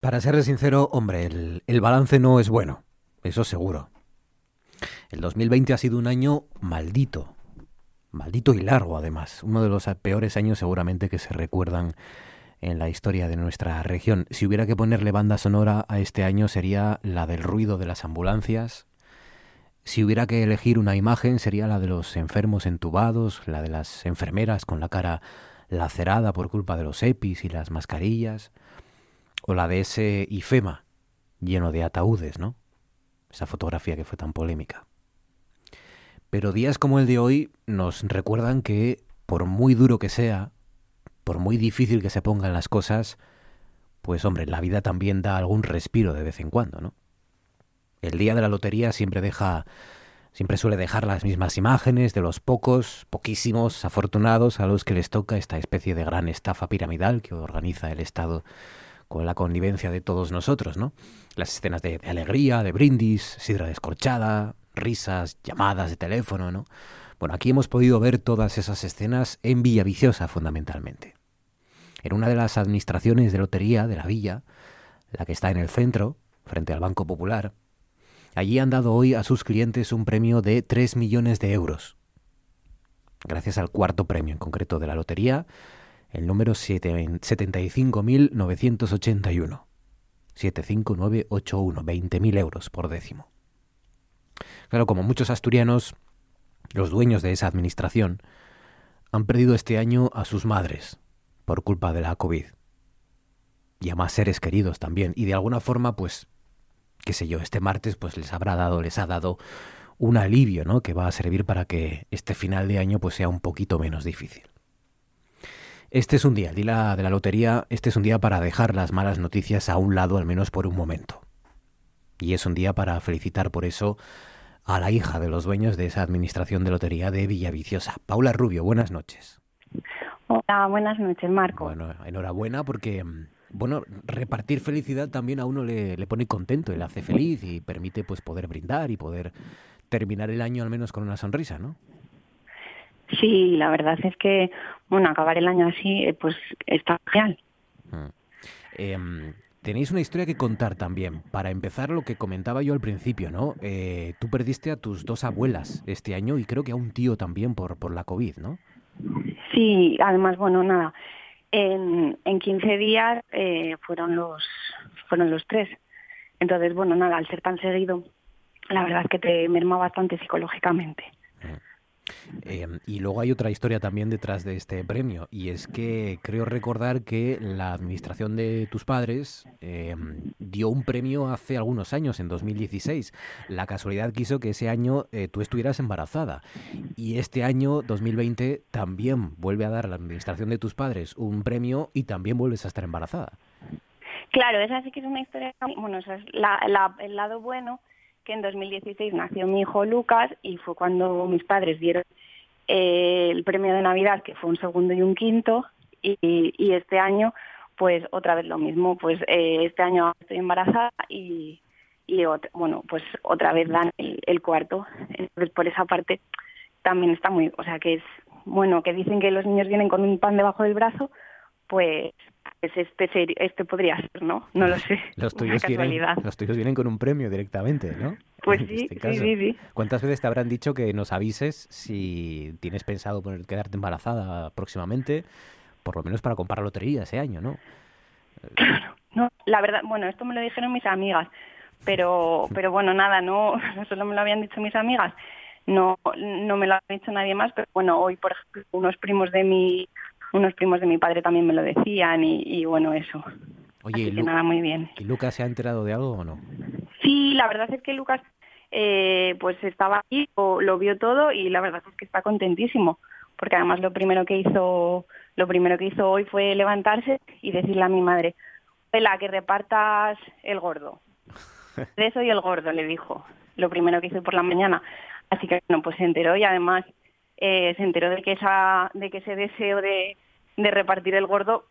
Para serle sincero, hombre, el, el balance no es bueno, eso seguro. El 2020 ha sido un año maldito, maldito y largo además, uno de los peores años seguramente que se recuerdan en la historia de nuestra región. Si hubiera que ponerle banda sonora a este año sería la del ruido de las ambulancias. Si hubiera que elegir una imagen sería la de los enfermos entubados, la de las enfermeras con la cara lacerada por culpa de los EPIs y las mascarillas o la de ese IFEMA lleno de ataúdes, ¿no? Esa fotografía que fue tan polémica. Pero días como el de hoy nos recuerdan que, por muy duro que sea, por muy difícil que se pongan las cosas, pues hombre, la vida también da algún respiro de vez en cuando, ¿no? El día de la lotería siempre deja siempre suele dejar las mismas imágenes de los pocos, poquísimos afortunados a los que les toca esta especie de gran estafa piramidal que organiza el Estado con la connivencia de todos nosotros, ¿no? Las escenas de, alegría, de brindis, sidra descorchada, risas, llamadas de teléfono, ¿no? Bueno, aquí hemos podido ver todas esas escenas en Villaviciosa fundamentalmente. En una de las administraciones de lotería de la villa, la que está en el centro, frente al Banco Popular, allí han dado hoy a sus clientes un premio de 3 millones de euros. Gracias al cuarto premio en concreto de la lotería, el número 75.981. 75981, 20.000 euros por décimo. Claro, como muchos asturianos, los dueños de esa administración han perdido este año a sus madres por culpa de la COVID. Y a más seres queridos también. Y de alguna forma, pues, qué sé yo, este martes pues les habrá dado, les ha dado un alivio, ¿no? Que va a servir para que este final de año pues sea un poquito menos difícil. Este es un día, la de la lotería, este es un día para dejar las malas noticias a un lado, al menos por un momento. Y es un día para felicitar por eso a la hija de los dueños de esa administración de lotería de Villaviciosa. Paula Rubio, buenas noches. Hola, buenas noches, Marco. Bueno, enhorabuena porque, mm, bueno, repartir felicidad también a uno le, le pone contento, le hace feliz y permite pues poder brindar y poder terminar el año al menos con una sonrisa, ¿no? Sí, la verdad es que, bueno, acabar el año así, eh, pues está genial. Mm. Em, tenéis una historia que contar también. Para empezar, lo que comentaba yo al principio, ¿no? Eh, tú perdiste a tus dos abuelas este año y creo que a un tío también por, por la COVID, ¿no? Sí, además, bueno, nada, en, en 15 días eh, fueron, los, fueron los tres. Entonces, bueno, nada, al ser tan seguido, la verdad es que te merma bastante psicológicamente. Em, y luego hay otra historia también detrás de este premio, y es que creo recordar que la administración de tus padres em, dio un premio hace algunos años, en 2016. La casualidad quiso que ese año eh, tú estuvieras embarazada. Y este año, 2020, también vuelve a dar a la administración de tus padres un premio y también vuelves a estar embarazada. Claro, esa sí que es una historia, bueno, el lado bueno que en 2016 nació mi hijo Lucas y fue cuando mis padres dieron eh, el premio de Navidad, que fue un segundo y un quinto, y, este año, pues otra vez lo mismo, pues eh, este año estoy embarazada y, y bueno, pues otra vez dan el, cuarto. Entonces, por esa parte también está muy, o sea, que es, bueno, que dicen que los niños vienen con un pan debajo del brazo, pues este, este podría ser, ¿no? No lo sé. Los tuyos, vienen, los tuyos vienen con un premio directamente, ¿no? Pues sí, este sí, sí, ¿Cuántas veces te habrán dicho que nos avises si tienes pensado poner, quedarte embarazada próximamente, por lo menos para comprar lotería ese año, ¿no? Claro, no, la verdad, bueno, esto me lo dijeron mis amigas, pero, pero bueno, nada, no, no solo me lo habían dicho mis amigas, no, no me lo ha dicho nadie más, pero bueno, hoy, por ejemplo, unos primos de mi unos primos de mi padre también me lo decían y, bueno, eso. Oye, Así que nada, muy bien. ¿Y Lucas se ha enterado de algo o no? Sí, la verdad es que Lucas eh, pues estaba ahí, lo vio todo y la verdad es que está contentísimo, porque además lo primero que hizo, lo primero que hizo hoy fue levantarse y decirle a mi madre, la que repartas el gordo. De eso y el gordo, le dijo, lo primero que hizo por la mañana. Así que bueno, pues se enteró y además eh, se enteró de que, esa, de que ese deseo de, repartir el gordo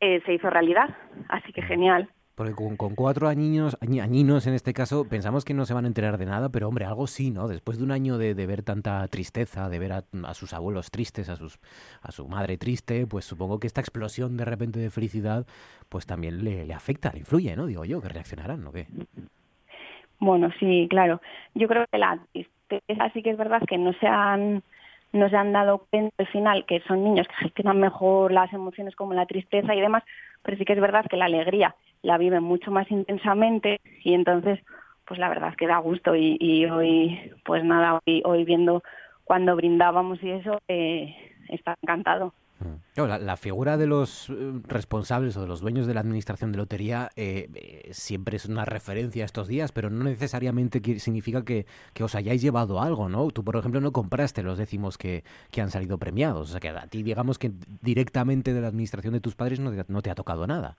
eh, se hizo realidad. Así que genial. Porque con, con cuatro añinos, añinos en este caso, pensamos que no se van a enterar de nada, pero hombre, algo sí, ¿no? Después de un año de, ver tanta tristeza, de ver a, sus abuelos tristes, a, sus, a su madre triste, pues supongo que esta explosión de repente de felicidad, pues también le, le afecta, le influye, ¿no? Digo yo, que reaccionarán, ¿no? ¿Qué? Bueno, sí, claro. Yo creo que la tristeza sí que es verdad que no se han no se han dado cuenta al final que son niños que gestionan mejor las emociones como la tristeza y demás, pero sí que es verdad que la alegría la viven mucho más intensamente y entonces pues la verdad es que da gusto y, hoy pues nada hoy, hoy viendo cuando brindábamos y eso eh, está encantado mm. la, figura de los eh, responsables o de los dueños de la administración de lotería eh, siempre es una referencia a estos días, pero no necesariamente significa que, os hayáis llevado algo, ¿no? Tú, por ejemplo, no compraste los décimos que, que, han salido premiados. O sea, que a ti, digamos que directamente de la administración de tus padres no no te ha tocado nada.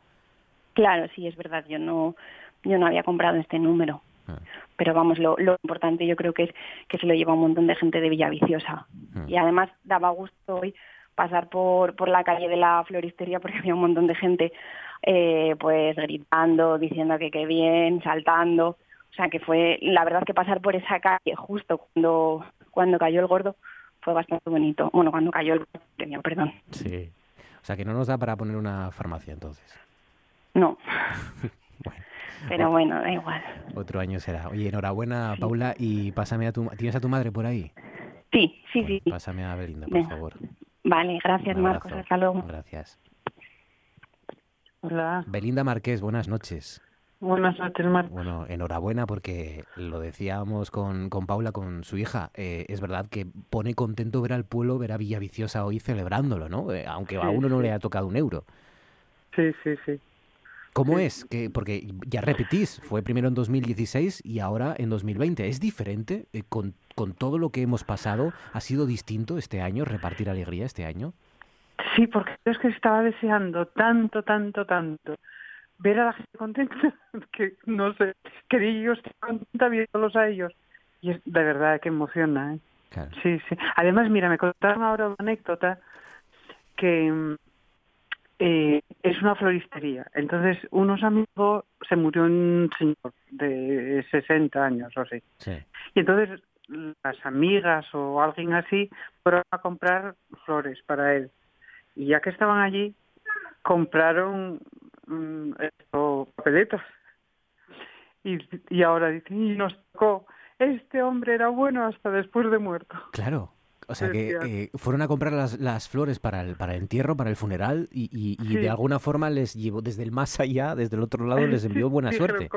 Claro, sí, es verdad, yo no, yo no había comprado este número. Ah. Pero vamos, lo, lo, importante yo creo que es que se lo lleva un montón de gente de Villaviciosa. Ah. Y además daba gusto hoy pasar por, por la calle de la floristería porque había un montón de gente eh, pues gritando, diciendo que qué bien, saltando. O sea que fue, la verdad que pasar por esa calle justo cuando, cuando cayó el gordo fue bastante bonito. Bueno, cuando cayó el premio, perdón. Sí. O sea que no nos da para poner una farmacia entonces. No. Pero bueno, da igual. Otro año será. Oye, enhorabuena, Paula, y pásame a tu... ¿Tienes a tu madre por ahí? Sí, sí, sí. Pásame a Belinda, por favor. Vale, gracias, Marcos. Hasta luego. Gracias. Hola. Belinda Marqués, buenas noches. Buenas noches, Marcos. Bueno, enhorabuena porque lo decíamos con, con Paula, con su hija. Eh, es verdad que pone contento ver al pueblo, ver a Villaviciosa hoy celebrándolo, ¿no? Eh, aunque a uno no le ha tocado un euro. Sí, sí, sí. ¿Cómo es? que Porque ya repetís, fue primero en 2016 y ahora en 2020. ¿Es diferente? Eh, con, con todo lo que hemos pasado, ¿ha sido distinto este año, repartir alegría este año? Sí, porque es que estaba deseando tanto, tanto, tanto ver a la gente contenta, que no sé, que yo estoy contenta viéndolos a ellos. Y es de verdad que emociona, ¿eh? Sí, sí. Además, mira, me contaron ahora una anécdota que mm, eh, es una floristería. Entonces, unos amigos, se murió un señor de 60 años o así. Y entonces las amigas o alguien así fueron a comprar flores para él. Y ya que estaban allí, compraron mm, papeletas. Y, y ahora dicen, y nos tocó, este hombre era bueno hasta después de muerto. Claro. O sea que eh, fueron a comprar las, las, flores para el, para el entierro, para el funeral, y, y, de alguna forma les llevó desde el más allá, desde el otro lado, les envió buena suerte.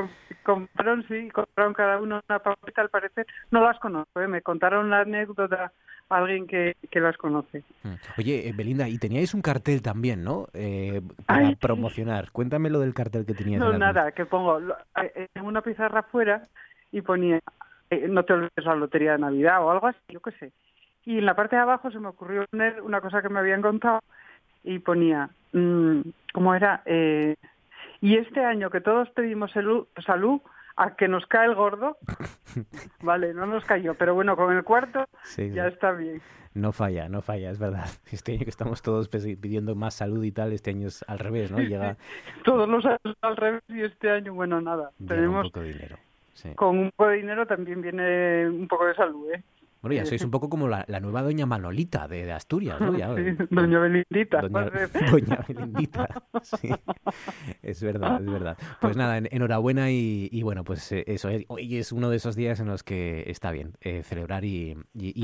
compraron, sí, compraron cada uno una papita al parecer. No las conozco, ¿eh? me contaron la anécdota a alguien que, que las conoce. Mm. Oye, eh, Belinda, y teníais un cartel también, ¿no? Eh, para promocionar. Cuéntame lo del cartel que tenías. No, nada, que pongo en una pizarra afuera y ponía, no te olvides la lotería de Navidad o algo así, yo qué sé y en la parte de abajo se me ocurrió poner una cosa que me habían contado y ponía, mmm, ¿cómo era? Eh, y este año que todos pedimos salud, salud a que nos cae el gordo, vale, no nos cayó, pero bueno, con el cuarto ya está bien. No falla, no falla, es verdad. Este año que estamos todos pidiendo más salud y tal, este año es al revés, ¿no? Llega... todos los años al revés y este año, bueno, nada. tenemos un poco de dinero. Con un poco de dinero también viene un poco de salud, ¿eh? Bueno, ya sois un poco como la, nueva doña Manolita de, Asturias, ¿no? doña Belindita. Doña, Belindita, sí. Es verdad, es verdad. Pues nada, enhorabuena y, bueno, pues eh, eso, eh, hoy es uno de esos días en los que está bien eh, celebrar y,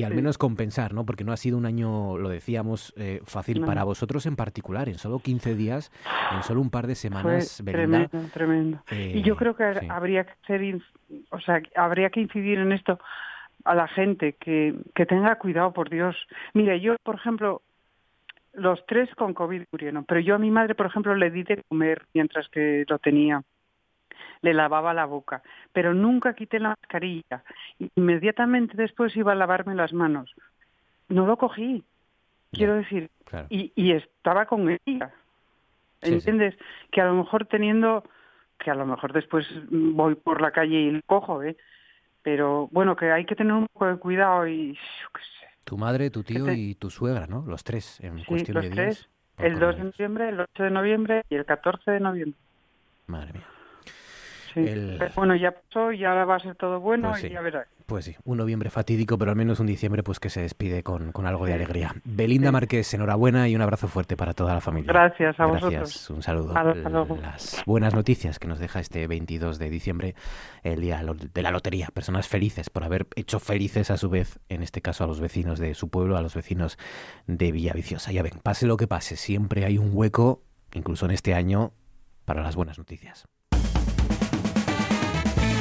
al menos compensar, ¿no? Porque no ha sido un año, lo decíamos, fácil para vosotros en particular, en solo 15 días, en solo un par de semanas, Tremendo, tremendo. y yo creo que habría que ser, o sea, habría que incidir en esto a la gente que, que tenga cuidado, por Dios. Mire, yo, por ejemplo, los tres con COVID murieron, pero yo a mi madre, por ejemplo, le di de comer mientras que lo tenía. Le lavaba la boca, pero nunca quité la mascarilla. Inmediatamente después iba a lavarme las manos. No lo cogí, quiero decir, y, y, estaba con ella. ¿Entiendes? Que a lo mejor teniendo, que a lo mejor después voy por la calle y lo cojo, ¿eh? Pero bueno, que hay que tener un poco de cuidado y yo sé. Tu madre, tu tío y tu suegra, ¿no? Los tres en cuestión los de tres, El 2 de noviembre, el 8 de noviembre y el 14 de noviembre. Madre mía. Bueno, ya pasó y ahora va a ser todo bueno pues y ya verás. Pues sí, un noviembre fatídico, pero al menos un diciembre pues que se despide con, algo de alegría. Belinda Márquez, enhorabuena y un abrazo fuerte para toda la familia. Gracias a Gracias, un saludo. Las buenas noticias que nos deja este 22 de diciembre, el día de la lotería. Personas felices por haber hecho felices a su vez, en este caso a los vecinos de su pueblo, a los vecinos de Villaviciosa. Ya ven, pase lo que pase, siempre hay un hueco, incluso en este año, para las buenas noticias.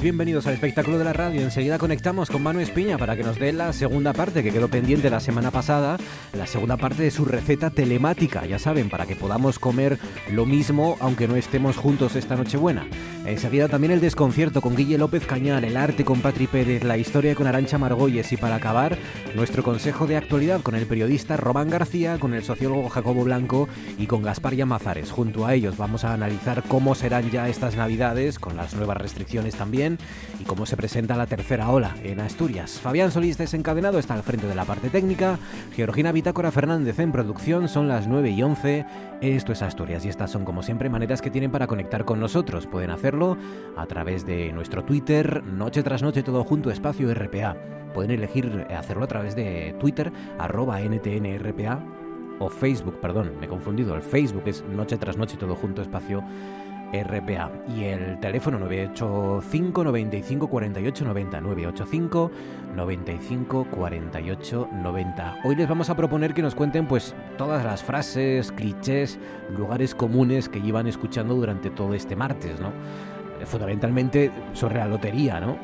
Bienvenidos al espectáculo de la radio. Enseguida conectamos con Manu Espiña para que nos dé la segunda parte que quedó pendiente la semana pasada, la segunda parte de su receta telemática, ya saben, para que podamos comer lo mismo aunque no estemos juntos esta Nochebuena. Enseguida también el desconcierto con Guille López Cañar, el arte con Patri Pérez, la historia con Arancha Margolles y para acabar, nuestro consejo de actualidad con el periodista Román García, con el sociólogo Jacobo Blanco y con Gaspar Yamazares. Junto a ellos vamos a analizar cómo serán ya estas navidades, con las nuevas restricciones también, y cómo se presenta la tercera ola en Asturias. Fabián Solís desencadenado está al frente de la parte técnica, Georgina Bitácora Fernández en producción, son las 9 y 11. Esto es Asturias y estas son como siempre maneras que tienen para conectar con nosotros. Pueden hacer a través de nuestro Twitter, noche tras noche todo junto, espacio RPA. Pueden elegir hacerlo a través de Twitter, arroba NTNRPA, o Facebook, perdón, me he confundido, el Facebook es noche tras noche todo junto, espacio RPA. Y el teléfono 985 95 48 90, 985 95 48 90. Hoy les vamos a proponer que nos cuenten pues todas las frases, clichés, lugares comunes que llevan escuchando durante todo este martes, ¿no? fundamentalmente sobre la lotería, ¿no?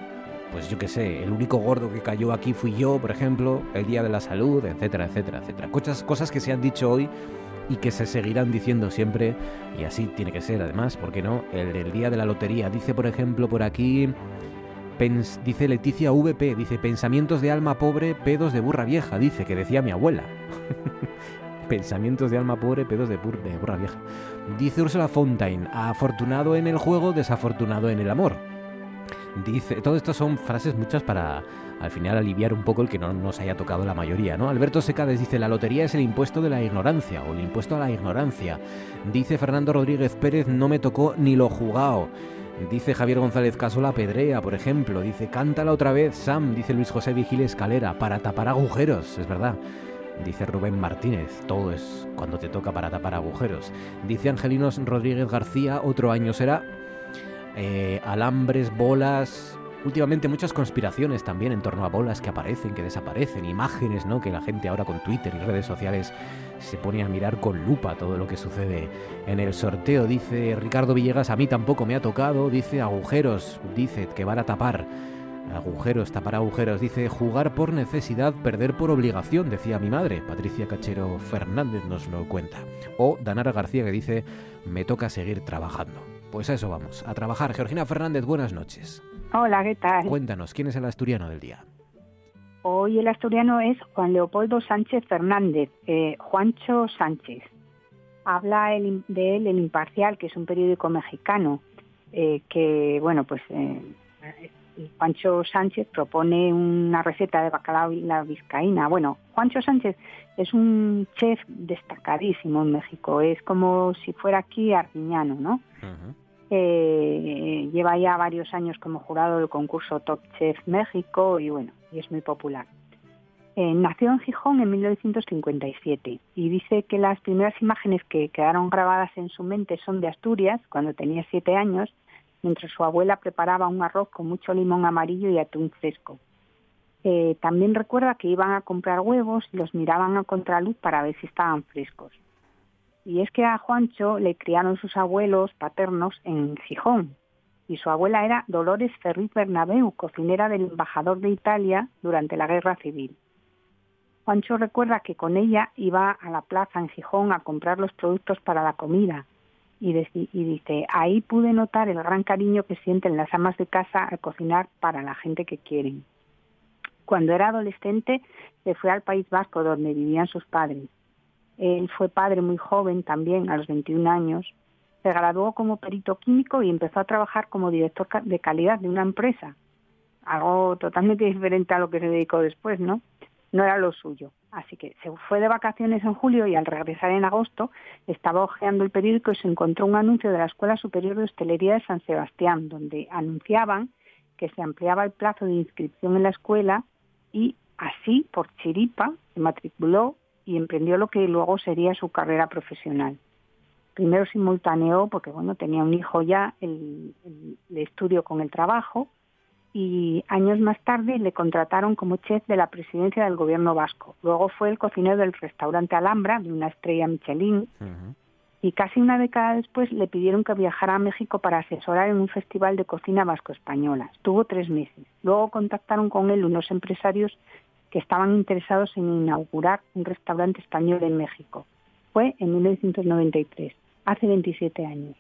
Pues yo qué sé, el único gordo que cayó aquí fui yo, por ejemplo, el Día de la Salud, etcétera, etcétera, etcétera. Cosas, cosas que se han dicho hoy y que se seguirán diciendo siempre, y así tiene que ser además, ¿por qué no? El del Día de la Lotería. Dice, por ejemplo, por aquí, dice Leticia VP, dice, pensamientos de alma pobre, pedos de burra vieja, dice, que decía mi abuela. pensamientos de alma pobre, pedos de, de burra vieja. Dice Ursula Fontaine, afortunado en el juego, desafortunado en el amor. Dice, todo esto son frases muchas para al final aliviar un poco el que no nos haya tocado la mayoría, ¿no? Alberto Secades dice, la lotería es el impuesto de la ignorancia o el impuesto a la ignorancia. Dice Fernando Rodríguez Pérez, no me tocó ni lo jugado. Dice Javier González Casola Pedrea, por ejemplo. Dice, cántala otra vez, Sam. Dice Luis José Vigil Escalera, para tapar agujeros, es verdad. Dice Rubén Martínez, todo es cuando te toca para tapar agujeros. Dice Angelinos Rodríguez García, otro año será. Eh, alambres, bolas. Últimamente muchas conspiraciones también en torno a bolas que aparecen, que desaparecen, imágenes, ¿no? Que la gente ahora con Twitter y redes sociales se pone a mirar con lupa todo lo que sucede en el sorteo. Dice Ricardo Villegas, a mí tampoco me ha tocado. Dice agujeros, dice que van a tapar agujeros, tapar agujeros. Dice jugar por necesidad, perder por obligación, decía mi madre. Patricia Cachero Fernández nos lo cuenta. O Danara García que dice me toca seguir trabajando. Pues a eso vamos, a trabajar. Georgina Fernández, buenas noches. Hola, ¿qué tal? Cuéntanos, ¿quién es el asturiano del día? Hoy el asturiano es Juan Leopoldo Sánchez Fernández, eh, Juancho Sánchez. Habla de él El Imparcial, que es un periódico mexicano, eh, que, bueno, pues eh, Juancho Sánchez propone una receta de bacalao y la vizcaína. Bueno, Juancho Sánchez es un chef destacadísimo en México, es como si fuera aquí artiñano, ¿no? Eh, lleva ya varios años como jurado del concurso Top Chef México y bueno, y es muy popular. Eh, nació en Gijón en 1957 y dice que las primeras imágenes que quedaron grabadas en su mente son de Asturias, cuando tenía siete años, mientras su abuela preparaba un arroz con mucho limón amarillo y atún fresco. Eh, también recuerda que iban a comprar huevos y los miraban a contraluz para ver si estaban frescos. Y es que a Juancho le criaron sus abuelos paternos en Gijón, y su abuela era Dolores Ferriz Bernabeu, cocinera del embajador de Italia durante la Guerra Civil. Juancho recuerda que con ella iba a la plaza en Gijón a comprar los productos para la comida y, dice, ahí pude notar el gran cariño que sienten las amas de casa al cocinar para la gente que quieren. Cuando era adolescente se fue al País Vasco donde vivían sus padres. Él fue padre muy joven también, a los 21 años. Se graduó como perito químico y empezó a trabajar como director de calidad de una empresa. Algo totalmente diferente a lo que se dedicó después, ¿no? No era lo suyo. Así que se fue de vacaciones en julio y al regresar en agosto estaba hojeando el periódico y se encontró un anuncio de la Escuela Superior de Hostelería de San Sebastián, donde anunciaban que se ampliaba el plazo de inscripción en la escuela y así, por chiripa, se matriculó y emprendió lo que luego sería su carrera profesional. Primero simultaneó, porque bueno, tenía un hijo ya, el estudio con el trabajo, y años más tarde le contrataron como chef de la presidencia del gobierno vasco. Luego fue el cocinero del restaurante Alhambra, de una estrella Michelin, y casi una década después le pidieron que viajara a México para asesorar en un festival de cocina vasco-española. Estuvo tres meses. Luego contactaron con él unos empresarios que estaban interesados en inaugurar un restaurante español en México. Fue en 1993, hace 27 años.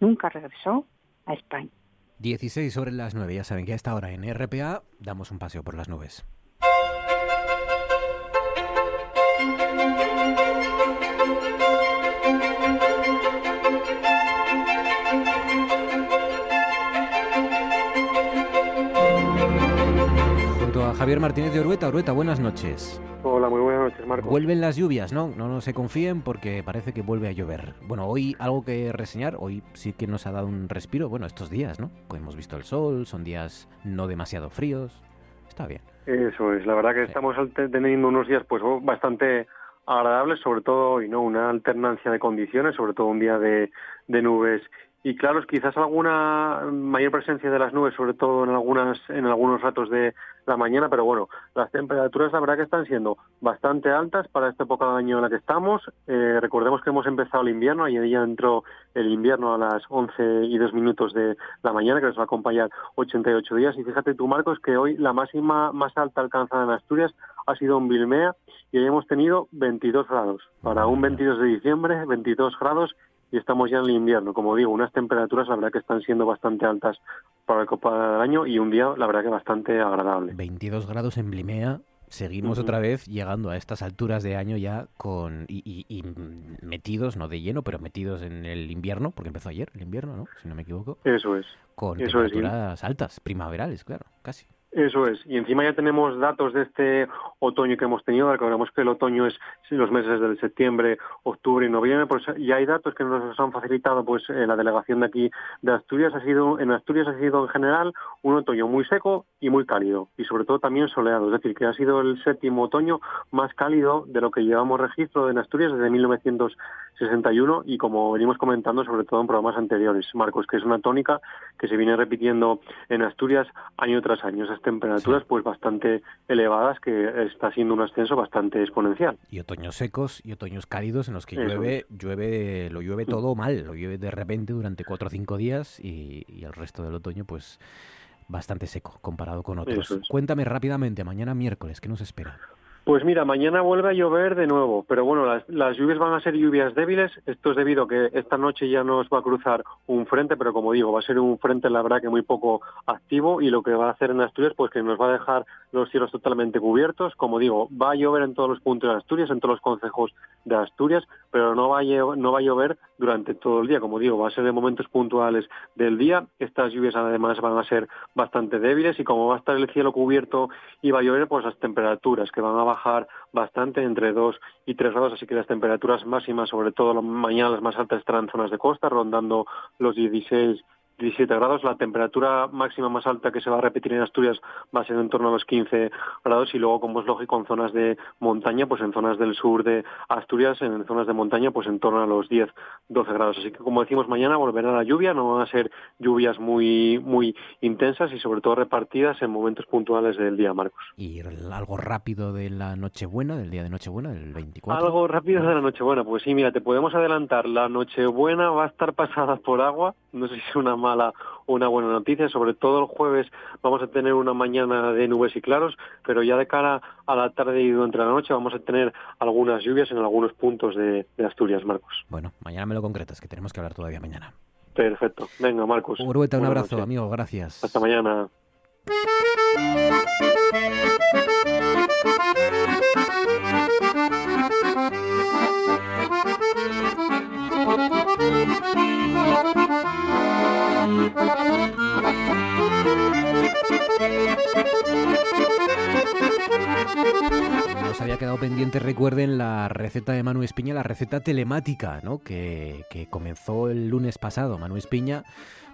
Nunca regresó a España. 16 sobre las 9, ya saben que a esta hora en RPA damos un paseo por las nubes. Javier Martínez de Orueta. Orueta, buenas noches. Hola, muy buenas noches, Marco. Vuelven las lluvias, ¿no? No, no se confíen porque parece que vuelve a llover. Bueno, hoy algo que reseñar, hoy sí que nos ha dado un respiro, bueno, estos días, ¿no? Hemos visto el sol, son días no demasiado fríos, está bien. Eso es, la verdad que estamos teniendo unos días pues bastante agradables, sobre todo hoy, ¿no? Una alternancia de condiciones, sobre todo un día de, de nubes y claro, quizás alguna mayor presencia de las nubes, sobre todo en algunas en algunos ratos de la mañana, pero bueno, las temperaturas la verdad que están siendo bastante altas para esta época de año en la que estamos. Eh, recordemos que hemos empezado el invierno, y ya entró el invierno a las 11 y 2 minutos de la mañana, que nos va a acompañar 88 días. Y fíjate tú, Marcos, que hoy la máxima más alta alcanzada en Asturias ha sido en Vilmea y hoy hemos tenido 22 grados. Para un 22 de diciembre, 22 grados y estamos ya en el invierno. Como digo, unas temperaturas la verdad que están siendo bastante altas para el copa del año y un día la verdad que bastante agradable. 22 grados en Blimea. Seguimos otra vez llegando a estas alturas de año ya con y, metidos, no de lleno, pero metidos en el invierno, porque empezó ayer el invierno, ¿no? Si no me equivoco. Eso es. Con temperaturas altas, primaverales, claro, casi. Eso es. Y encima ya tenemos datos de este otoño que hemos tenido. Recordemos que el otoño es los meses de septiembre, octubre y noviembre. Pues ya hay datos que nos han facilitado pues la delegación de aquí de Asturias. Ha sido, en Asturias ha sido en general un otoño muy seco y muy cálido. Y sobre todo también soleado. Es decir, que ha sido el séptimo otoño más cálido de lo que llevamos registro en Asturias desde 1961. Y como venimos comentando, sobre todo en programas anteriores, Marcos, que es una tónica que se viene repitiendo en Asturias año tras año temperaturas pues bastante elevadas que está siendo un ascenso bastante exponencial. Y otoños secos y otoños cálidos en los que llueve, llueve, lo llueve todo mal, lo llueve de repente durante cuatro o cinco días y, el resto del otoño pues bastante seco comparado con otros. Cuéntame rápidamente, mañana miércoles, ¿qué nos espera? Pues mira, mañana vuelve a llover de nuevo, pero bueno, las, lluvias van a ser lluvias débiles. Esto es debido a que esta noche ya nos va a cruzar un frente, pero como digo, va a ser un frente, la verdad, que muy poco activo y lo que va a hacer en Asturias, pues que nos va a dejar los cielos totalmente cubiertos. Como digo, va a llover en todos los puntos de Asturias, en todos los concejos de Asturias, pero no va a, no va a llover durante todo el día. Como digo, va a ser de momentos puntuales del día. Estas lluvias además van a ser bastante débiles y como va a estar el cielo cubierto y va a llover, pues las temperaturas que van a bajar bastante entre 2 y 3 grados, así que las temperaturas máximas, sobre todo mañana las más altas estarán en zonas de costa, rondando los 16 17 grados. La temperatura máxima más alta que se va a repetir en Asturias va a ser en torno a los 15 grados y luego, como es lógico, en zonas de montaña, pues en zonas del sur de Asturias, en zonas de montaña, pues en torno a los 10, 12 grados. Así que, como decimos, mañana volverá la lluvia. No van a ser lluvias muy, muy intensas y, sobre todo, repartidas en momentos puntuales del día, Marcos. ¿Y algo rápido de la Nochebuena, del día de Nochebuena, del 24? Algo rápido de la Nochebuena. Pues sí, mira, te podemos adelantar. La Nochebuena va a estar pasada por agua. No sé si es una mala o una buena noticia. Sobre todo el jueves vamos a tener una mañana de nubes y claros, pero ya de cara a la tarde y durante la noche vamos a tener algunas lluvias en algunos puntos de, Asturias, Marcos. Bueno, mañana me lo concretas, que tenemos que hablar todavía mañana. Perfecto. Venga, Marcos. Urueta, un abrazo, amigo. Gracias. Hasta mañana. Nos había quedado pendiente, recuerden, la receta de Manu Espiña, la receta telemática, ¿no? Que, que comenzó el lunes pasado. Manu Espiña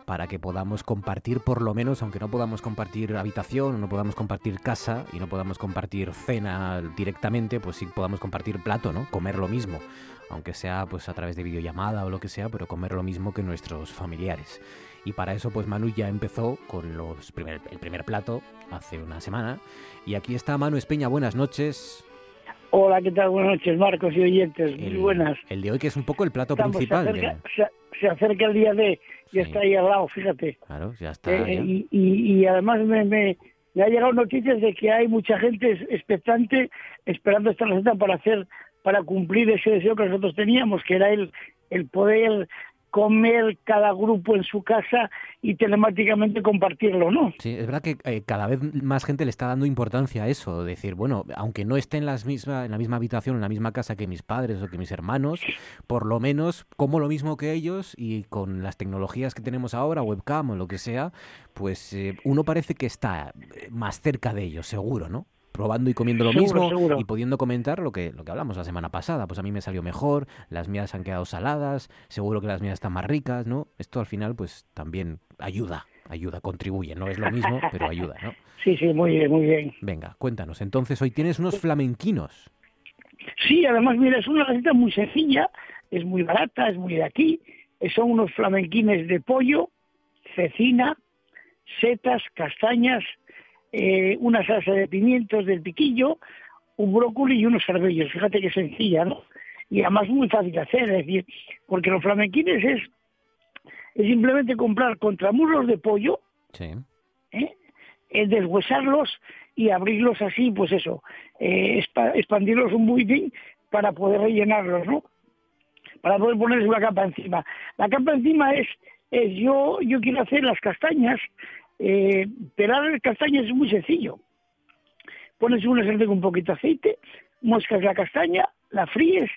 para que podamos compartir por lo menos, aunque no podamos compartir habitación, no podamos compartir casa y no podamos compartir cena directamente, pues sí podamos compartir plato, ¿no? Comer lo mismo, aunque sea pues a través de videollamada o lo que sea, pero comer lo mismo que nuestros familiares. Y para eso pues Manu ya empezó con los el primer plato hace una semana. Y aquí está Manu Espeña, buenas noches. Hola, ¿qué tal? Buenas noches, Marcos y oyentes. Muy buenas. El de hoy que es un poco el plato principal. Se acerca, el día de y está ahí al lado, fíjate. Claro, ya está. Eh, y, además me, me, ha llegado noticias de que hay mucha gente expectante esperando esta receta para hacer para cumplir ese deseo que nosotros teníamos, que era el, el poder comer cada grupo en su casa y telemáticamente compartirlo, ¿no? Sí, es verdad que eh, cada vez más gente le está dando importancia a eso, decir, bueno, aunque no esté en, las misma, en la misma habitación, en la misma casa que mis padres o que mis hermanos, por lo menos como lo mismo que ellos y con las tecnologías que tenemos ahora, webcam o lo que sea, pues eh, uno parece que está más cerca de ellos, seguro, ¿no? Probando y comiendo lo mismo y pudiendo comentar lo que, lo que hablamos la semana pasada. Pues a mí me salió mejor, las mías han quedado saladas, seguro que las mías están más ricas, ¿no? Esto al final pues también ayuda, ayuda, contribuye. No es lo mismo, pero ayuda, ¿no? Sí, sí, muy bien, muy bien. Venga, cuéntanos. Entonces hoy tienes unos flamenquinos. Sí, además, mira, es una receta muy sencilla, es muy barata, es muy de aquí. Son unos flamenquines de pollo, cecina, setas, castañas, eh, una salsa de pimientos del piquillo, un brócoli y unos arbellos. Fíjate qué sencilla, ¿no? Y además muy fácil de hacer, es decir, porque los flamenquines es, es simplemente comprar contramuslos de pollo, sí. ¿eh? deshuesarlos y abrirlos así, pues eso, eh, expandirlos un poquitín para poder rellenarlos, ¿no? Para poder ponerles una capa encima. La capa encima es, es yo, yo quiero hacer las castañas eh, pelar castaña es muy sencillo. Pones una sartén con un poquito de aceite, moscas la castaña, la fríes,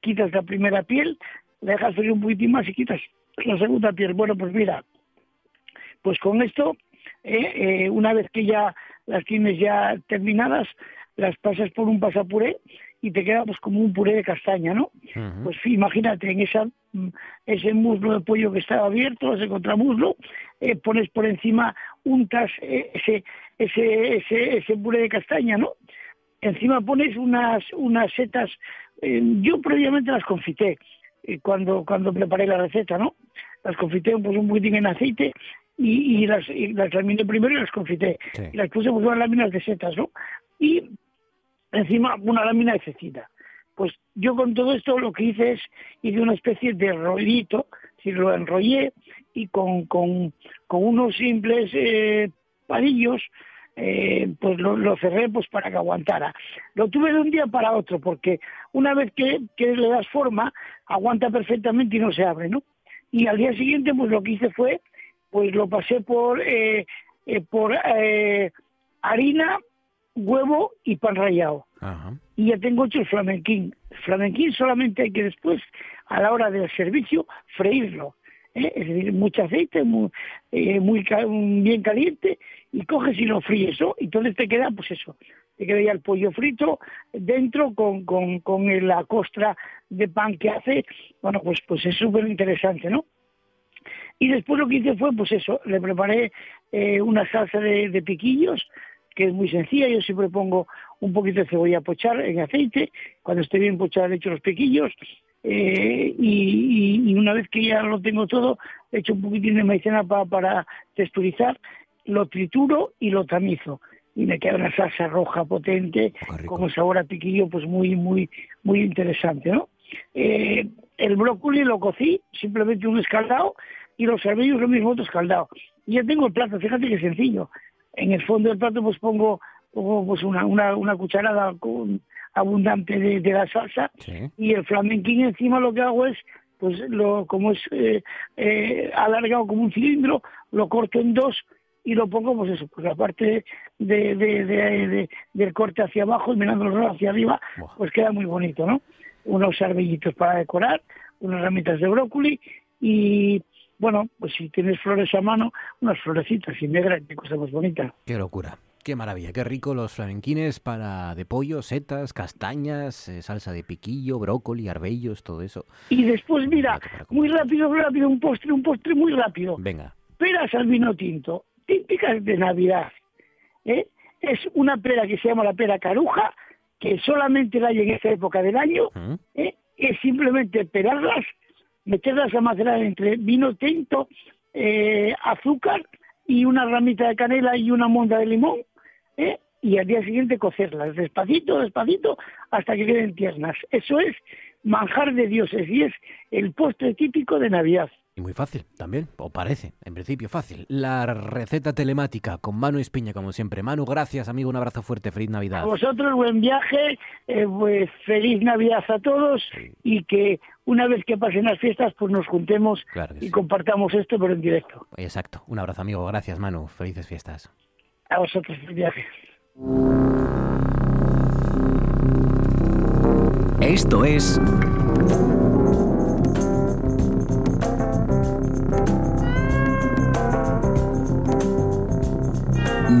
quitas la primera piel, la dejas frío un poquitín más y quitas la segunda piel. Bueno, pues mira, pues con esto, eh, eh, una vez que ya las tienes ya terminadas, las pasas por un pasapuré y te queda pues como un puré de castaña, ¿no? Pues imagínate en esa ese muslo de pollo que estaba abierto, ese contramuslo, eh, pones por encima, untas eh, ese, ese, ese, ese puré de castaña, ¿no? Encima pones unas, unas setas, eh, yo previamente las confité cuando, cuando preparé la receta, ¿no? Las confité pues, un poquitín en aceite y, las, las laminé primero y las confité. Y las puse pues, unas láminas de setas, ¿no? Y encima una lámina de cecina. Pues yo con todo esto lo que hice es, hice una especie de rollito, si lo enrollé y con, con, unos simples eh, palillos, eh, pues lo, cerré pues para que aguantara. Lo tuve de un día para otro, porque una vez que, que, le das forma, aguanta perfectamente y no se abre, ¿no? Y al día siguiente, pues lo que hice fue, pues lo pasé por, eh, por harina, huevo y pan rallado. Y ya tengo hecho el flamenquín. flamenquín solamente hay que después, a la hora del servicio, freírlo. ¿eh? Es decir, mucho aceite, muy, eh, muy bien caliente, y coges y lo fríes, ¿no? Y entonces te queda, pues eso, te queda ya el pollo frito dentro con, con, con la costra de pan que hace. Bueno, pues, pues es súper interesante, ¿no? Y después lo que hice fue, pues eso, le preparé eh, una salsa de, de piquillos, que es muy sencilla. Yo siempre pongo un poquito de cebolla a pochar en aceite. Cuando esté bien pochada le echo los pequillos. Eh, y, una vez que ya lo tengo todo, le echo un poquitín de maicena para texturizar, lo trituro y lo tamizo. Y me queda una salsa roja potente, con sabor a piquillo pues muy, muy, muy interesante, ¿no? Eh, el brócoli lo cocí, simplemente un escaldado, y los arbellos lo mismo otro escaldado. Y ya tengo el plato, fíjate que sencillo. En el fondo del plato pues pongo, pongo pues una, una, una cucharada con, abundante de, de la salsa y el flamenquín encima lo que hago es pues lo como es eh, eh, alargado como un cilindro lo corto en dos y lo pongo pues eso pues la parte de, de, de, del corte hacia abajo y mirándolo hacia arriba pues queda muy bonito no unos arbellitos para decorar unas ramitas de brócoli y bueno pues si tienes flores a mano unas florecitas y negras qué cosa más bonita qué locura Qué maravilla, qué rico los flamenquines para de pollo, setas, castañas, eh, salsa de piquillo, brócoli, arbellos, todo eso. Y después, mira, muy rápido, rápido, un postre, un postre muy rápido. Venga. Peras al vino tinto, típicas de Navidad. ¿eh? Es una pera que se llama la pera caruja, que solamente la hay en esta época del año. ¿Mm? ¿eh? Es simplemente pelarlas, meterlas a macerar entre vino tinto, eh, azúcar y una ramita de canela y una monda de limón ¿eh? y al día siguiente cocerlas, despacito, despacito, hasta que queden tiernas. Eso es manjar de dioses y es el postre típico de Navidad. Y muy fácil también, o parece, en principio fácil. La receta telemática con Manu Espiña, como siempre. Manu, gracias, amigo, un abrazo fuerte, feliz Navidad. A vosotros, buen viaje, eh, pues feliz Navidad a todos y que una vez que pasen las fiestas, pues nos juntemos y compartamos esto, pero en directo. Exacto, un abrazo, amigo, gracias, Manu, felices fiestas. A vosotros el viaje. Esto es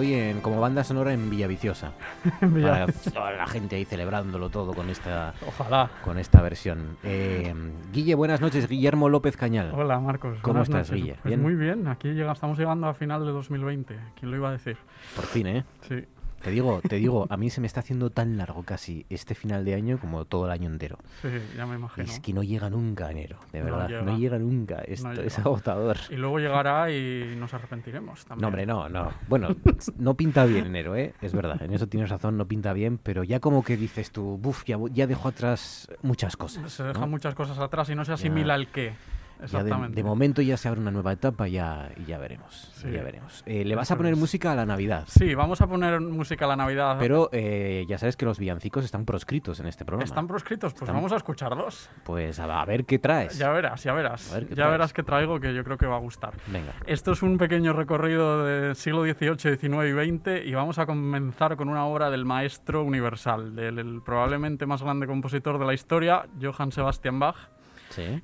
Hoy en, como banda sonora en Villaviciosa. Para toda la gente ahí celebrándolo todo con esta, Ojalá. Con esta versión. Eh, Guille, buenas noches. Guillermo López Cañal. Hola, Marcos. ¿Cómo estás, Guille? Pues muy bien. Aquí llega, estamos llegando a final de 2020. ¿Quién lo iba a decir? Por fin, ¿eh? Sí. Te digo, te digo, a mí se me está haciendo tan largo casi este final de año como todo el año entero. Sí, ya me imagino. Es que no llega nunca enero, de verdad. No llega, nunca. Esto es agotador. Y luego llegará y nos arrepentiremos también. No, hombre, no, no. Bueno, no pinta bien enero, ¿eh? Es verdad, en eso tienes razón, no pinta bien, pero ya como que dices tú, buf, ya, ya dejo atrás muchas cosas. Se dejan muchas cosas atrás y no se asimila el qué. De, momento ya se abre una nueva etapa ya, y ya veremos. Ya veremos. Eh, ¿Le vas a poner música a la Navidad? Sí, vamos a poner música a la Navidad. Pero eh, ya sabes que los villancicos están proscritos en este programa. ¿Están proscritos? Pues vamos a escucharlos. Pues a, ver qué traes. Ya verás, ya verás. ya verás qué traigo que yo creo que va a gustar. Venga. Esto es un pequeño recorrido del siglo XVIII, XIX y XX y vamos a comenzar con una obra del maestro universal, del probablemente más grande compositor de la historia, Johann Sebastian Bach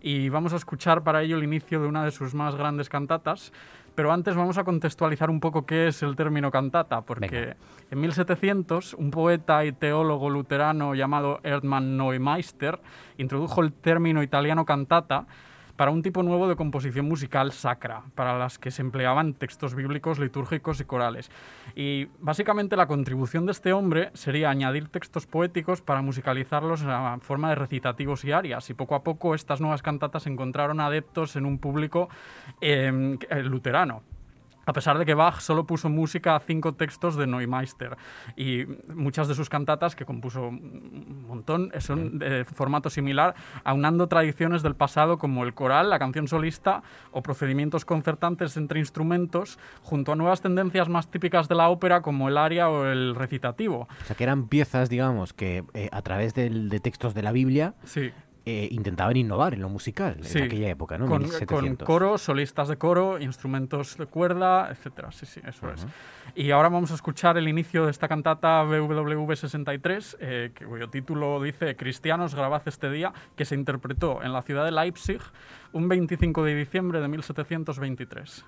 y vamos a escuchar para ello el inicio de una de sus más grandes cantatas. Pero antes vamos a contextualizar un poco qué es el término cantata, porque en 1700 un poeta y teólogo luterano llamado Erdmann Neumeister introdujo el término italiano cantata para un tipo nuevo de composición musical sacra, para las que se empleaban textos bíblicos, litúrgicos y corales. Y básicamente la contribución de este hombre sería añadir textos poéticos para musicalizarlos en forma de recitativos y arias. Y poco a poco estas nuevas cantatas encontraron adeptos en un público eh, luterano a pesar de que Bach solo puso música a cinco textos de Neumeister y muchas de sus cantatas, que compuso un montón, son de formato similar, aunando tradiciones del pasado como el coral, la canción solista o procedimientos concertantes entre instrumentos, junto a nuevas tendencias más típicas de la ópera como el aria o el recitativo. O sea, que eran piezas, digamos, que eh, a través de textos de la Biblia sí eh, intentaban innovar en lo musical Sí, en aquella época, ¿no? Con, 1700. con coro, solistas de coro, instrumentos de cuerda, etcétera. Sí, sí, eso es. Y ahora vamos a escuchar el inicio de esta cantata BWV 63, eh, que- cuyo título dice Cristianos, grabad este día, que se interpretó en la ciudad de Leipzig un 25 de diciembre de 1723.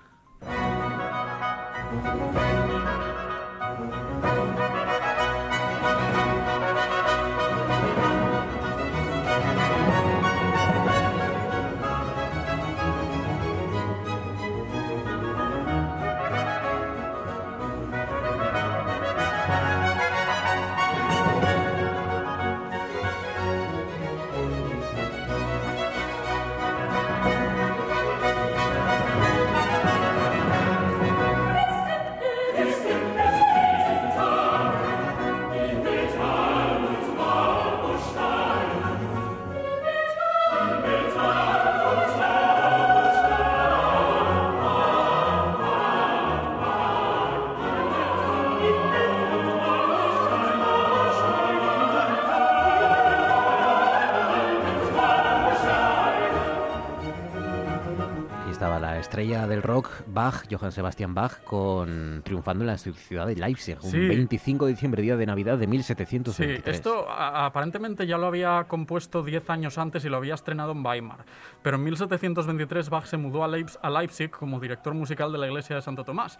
Estrella del rock, Bach, Johann Sebastian Bach, con triunfando en la ciudad de Leipzig, un Sí. 25 de diciembre, día de Navidad de Sí, 1723. esto a- aparentemente ya lo había compuesto 10 años antes y lo había estrenado en Weimar. Pero en 1723 Bach se mudó a Leipzig como director musical de la iglesia de Santo Tomás.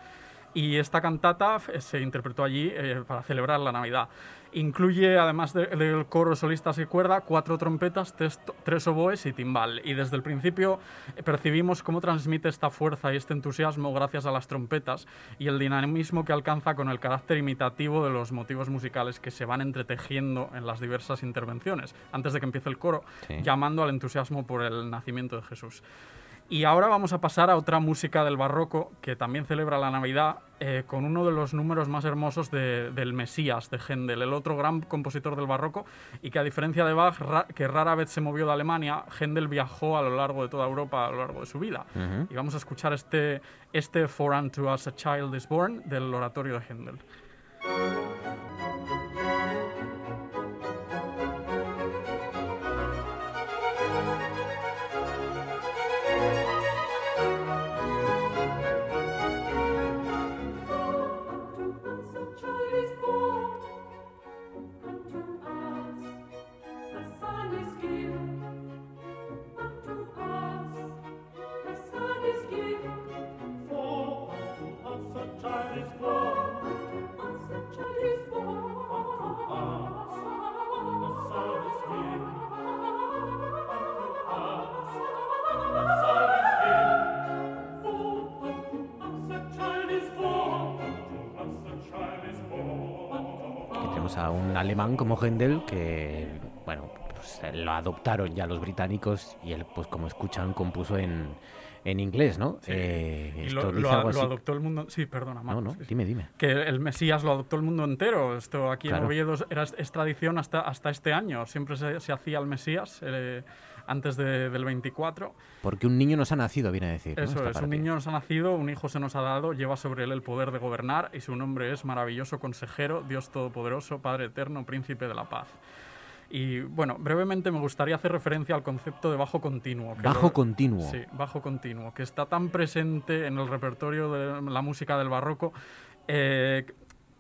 Y esta cantata f- se interpretó allí eh, para celebrar la Navidad. Incluye, además de- del coro solistas y cuerda, cuatro trompetas, tres, oboes y timbal. Y desde el principio eh, percibimos cómo transmite esta fuerza y este entusiasmo gracias a las trompetas y el dinamismo que alcanza con el carácter imitativo de los motivos musicales que se van entretejiendo en las diversas intervenciones, antes de que empiece el coro, Sí. llamando al entusiasmo por el nacimiento de Jesús. Y ahora vamos a pasar a otra música del barroco que también celebra la Navidad eh, con uno de los números más hermosos de- del Mesías de Händel, el otro gran compositor del barroco y que a diferencia de Bach, ra- que rara vez se movió de Alemania, Händel viajó a lo largo de toda Europa a lo largo de su vida. Y vamos a escuchar este, este For Unto Us a Child is Born del oratorio de Händel. Alemán como Händel que, bueno, pues, eh, lo adoptaron ya los británicos y él, pues como escuchan, compuso en, en inglés, ¿no? Sí. Eh, Y esto lo, dice lo- algo lo adoptó el mundo. Sí, perdona, No, Marcos, no, sí. dime, dime. que el Mesías lo adoptó el mundo entero. Esto aquí Claro. en Oviedo era, es tradición hasta, hasta este año. Siempre se, se hacía el Mesías eh, antes de- del 24. Porque un niño nos ha nacido, viene a decir. Eso es, un niño nos ha nacido, un hijo se nos ha dado, lleva sobre él el poder de gobernar y su nombre es maravilloso consejero, Dios todopoderoso, Padre eterno, príncipe de la paz. Y bueno, brevemente me gustaría hacer referencia al concepto de bajo continuo. que Bajo lo- continuo. Sí, bajo continuo, que está tan presente en el repertorio de la música del barroco. eh,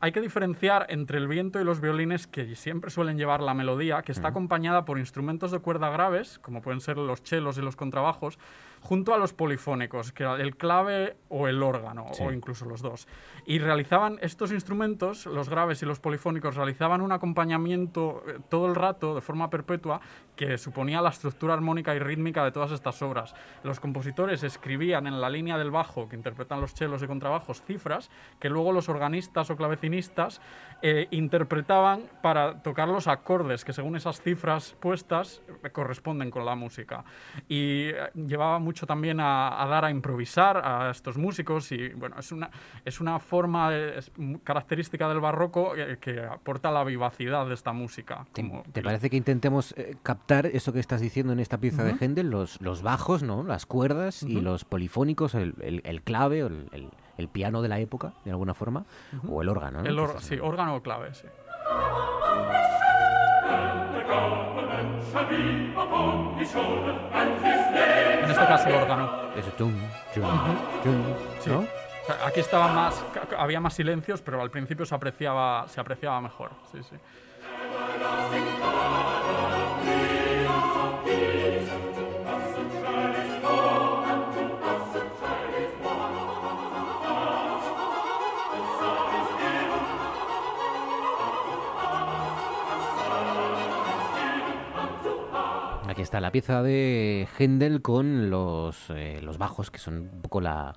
hay que diferenciar entre el viento y los violines que siempre suelen llevar la melodía, que está acompañada por instrumentos de cuerda graves, como pueden ser los chelos y los contrabajos, junto a los polifónicos, que era el clave o el órgano, Sí. o incluso los dos. Y realizaban estos instrumentos, los graves y los polifónicos, realizaban un acompañamiento eh, todo el rato, de forma perpetua, que suponía la estructura armónica y rítmica de todas estas obras. Los compositores escribían en la línea del bajo, que interpretan los chelos y contrabajos, cifras, que luego los organistas o clavecinistas eh, interpretaban para tocar los acordes, que según esas cifras puestas eh, corresponden con la música. Y eh, llevaba mucho también a, a dar a improvisar a estos músicos y bueno, es una, es una forma es característica del barroco eh, que aporta la vivacidad de esta música. ¿Te, como- te parece que intentemos eh, captar eso que estás diciendo en esta pieza de Händel? Los, los bajos, ¿no? Las cuerdas y Ujú. los polifónicos, el, el- el clave, o el, el- el piano de la época, de alguna forma, o el órgano, ¿no? El Que or- sí, órgano clave, sí. En este caso el órgano. Sí. ¿no? O sea, aquí estaba más, había más silencios, pero al principio se apreciaba, se apreciaba mejor. Sí, sí. Aquí está la pieza de Händel con los, eh, los bajos, que son un poco la...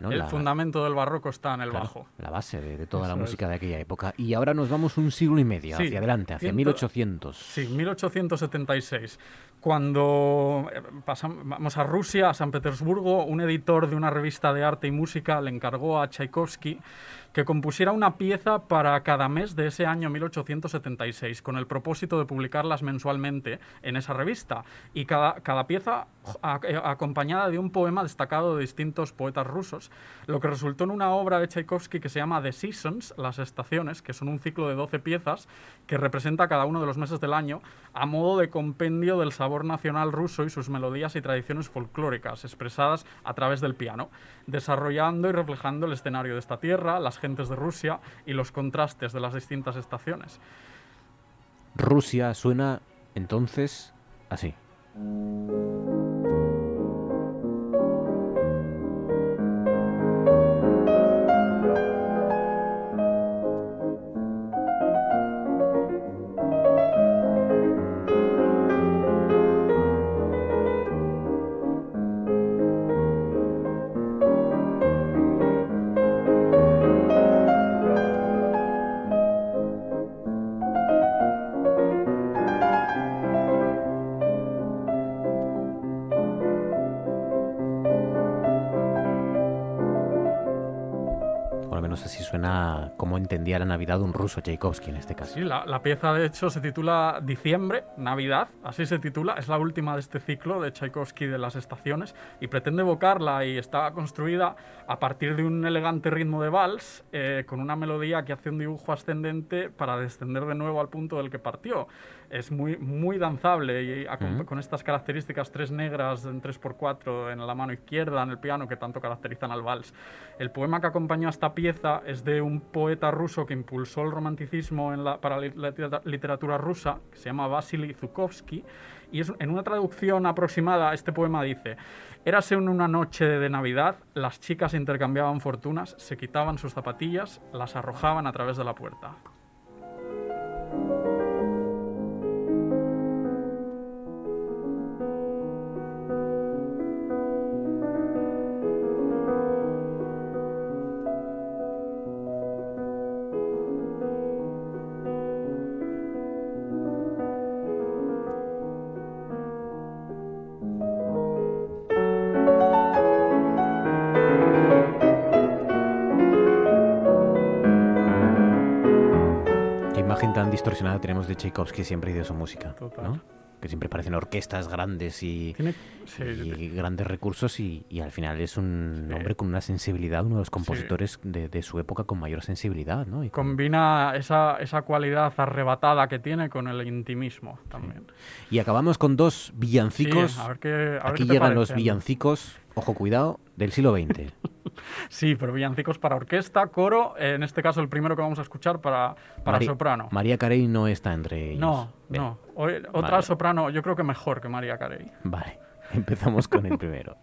¿no? el la- fundamento del barroco está en el claro, bajo. la base de, de toda la es. música de aquella época. Y ahora nos vamos un siglo y medio Sí, hacia adelante, hacia ciento- 1800. Sí, 1876. Cuando eh, pasam- vamos a Rusia, a San Petersburgo, un editor de una revista de arte y música le encargó a Tchaikovsky que compusiera una pieza para cada mes de ese año 1876, con el propósito de publicarlas mensualmente en esa revista. Y cada, cada pieza a- eh, acompañada de un poema destacado de distintos poetas rusos, lo que resultó en una obra de Tchaikovsky que se llama The Seasons, las estaciones, que son un ciclo de 12 piezas que representa cada uno de los meses del año a modo de compendio del sabor nacional ruso y sus melodías y tradiciones folclóricas expresadas a través del piano, desarrollando y reflejando el escenario de esta tierra, las de Rusia y los contrastes de las distintas estaciones. Rusia suena entonces así. Entendía la Navidad un ruso, Tchaikovsky en este caso. Sí, la, la pieza de hecho se titula Diciembre, Navidad, así se titula, es la última de este ciclo de Tchaikovsky de las estaciones y pretende evocarla y está construida a partir de un elegante ritmo de vals eh, con una melodía que hace un dibujo ascendente para descender de nuevo al punto del que partió. Es muy, muy danzable y Ujú. con estas características tres negras en 3x4 en la mano izquierda, en el piano, que tanto caracterizan al vals. El poema que acompañó a esta pieza es de un poeta ruso que impulsó el romanticismo en la, para la litera- literatura rusa, se llama Vasily Zukovsky, y es, en una traducción aproximada, este poema dice, Érase una noche de Navidad, las chicas intercambiaban fortunas, se quitaban sus zapatillas, las arrojaban a través de la puerta. Tenemos de Tchaikovsky siempre y de su música, Total. ¿no? Que siempre parecen orquestas grandes y, Tiene- sí, y grandes recursos y, y al final es un hombre con una sensibilidad, uno de los compositores de, de su época con mayor sensibilidad, ¿no? Y con- combina esa, esa cualidad arrebatada que tiene con el intimismo también. Y acabamos con dos villancicos. Sí, a ver qué- a ver Aquí llegan los villancicos, ojo cuidado, del siglo XX. Sí, pero villancicos para orquesta, coro, eh, en este caso el primero que vamos a escuchar para, para Mari- soprano. María Carey no está entre ellos. No, Bien, no. Otra Vale. soprano, yo creo que mejor que María Carey. Vale, empezamos con el primero.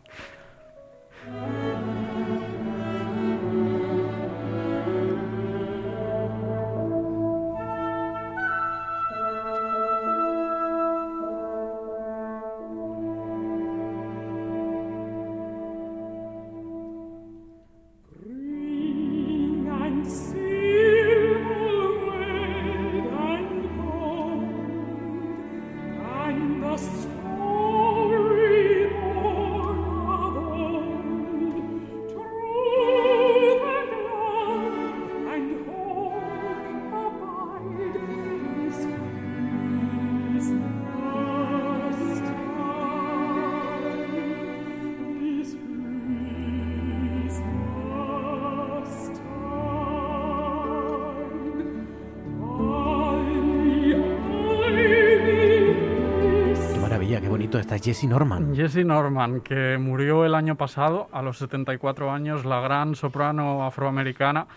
Jessie Norman. Jessie Norman, que murió el año pasado, a los 74 años, la gran soprano afroamericana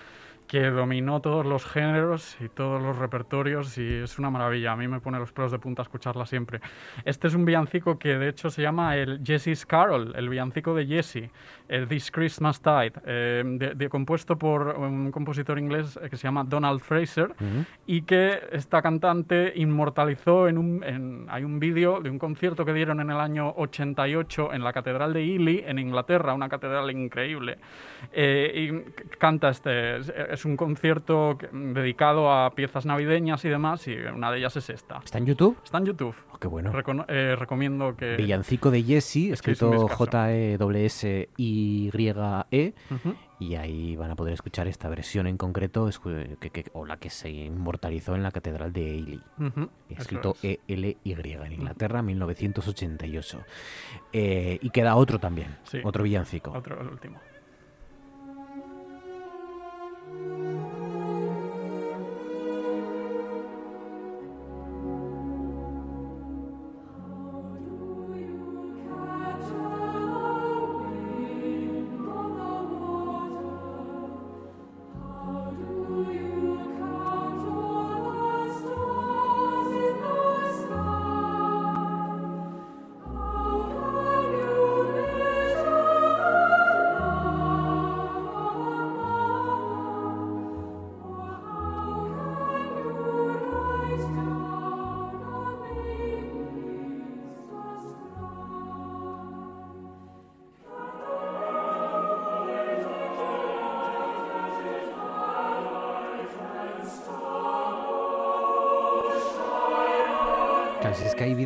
que dominó todos los géneros y todos los repertorios y es una maravilla. A mí me pone los pelos de punta escucharla siempre. Este es un villancico que de hecho se llama el Jesse's Carol, el villancico de Jesse, el This Christmas Tide, eh, de- de- compuesto por un compositor inglés que se llama Donald Fraser Ujú. y que esta cantante inmortalizó en un... en- hay un vídeo de un concierto que dieron en el año 88 en la Catedral de Ely, en Inglaterra, una catedral increíble. Eh, y canta este... Es, es un concierto que- dedicado a piezas navideñas y demás, y una de ellas es esta. ¿Está en YouTube? Está en YouTube. Oh, qué bueno. Recono- eh, recomiendo que... Villancico de Jessie, escrito. J-E-S-Y-E. Ujú. Y ahí van a poder escuchar esta versión en concreto, que, que- o la que se inmortalizó en la Catedral de Ely. Escrito es. E-L-Y en Inglaterra, 1988. Eh, y queda otro también, Sí. otro villancico. Otro, el último.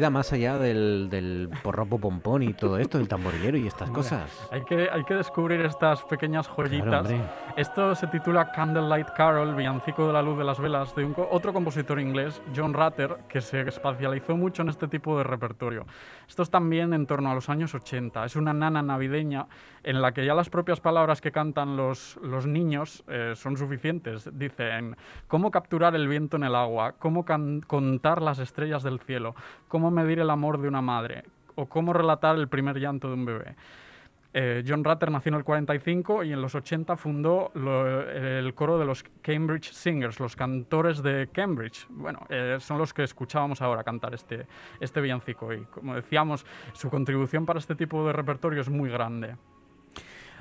Vida más allá del, del porropo pompón y todo esto, del tamborillero y estas cosas. Hay que, hay que descubrir estas pequeñas joyitas. Claro. Esto se titula Candlelight Carol, villancico de la luz de las velas, de un otro compositor inglés, John Rutter, que se especializó mucho en este tipo de repertorio. Esto es también en torno a los años 80. Es una nana navideña en la que ya las propias palabras que cantan los, los niños eh, son suficientes. Dicen, ¿cómo capturar el viento en el agua? ¿Cómo contar las estrellas del cielo? ¿Cómo medir el amor de una madre? ¿O cómo relatar el primer llanto de un bebé? Eh, John Rutter nació en el 45 y en los 80 fundó lo- el coro de los Cambridge Singers, los cantores de Cambridge. Bueno, eh, son los que escuchábamos ahora cantar este, este villancico y, como decíamos, su contribución para este tipo de repertorio es muy grande.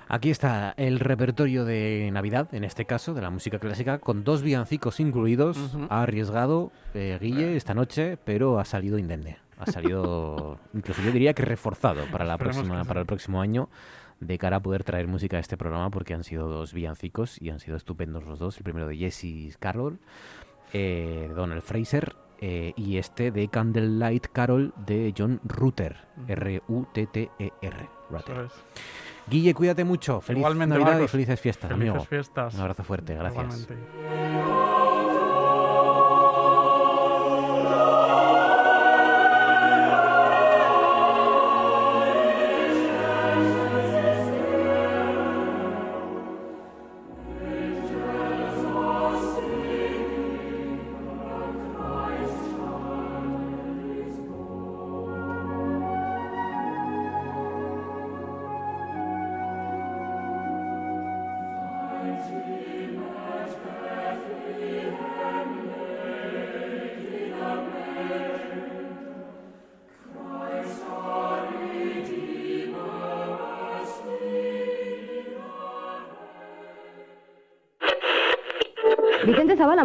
Aquí está el repertorio de Navidad, en este caso, de la música clásica, con dos villancicos incluidos. Ha arriesgado eh, Guille esta noche, pero ha salido indemne. Ha salido, incluso yo diría que reforzado para, la próxima, para el próximo año, de cara a poder traer música a este programa, porque han sido dos villancicos y han sido estupendos los dos. El primero de Jesse Carroll, eh, de Donald Fraser, eh, y este de Candlelight Carol de John Rutter, Ujú. R-U-T-T-E-R. Rutter. Guille, cuídate mucho. Feliz Igualmente, Navidad Marcos. y felices fiestas, Felices amigo. fiestas. Un abrazo fuerte, gracias. Igualmente.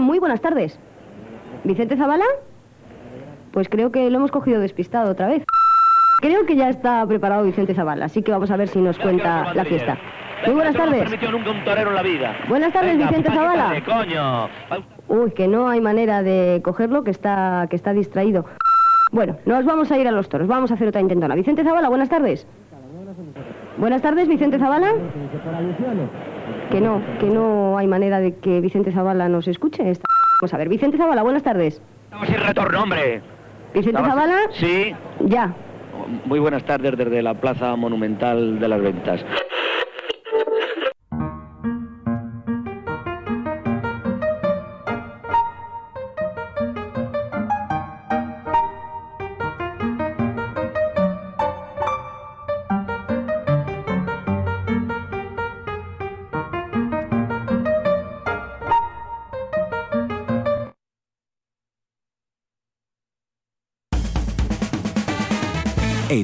Muy buenas tardes. ¿Vicente Zavala? Pues creo que lo hemos cogido despistado otra vez. Creo que ya está preparado Vicente Zavala, así que vamos a ver si nos cuenta la fiesta. Muy buenas tardes. Buenas tardes, Vicente Zavala. Uy, que no hay manera de cogerlo, que está, que está distraído. Bueno, nos vamos a ir a los toros. Vamos a hacer otra intentona. Vicente Zavala, buenas tardes. Buenas tardes, Vicente Zavala. Que no, que no hay manera de que Vicente Zavala nos escuche. Está- Vamos a ver, Vicente Zavala, buenas tardes. Estamos sin retorno, hombre. Vicente Estamos- Zavala, Sí. ya. Muy buenas tardes desde la Plaza Monumental de las Ventas.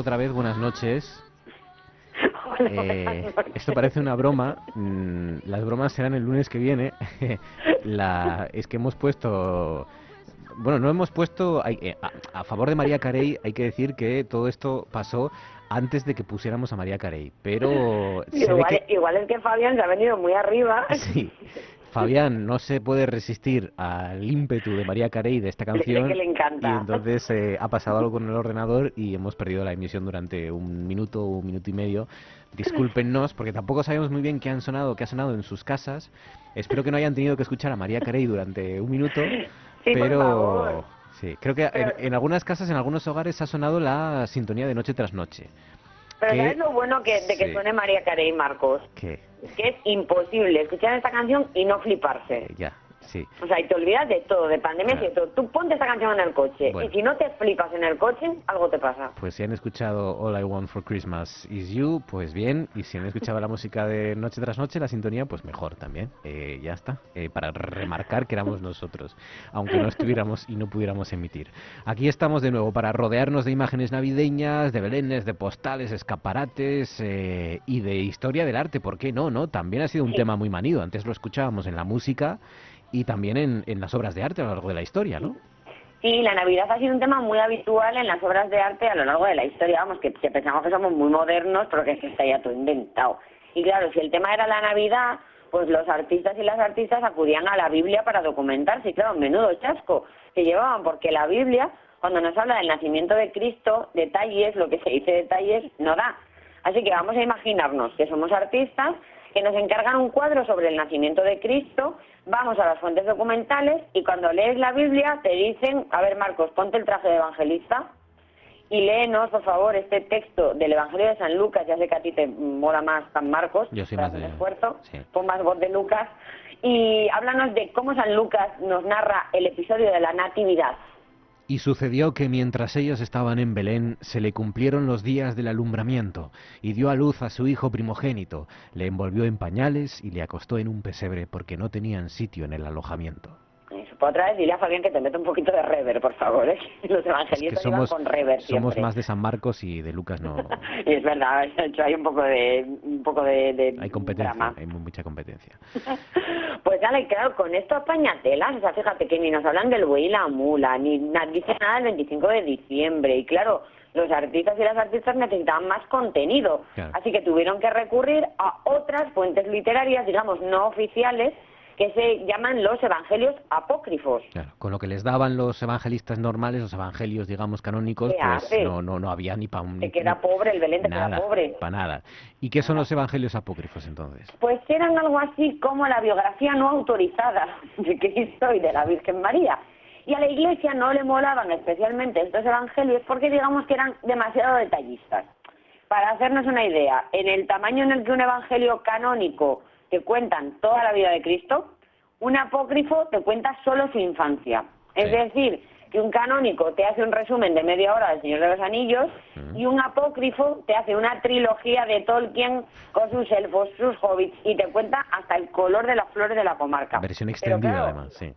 Otra vez, buenas noches. Eh, esto parece una broma. mm, Las bromas serán el lunes que viene. La, es que hemos puesto. Bueno, no hemos puesto. eh, a, a favor de María Carey, hay que decir que todo esto pasó antes de que pusiéramos a María Carey. Pero. Igual, que- igual es que Fabián se ha venido muy arriba. Sí. Fabián no se puede resistir al ímpetu de María Carey de esta canción. que le encanta. Y entonces eh, ha pasado algo con el ordenador y hemos perdido la emisión durante un minuto un minuto y medio. Discúlpennos, porque tampoco sabemos muy bien qué han sonado, qué ha sonado en sus casas. Espero que no hayan tenido que escuchar a María Carey durante un minuto. Sí, por pero favor. sí, creo que en, en algunas casas, en algunos hogares ha sonado la sintonía de Noche tras Noche. Pero. ¿sabes lo bueno que, de que Sí. suene María Carey, Marcos? Que es imposible escuchar esta canción y no fliparse. ya, sí. O sea, y te olvidas de todo, de pandemia y de todo. Tú ponte esta canción en el coche Bueno. y si no te flipas en el coche, algo te pasa. Pues si han escuchado All I Want for Christmas Is You, pues bien. Y si han escuchado la música de Noche tras Noche, la sintonía, pues mejor también. Eh, ya está. Eh, para remarcar que éramos nosotros, aunque no estuviéramos y no pudiéramos emitir. Aquí estamos de nuevo para rodearnos de imágenes navideñas, de belenes, de postales, escaparates eh, y de historia del arte. ¿Por qué no? no? También ha sido un tema muy manido. Antes lo escuchábamos en la música y también en, en las obras de arte a lo largo de la historia, ¿no? Sí, la Navidad ha sido un tema muy habitual en las obras de arte a lo largo de la historia. Vamos, que, pensamos que somos muy modernos, pero que está ya todo inventado. Y claro, si el tema era la Navidad, pues los artistas y las artistas acudían a la Biblia para documentarse. Y claro, menudo chasco que llevaban, porque la Biblia, cuando nos habla del nacimiento de Cristo, detalles, lo que se dice detalles, no da. Así que vamos a imaginarnos que somos artistas que nos encargan un cuadro sobre el nacimiento de Cristo, vamos a las fuentes documentales y cuando lees la Biblia te dicen, a ver Marcos, ponte el traje de evangelista y léenos, por favor, este texto del Evangelio de San Lucas, ya sé que a ti te mola más San Marcos, Yo soy más de- esfuerzo, sí. pon más voz de Lucas y háblanos de cómo San Lucas nos narra el episodio de la Natividad. Y sucedió que mientras ellos estaban en Belén, se le cumplieron los días del alumbramiento, y dio a luz a su hijo primogénito, le envolvió en pañales y le acostó en un pesebre porque no tenían sitio en el alojamiento. Otra vez dile a Fabián que te meta un poquito de rever, por favor, ¿eh? Los Es que evangelistas somos, iban con rever somos siempre. más de San Marcos y de Lucas no Y es verdad, hay un poco de un poco de, de hay competencia, drama. hay mucha competencia. Pues dale, claro, con esto apañatelas, o sea, fíjate que ni nos hablan del buey y la mula, ni na- dice nada del 25 de diciembre, y claro, los artistas y las artistas necesitaban más contenido, Claro. así que tuvieron que recurrir a otras fuentes literarias, digamos, no oficiales, que se llaman los evangelios apócrifos. Claro, con lo que les daban los evangelistas normales, los evangelios, digamos, canónicos, ¿Qué pues no, no, no había ni para un... Te queda pobre, el Belén te queda nada, pobre. para nada. ¿Y qué son los evangelios apócrifos entonces? Pues eran algo así como la biografía no autorizada de Cristo y de la Virgen María. Y a la Iglesia no le molaban especialmente estos evangelios porque digamos que eran demasiado detallistas. Para hacernos una idea, en el tamaño en el que un evangelio canónico te cuentan toda la vida de Cristo, un apócrifo te cuenta solo su infancia. Es decir, que un canónico te hace un resumen de media hora del Señor de los Anillos y un apócrifo te hace una trilogía de Tolkien con sus elfos, sus hobbits y te cuenta hasta el color de las flores de la comarca. Versión extendida, claro, además, sí.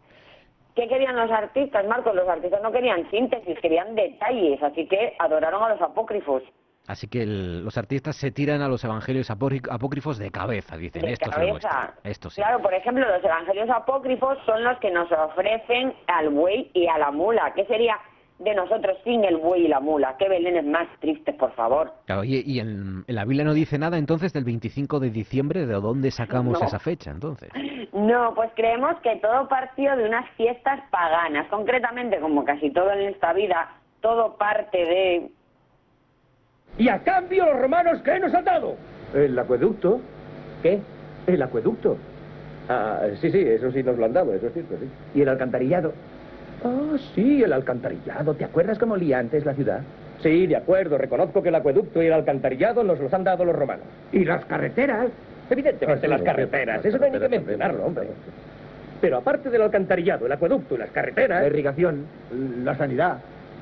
¿Qué querían los artistas, Marcos? Los artistas no querían síntesis, querían detalles, así que adoraron a los apócrifos. Así que el- los artistas se tiran a los evangelios apócrifos de cabeza, dicen, de esto es nuestro. cabeza. Esto sí. Claro, por ejemplo, los evangelios apócrifos son los que nos ofrecen al buey y a la mula. ¿Qué sería de nosotros sin el buey y la mula? ¿Qué belenes más tristes, por favor? Claro, y, y en, en la Biblia no dice nada entonces del 25 de diciembre, ¿de dónde sacamos No. esa fecha entonces? No, pues creemos que todo partió de unas fiestas paganas. Concretamente, como casi todo en esta vida, todo parte de... Y a cambio los romanos, ¿qué nos han dado? ¿El acueducto? ¿Qué? ¿El acueducto? Ah, sí, sí, eso sí nos lo han dado, eso es cierto, sí. ¿Y el alcantarillado? Ah, sí, el alcantarillado. ¿Te acuerdas cómo olía antes la ciudad? Sí, de acuerdo. Reconozco que el acueducto y el alcantarillado nos los han dado los romanos. ¿Y las carreteras? Evidentemente, Ah, sí, las carreteras. las Eso no hay ni que carreteras mencionarlo, hombre. Pero aparte del alcantarillado, el acueducto y las carreteras... La irrigación, la sanidad.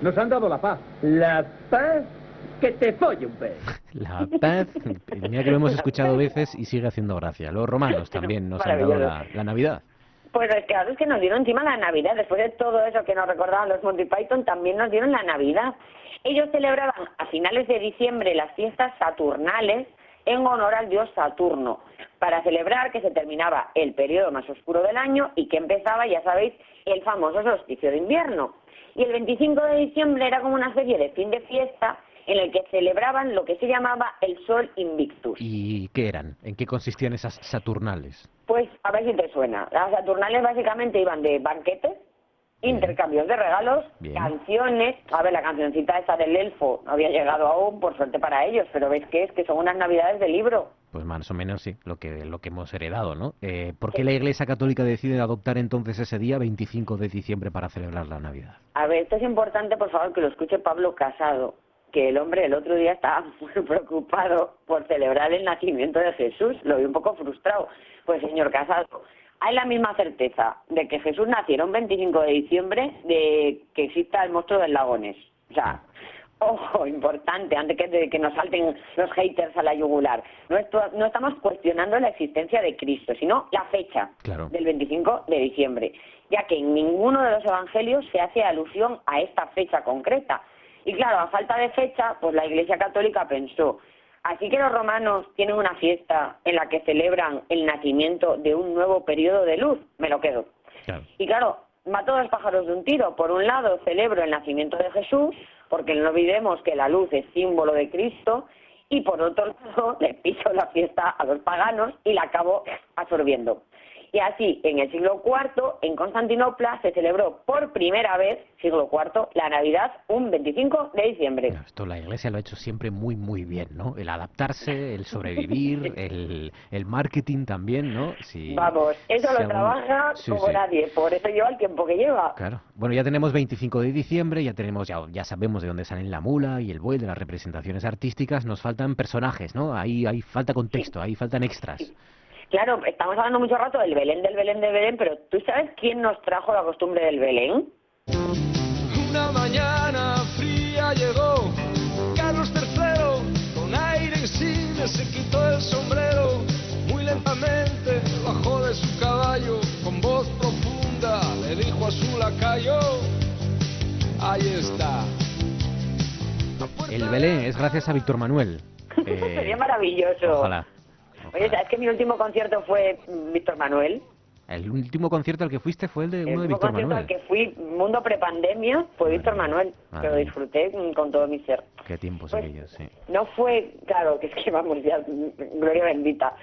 Nos han dado la paz. La paz que te folle un pez. La paz, mira que lo hemos escuchado veces y sigue haciendo gracia. Los romanos también nos han dado la, la Navidad. Pues claro, es que nos dieron encima la Navidad. Después de todo eso que nos recordaban los Monty Python, también nos dieron la Navidad. Ellos celebraban a finales de diciembre las fiestas saturnales en honor al dios Saturno, para celebrar que se terminaba el periodo más oscuro del año y que empezaba, ya sabéis, el famoso solsticio de invierno. Y el 25 de diciembre era como una serie de fin de fiesta en el que celebraban lo que se llamaba el Sol Invictus. ¿Y qué eran? ¿En qué consistían esas Saturnales? Pues a ver si te suena. Las Saturnales básicamente iban de banquetes, intercambios de regalos, Bien. canciones. A ver, la cancioncita esa del elfo no había llegado aún, por suerte para ellos, pero ¿ves qué es? Que son unas navidades de libro. Pues más o menos sí, lo que, lo que hemos heredado, ¿no? Eh, ¿Por qué la Iglesia Católica decide adoptar entonces ese día, 25 de diciembre, para celebrar la Navidad? A ver, esto es importante, por favor, que lo escuche Pablo Casado, que el hombre el otro día estaba muy preocupado por celebrar el nacimiento de Jesús. Lo vi un poco frustrado. Pues, señor Casado, hay la misma certeza de que Jesús naciera un 25 de diciembre de que exista el monstruo del Lagones. O sea, ojo, importante, antes que, de que nos salten los haters a la yugular. No, esto- no estamos cuestionando la existencia de Cristo, sino la fecha Claro. del 25 de diciembre, ya que en ninguno de los evangelios se hace alusión a esta fecha concreta. Y claro, a falta de fecha, pues la Iglesia Católica pensó, así que los romanos tienen una fiesta en la que celebran el nacimiento de un nuevo periodo de luz, me lo quedo. Y claro, mató dos pájaros de un tiro. Por un lado, celebro el nacimiento de Jesús, porque no olvidemos que la luz es símbolo de Cristo, y por otro lado, le piso la fiesta a los paganos y la acabo absorbiendo. Y así, en el siglo IV, en Constantinopla, se celebró por primera vez, siglo IV, la Navidad un 25 de diciembre. Esto la Iglesia lo ha hecho siempre muy, muy bien, ¿no? El adaptarse, el sobrevivir, el, el marketing también, ¿no? Si- Vamos, eso si lo trabaja Sí, como sí. nadie, por eso lleva el tiempo que lleva. Claro. Bueno, ya tenemos 25 de diciembre, ya tenemos, ya, ya sabemos de dónde salen la mula y el buey, de las representaciones artísticas. Nos faltan personajes, ¿no? Ahí, ahí falta contexto, ahí faltan extras. Claro, estamos hablando mucho rato del Belén, del Belén, del Belén, pero ¿tú sabes quién nos trajo la costumbre del Belén? Una mañana fría llegó Carlos III con aire insigne se quitó el sombrero muy lentamente bajó de su caballo con voz profunda le dijo a su lacayo ahí está El Belén es gracias a Víctor Manuel. Eh, Sería maravilloso. ojalá. Oye, ¿sabes que mi último concierto fue Víctor Manuel? El último concierto al que fuiste fue el de El uno de último Víctor concierto Manuel. al que fui, mundo prepandemia, fue Víctor Manuel, Madre que lo disfruté con todo mi ser. Qué tiempos Pues- aquellos, sí. No fue, claro, que es que vamos, ya, gloria bendita.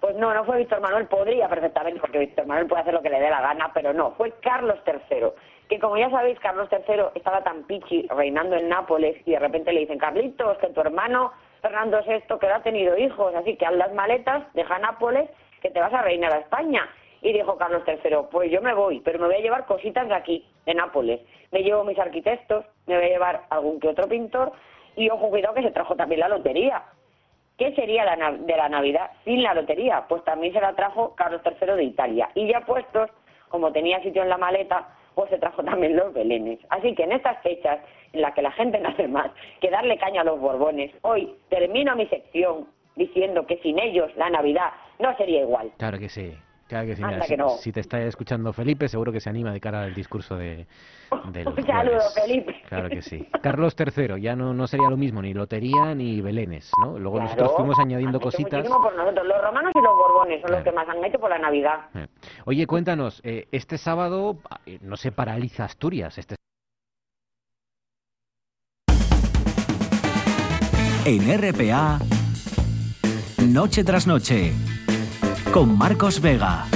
Pues no, no fue Víctor Manuel, podría perfectamente, porque Víctor Manuel puede hacer lo que le dé la gana, pero no, fue Carlos III, que como ya sabéis, Carlos III estaba tan pichi reinando en Nápoles y de repente le dicen, Carlitos, que tu hermano Fernando VI, que no ha tenido hijos, así que haz las maletas, deja Nápoles, que te vas a reinar a España. Y dijo Carlos III, pues yo me voy, pero me voy a llevar cositas de aquí, de Nápoles. Me llevo mis arquitectos, me voy a llevar algún que otro pintor, y ojo, cuidado que se trajo también la lotería. ¿Qué sería la de la Navidad sin la lotería? Pues también se la trajo Carlos III de Italia. Y ya puestos, como tenía sitio en la maleta, pues se trajo también los belenes. Así que en estas fechas en las que la gente no hace más que darle caña a los borbones, hoy termino mi sección diciendo que sin ellos la Navidad no sería igual. Claro que sí. Claro que sí. Anda Mira, que si, no. si te está escuchando Felipe, seguro que se anima de cara al discurso de, del Un saludo, jueves. Felipe. Claro que sí. Carlos III, ya no, no sería lo mismo, ni lotería ni belenes, ¿no? Luego nosotros Claro, fuimos añadiendo cositas. por nosotros. Los romanos y los borbones son los que más han hecho por la Navidad. Eh. Oye, cuéntanos, eh, este sábado, eh, no se paraliza Asturias, este En RPA, Noche tras Noche, con Marcos Vega.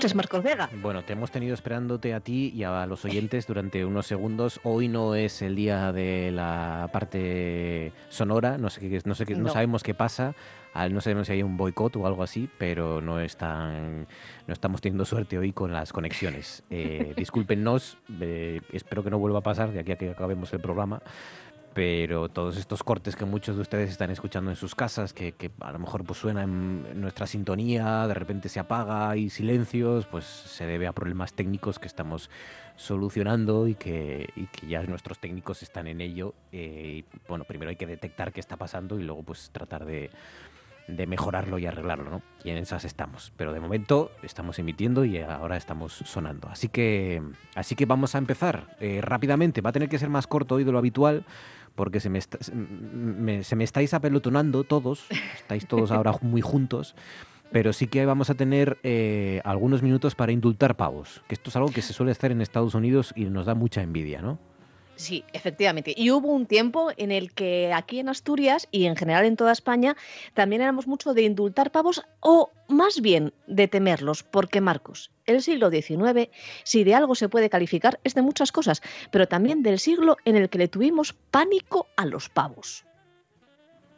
Noches, Marcos Vega. Bueno, te hemos tenido esperándote a ti y a los oyentes durante unos segundos. Hoy no es el día de la parte sonora, no sé qué, no sé qué, no. No. sabemos qué pasa. No sabemos si hay un boicot o algo así, pero no están, no estamos teniendo suerte hoy con las conexiones. Eh, discúlpenos, eh, espero que no vuelva a pasar de aquí a que acabemos el programa. Pero todos estos cortes que muchos de ustedes están escuchando en sus casas, que, a lo mejor pues suena en en nuestra sintonía, de repente se apaga y silencios, pues se debe a problemas técnicos que estamos solucionando y que, y que ya nuestros técnicos están en ello. eh, y, bueno, primero hay que detectar qué está pasando y luego pues tratar de, de mejorarlo y arreglarlo, ¿no? Y en esas estamos. Pero de momento estamos emitiendo y ahora estamos sonando. Así que, así que vamos a empezar eh, rápidamente. Va a tener que ser más corto hoy de lo habitual porque se me, está- se me- se me estáis apelotonando todos. Estáis todos ahora muy juntos. Pero sí que vamos a tener eh, algunos minutos para indultar pavos. Que esto es algo que se suele hacer en Estados Unidos y nos da mucha envidia, ¿no? Sí, efectivamente. Y hubo un tiempo en el que aquí en Asturias y en general en toda España también éramos mucho de indultar pavos o más bien de temerlos, porque Marcos, el siglo XIX, si de algo se puede calificar, es de muchas cosas, pero también del siglo en el que le tuvimos pánico a los pavos.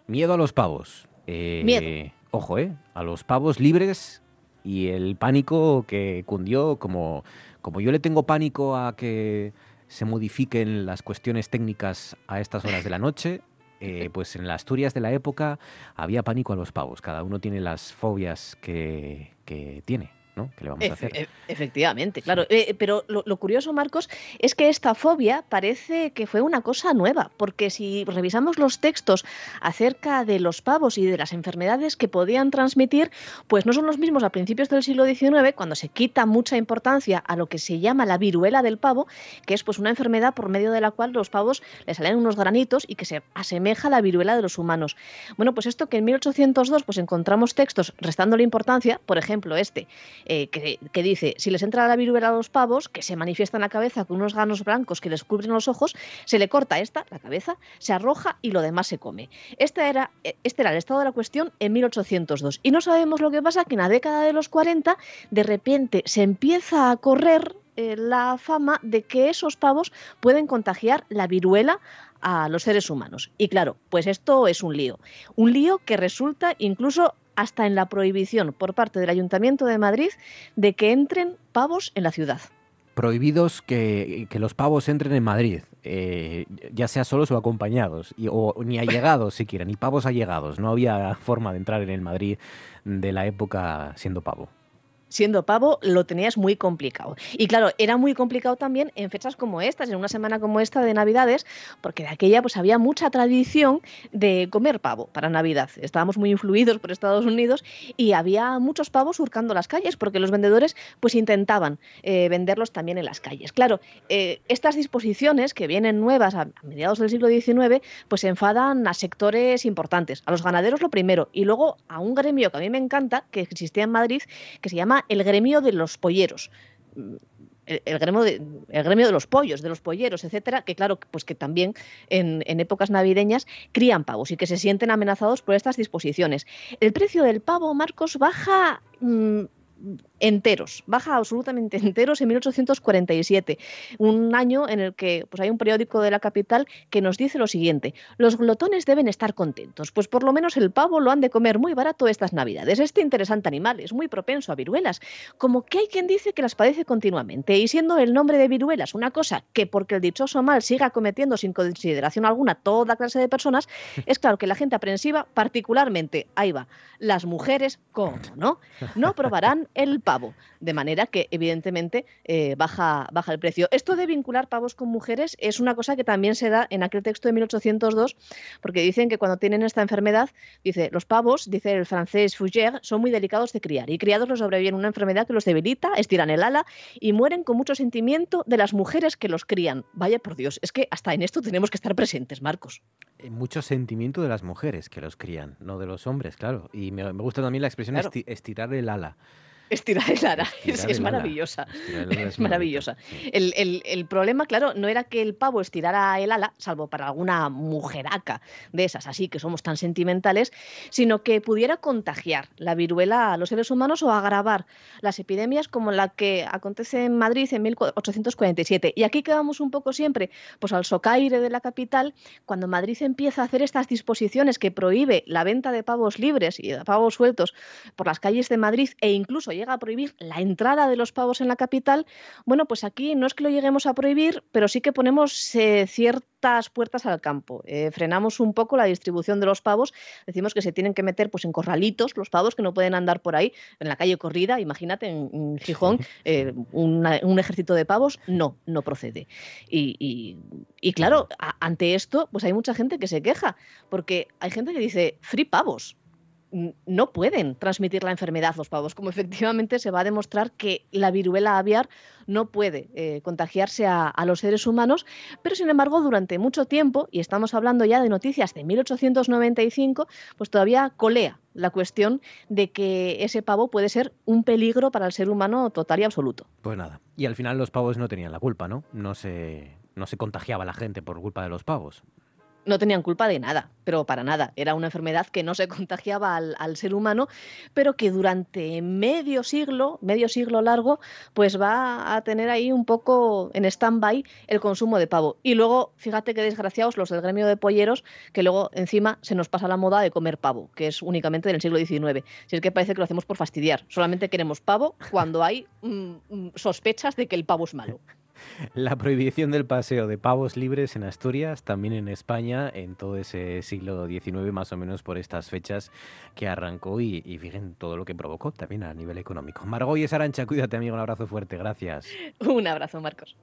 Miedo a los pavos. Eh, Miedo. Ojo, ¿eh? A los pavos libres y el pánico que cundió, como, como yo le tengo pánico a que se modifiquen las cuestiones técnicas a estas horas de la noche, eh, pues en las Asturias de la época había pánico a los pavos. Cada uno tiene las fobias que, que tiene, ¿no? ¿Qué le vamos a hacer? e- efectivamente, claro. Eh, pero lo, lo curioso, Marcos, es que esta fobia parece que fue una cosa nueva, porque si revisamos los textos acerca de los pavos y de las enfermedades que podían transmitir, pues no son los mismos a principios del siglo XIX, cuando se quita mucha importancia a lo que se llama la viruela del pavo, que es pues una enfermedad por medio de la cual los pavos les salen unos granitos y que se asemeja a la viruela de los humanos. Bueno, pues esto que en 1802 pues encontramos textos restándole importancia, por ejemplo este, eh, que, dice, si les entra la viruela a los pavos, que se manifiesta en la cabeza con unos ganos blancos que les cubren los ojos, se le corta esta, la cabeza, se arroja y lo demás se come. Este era, eh, este era el estado de la cuestión en 1802. Y no sabemos lo que pasa, que en la década de los 40, de repente se empieza a correr eh, la fama de que esos pavos pueden contagiar la viruela a los seres humanos. Y claro, pues esto es un lío. Un lío que resulta incluso hasta en la prohibición por parte del Ayuntamiento de Madrid de que entren pavos en la ciudad. Prohibidos que, los pavos entren en Madrid, eh, ya sea solos o acompañados, o ni allegados siquiera, ni pavos allegados. No había forma de entrar en el Madrid de la época siendo pavo. Siendo pavo lo tenías muy complicado. Y claro, era muy complicado también en fechas como estas, en una semana como esta de Navidades, porque de aquella pues había mucha tradición de comer pavo para Navidad. Estábamos muy influidos por Estados Unidos y había muchos pavos surcando las calles porque los vendedores pues intentaban eh, venderlos también en las calles. Claro, eh, estas disposiciones que vienen nuevas a, mediados del siglo XIX pues enfadan a sectores importantes, a los ganaderos lo primero y luego a un gremio que a mí me encanta, que existía en Madrid, que se llama el gremio de los polleros. El, gremio de, los pollos, de los polleros, etcétera, que claro, pues que también en, en épocas navideñas crían pavos y que se sienten amenazados por estas disposiciones. El precio del pavo, Marcos, baja mm, enteros, baja absolutamente enteros en 1847, un año en el que pues hay un periódico de la capital que nos dice lo siguiente: los glotones deben estar contentos, pues por lo menos el pavo lo han de comer muy barato estas Navidades. Este interesante animal es muy propenso a viruelas, como que hay quien dice que las padece continuamente, y siendo el nombre de viruelas una cosa que porque el dichoso mal siga cometiendo sin consideración alguna toda clase de personas, es claro que la gente aprensiva, particularmente, ahí va, las mujeres, ¿cómo no? No probarán el pavo, de manera que evidentemente eh, baja, baja el precio. Esto de vincular pavos con mujeres es una cosa que también se da en aquel texto de 1802, porque dicen que cuando tienen esta enfermedad, dice, los pavos, dice el francés Fougère, son muy delicados de criar y criados los sobreviven una enfermedad que los debilita, estiran el ala y mueren con mucho sentimiento de las mujeres que los crían. Vaya por Dios, es que hasta en esto tenemos que estar presentes, Marcos. Eh, Mucho sentimiento de las mujeres que los crían, no de los hombres, claro. Y me, me gusta también la expresión Claro. estirar el ala. Estirar el ara, Estirar es, el maravillosa. El ala Es maravillosa. El, el- el problema, claro, no era que el pavo estirara el ala, salvo para alguna mujeraca de esas, así que somos tan sentimentales, sino que pudiera contagiar la viruela a los seres humanos o agravar las epidemias como la que acontece en Madrid en 1847. Y aquí quedamos un poco siempre, pues al socaire de la capital, cuando Madrid empieza a hacer estas disposiciones que prohíbe la venta de pavos libres y de pavos sueltos por las calles de Madrid e incluso llega a prohibir la entrada de los pavos en la capital, bueno, pues aquí no es que lo lleguemos a prohibir, pero sí que ponemos eh, ciertas puertas al campo. Eh, frenamos un poco la distribución de los pavos, decimos que se tienen que meter pues en corralitos los pavos que no pueden andar por ahí en la calle corrida, imagínate en, en Gijón eh, una- un ejército de pavos, no, no procede. Y, y- y claro, a- ante esto, pues hay mucha gente que se queja, porque hay gente que dice, free pavos. No pueden transmitir la enfermedad los pavos, como efectivamente se va a demostrar que la viruela aviar no puede eh, contagiarse a, a los seres humanos, pero sin embargo durante mucho tiempo, y estamos hablando ya de noticias de 1895, pues todavía colea la cuestión de que ese pavo puede ser un peligro para el ser humano total y absoluto. Pues nada. Y al final los pavos no tenían la culpa, ¿no? No se, no se contagiaba la gente por culpa de los pavos. No tenían culpa de nada, pero para nada. Era una enfermedad que no se contagiaba al, ser humano, pero que durante medio siglo, medio siglo largo, pues va a tener ahí un poco en stand-by el consumo de pavo. Y luego, fíjate qué desgraciados los del gremio de polleros, que luego encima se nos pasa la moda de comer pavo, que es únicamente del siglo XIX. Si es que parece que lo hacemos por fastidiar. Solamente queremos pavo cuando hay mm, mm, sospechas de que el pavo es malo. La prohibición del paseo de pavos libres en Asturias, también en España, en todo ese siglo XIX, más o menos por estas fechas que arrancó y, y fíjense todo lo que provocó también a nivel económico. Margot y Arancha, cuídate amigo, un abrazo fuerte, gracias. Un abrazo, Marcos.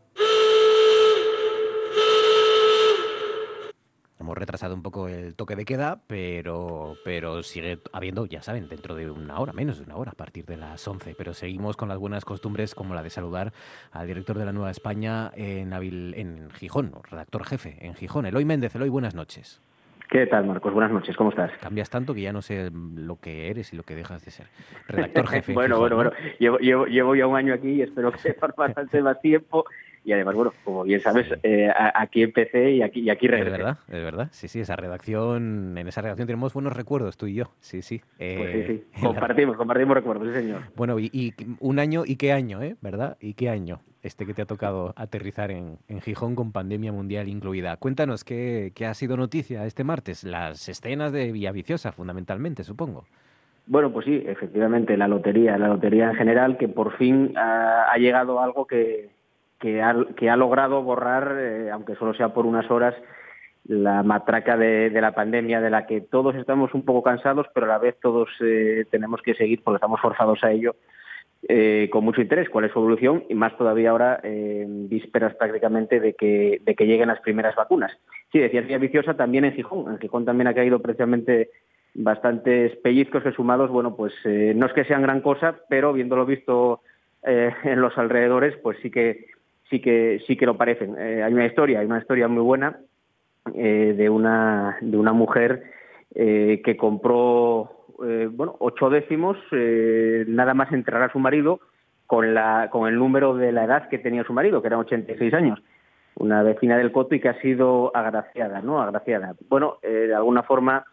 Hemos retrasado un poco el toque de queda, pero, pero sigue habiendo, ya saben, dentro de una hora, menos de una hora, a partir de las 11. Pero seguimos con las buenas costumbres como la de saludar al director de la Nueva España en, Avil- en Gijón, redactor jefe en Gijón. Eloy Méndez, Eloy, buenas noches. ¿Qué tal, Marcos? Buenas noches, ¿cómo estás? Cambias tanto que ya no sé lo que eres y lo que dejas de ser. Redactor jefe. en bueno, Gijón, bueno, ¿no? bueno. Llevo, llevo, llevo ya un año aquí y espero que bastante más tiempo. Y además, bueno, como bien sabes, eh, aquí empecé y aquí, y aquí Es regresé. verdad, es verdad. Sí, sí, esa redacción, en esa redacción tenemos buenos recuerdos, tú y yo. Sí, sí. Pues Eh, sí, sí. en la- Compartimos, compartimos recuerdos, sí, señor. Bueno, y, y un año y qué año, ¿eh? ¿Verdad? ¿Y qué año este que te ha tocado aterrizar en, en Gijón con pandemia mundial incluida? Cuéntanos qué, qué ha sido noticia este martes. Las escenas de Villaviciosa, fundamentalmente, supongo. Bueno, pues sí, efectivamente, la lotería, la lotería en general, que por fin ha, ha llegado a algo que, que, ha, que ha logrado borrar, eh, aunque solo sea por unas horas, la matraca de, de la pandemia de la que todos estamos un poco cansados, pero a la vez todos eh, tenemos que seguir porque estamos forzados a ello eh, con mucho interés cuál es su evolución y más todavía ahora eh, vísperas prácticamente de que, de que lleguen las primeras vacunas. Sí, decía Vía Viciosa también en Gijón. En Gijón también ha caído precisamente bastantes pellizcos que sumados, bueno, pues no es que sean gran cosa, pero viéndolo visto en los alrededores, pues sí que sí que sí que lo parecen. Eh, hay una historia, hay una historia muy buena eh, de una de una mujer eh, que compró bueno ocho décimos nada más entrar a su marido con la con el número de la edad que tenía su marido, que eran 86 años. Una vecina del Coto y que ha sido agraciada, ¿no? Agraciada. Bueno, de alguna forma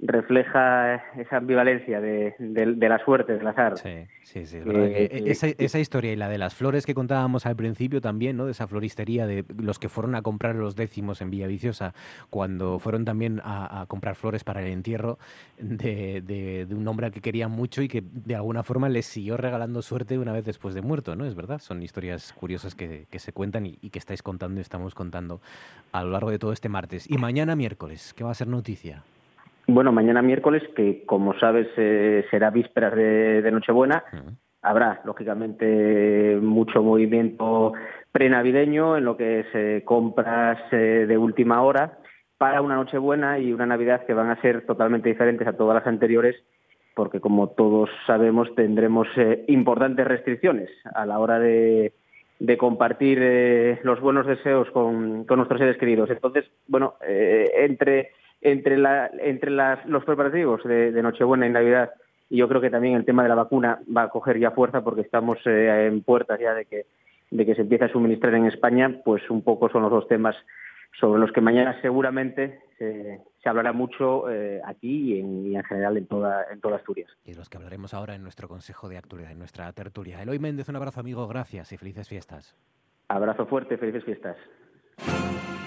refleja esa ambivalencia de, de- de la suerte, del azar. Sí, sí, sí. es Que- verdad que que- esa, esa historia y la de las flores que contábamos al principio también, ¿no? De esa floristería de los que fueron a comprar los décimos en Villaviciosa cuando fueron también a, a comprar flores para el entierro de, de- de un hombre al que querían mucho y que de alguna forma les siguió regalando suerte una vez después de muerto, ¿no? Es verdad, son historias curiosas que, que se cuentan y, y que estáis contando y estamos contando a lo largo de todo este martes. Y mañana miércoles, ¿qué va a ser noticia? Bueno, mañana miércoles, que como sabes eh, será vísperas de, de Nochebuena, habrá lógicamente mucho movimiento prenavideño en lo que es eh, compras eh, de última hora para una Nochebuena y una Navidad que van a ser totalmente diferentes a todas las anteriores porque como todos sabemos tendremos eh, importantes restricciones a la hora de, de compartir eh, los buenos deseos con, con nuestros seres queridos. Entonces, bueno, eh, entre entre la, entre las, los preparativos de, de Nochebuena y Navidad y yo creo que también el tema de la vacuna va a coger ya fuerza porque estamos eh, en puertas ya de que, de que se empiece a suministrar en España, pues un poco son los dos temas sobre los que mañana seguramente se, se hablará mucho eh, aquí y en, y en general en toda, en toda Asturias. Y de los que hablaremos ahora en nuestro Consejo de Actualidad, en nuestra tertulia. Eloy Méndez, un abrazo amigo, gracias y felices fiestas. Abrazo fuerte, felices fiestas.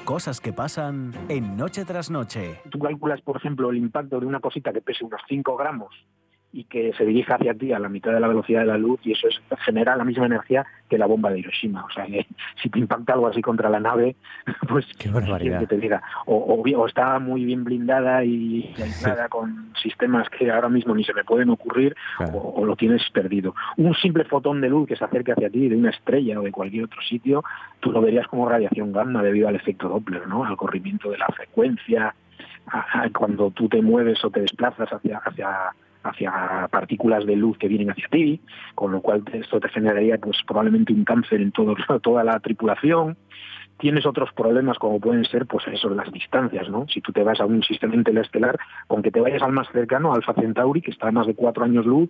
Cosas que pasan en Noche tras Noche. Tú calculas, por ejemplo, el impacto de una cosita que pese unos 5 gramos y que se dirija hacia ti a la mitad de la velocidad de la luz y eso es, genera la misma energía que la bomba de Hiroshima. O sea, que si te impacta algo así contra la nave, pues Qué barbaridad. que te diga, o, o bien- o está muy bien blindada y aislada con sistemas que ahora mismo ni se me pueden ocurrir, o, o lo tienes perdido. Un simple fotón de luz que se acerque hacia ti de una estrella o de cualquier otro sitio, tú lo verías como radiación gamma debido al efecto Doppler, ¿no? Al corrimiento de la frecuencia, a- a- cuando tú te mueves o te desplazas hacia, hacia, hacia partículas de luz que vienen hacia ti, con lo cual esto te generaría pues probablemente un cáncer en todo, toda la tripulación. Tienes otros problemas como pueden ser pues eso, las distancias, ¿no? Si tú te vas a un sistema interestelar, con que te vayas al más cercano, Alpha Centauri, que está a más de cuatro años luz,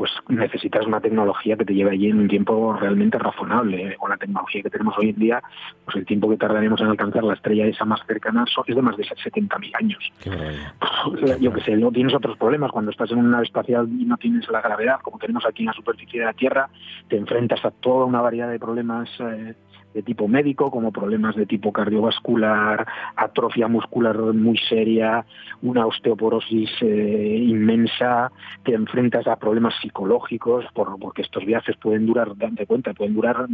pues necesitas una tecnología que te lleve allí en un tiempo realmente razonable. Con la tecnología que tenemos hoy en día, pues el tiempo que tardaremos en alcanzar la estrella esa más cercana es de más de 70.000 años. Yo que sé, no tienes otros problemas cuando estás en una nave espacial y no tienes la gravedad, como tenemos aquí en la superficie de la Tierra, te enfrentas a toda una variedad de problemas eh, de tipo médico, como problemas de tipo cardiovascular, atrofia muscular muy seria, una osteoporosis eh, inmensa, te enfrentas a problemas psicológicos, por- porque estos viajes pueden durar, date cuenta, pueden durar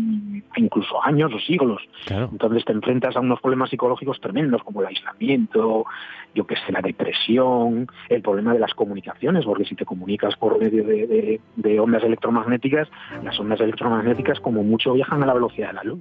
incluso años o siglos. Entonces te enfrentas a unos problemas psicológicos tremendos como el aislamiento, yo qué sé, la depresión, el problema de las comunicaciones, porque si te comunicas por medio de, de- de ondas electromagnéticas, las ondas electromagnéticas como mucho viajan a la velocidad de la luz.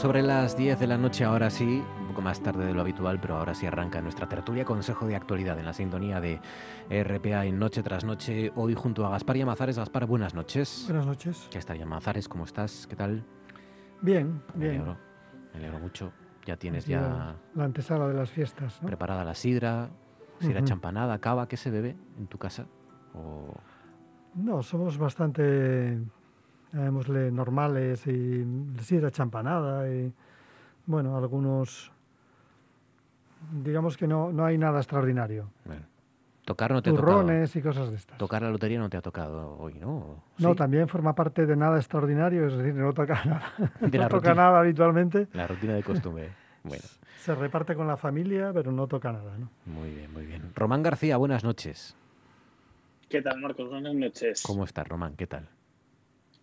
Sobre las 10 de la noche, ahora sí, un poco más tarde de lo habitual, pero ahora sí arranca nuestra tertulia Consejo de Actualidad en la sintonía de RPA en Noche tras Noche, hoy junto a Gaspar Yamazares. Gaspar, buenas noches. Buenas noches. ¿Qué está Yamazares? ¿Cómo estás? ¿Qué tal? Bien, Me bien. alegro, me alegro mucho. Ya tienes ya La antesala de las fiestas, ¿no? preparada la sidra, sidra Ujú. champanada, cava, ¿qué se bebe en tu casa? O... No, somos bastante, llamémosle, normales y sidra champanada y, bueno, algunos, digamos que no, no hay nada extraordinario. Tocar no te ha tocado. Turrones y cosas de estas. Tocar la lotería no te ha tocado hoy, ¿no? No, Sí. también forma parte de nada extraordinario, es decir, no toca nada. De no la toca rutina. nada habitualmente. La rutina de costumbre. Bueno, Se reparte con la familia, pero no toca nada, ¿no? muy bien, muy bien. Román García, buenas noches. ¿Qué tal, Marcos? Buenas noches. ¿Cómo estás, Román? ¿Qué tal?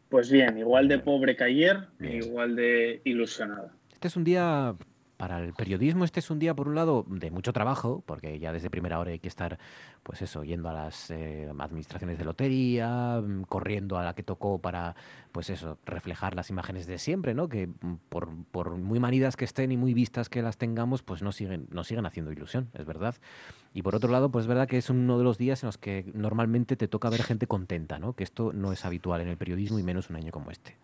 Pues bien, igual de pobre que ayer, Bien. igual de ilusionado. Este es un día para el periodismo, este es un día por un lado de mucho trabajo, porque ya desde primera hora hay que estar, pues eso, yendo a las eh, administraciones de lotería, mm, corriendo a la que tocó para, pues eso, reflejar las imágenes de siempre, ¿no? Que mm, por, por muy manidas que estén y muy vistas que las tengamos, pues no siguen, no siguen haciendo ilusión, es verdad. Y por otro lado, pues es verdad que es uno de los días en los que normalmente te toca ver gente contenta, ¿no? Que esto no es habitual en el periodismo y menos un año como este.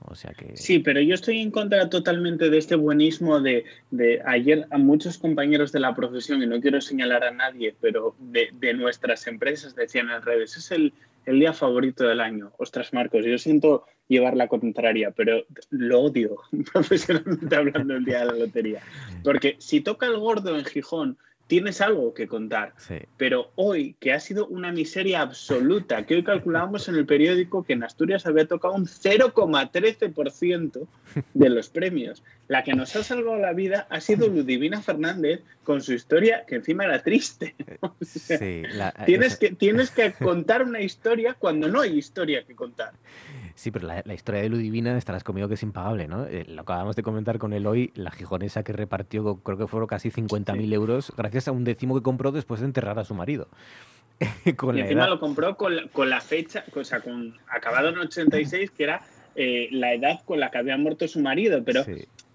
O sea que... Sí, pero yo estoy en contra totalmente de este buenismo de, de ayer a muchos compañeros de la profesión, y no quiero señalar a nadie, pero de, de nuestras empresas decían en redes, es el, el día favorito del año. Ostras, Marcos, yo siento llevar la contraria, pero lo odio profesionalmente hablando el día de la lotería. Porque si toca el gordo en Gijón tienes algo que contar. Sí. Pero hoy, que ha sido una miseria absoluta, que hoy calculábamos en el periódico que en Asturias había tocado un 0,13% de los premios. La que nos ha salvado la vida ha sido Ludivina Fernández con su historia que encima era triste. O sea, Sí, la- tienes, esa- que, tienes que contar una historia cuando no hay historia que contar. Sí, pero la, la historia de Ludivina estarás conmigo que es impagable, ¿no? Eh, lo acabamos de comentar con él hoy, la gijonesa que repartió, creo que fueron casi 50.000 euros, gracias a un décimo que compró después de enterrar a su marido. con y encima edad. lo compró con la, con la fecha, o sea, con, acabado en 86, que era eh, la edad con la que había muerto su marido, pero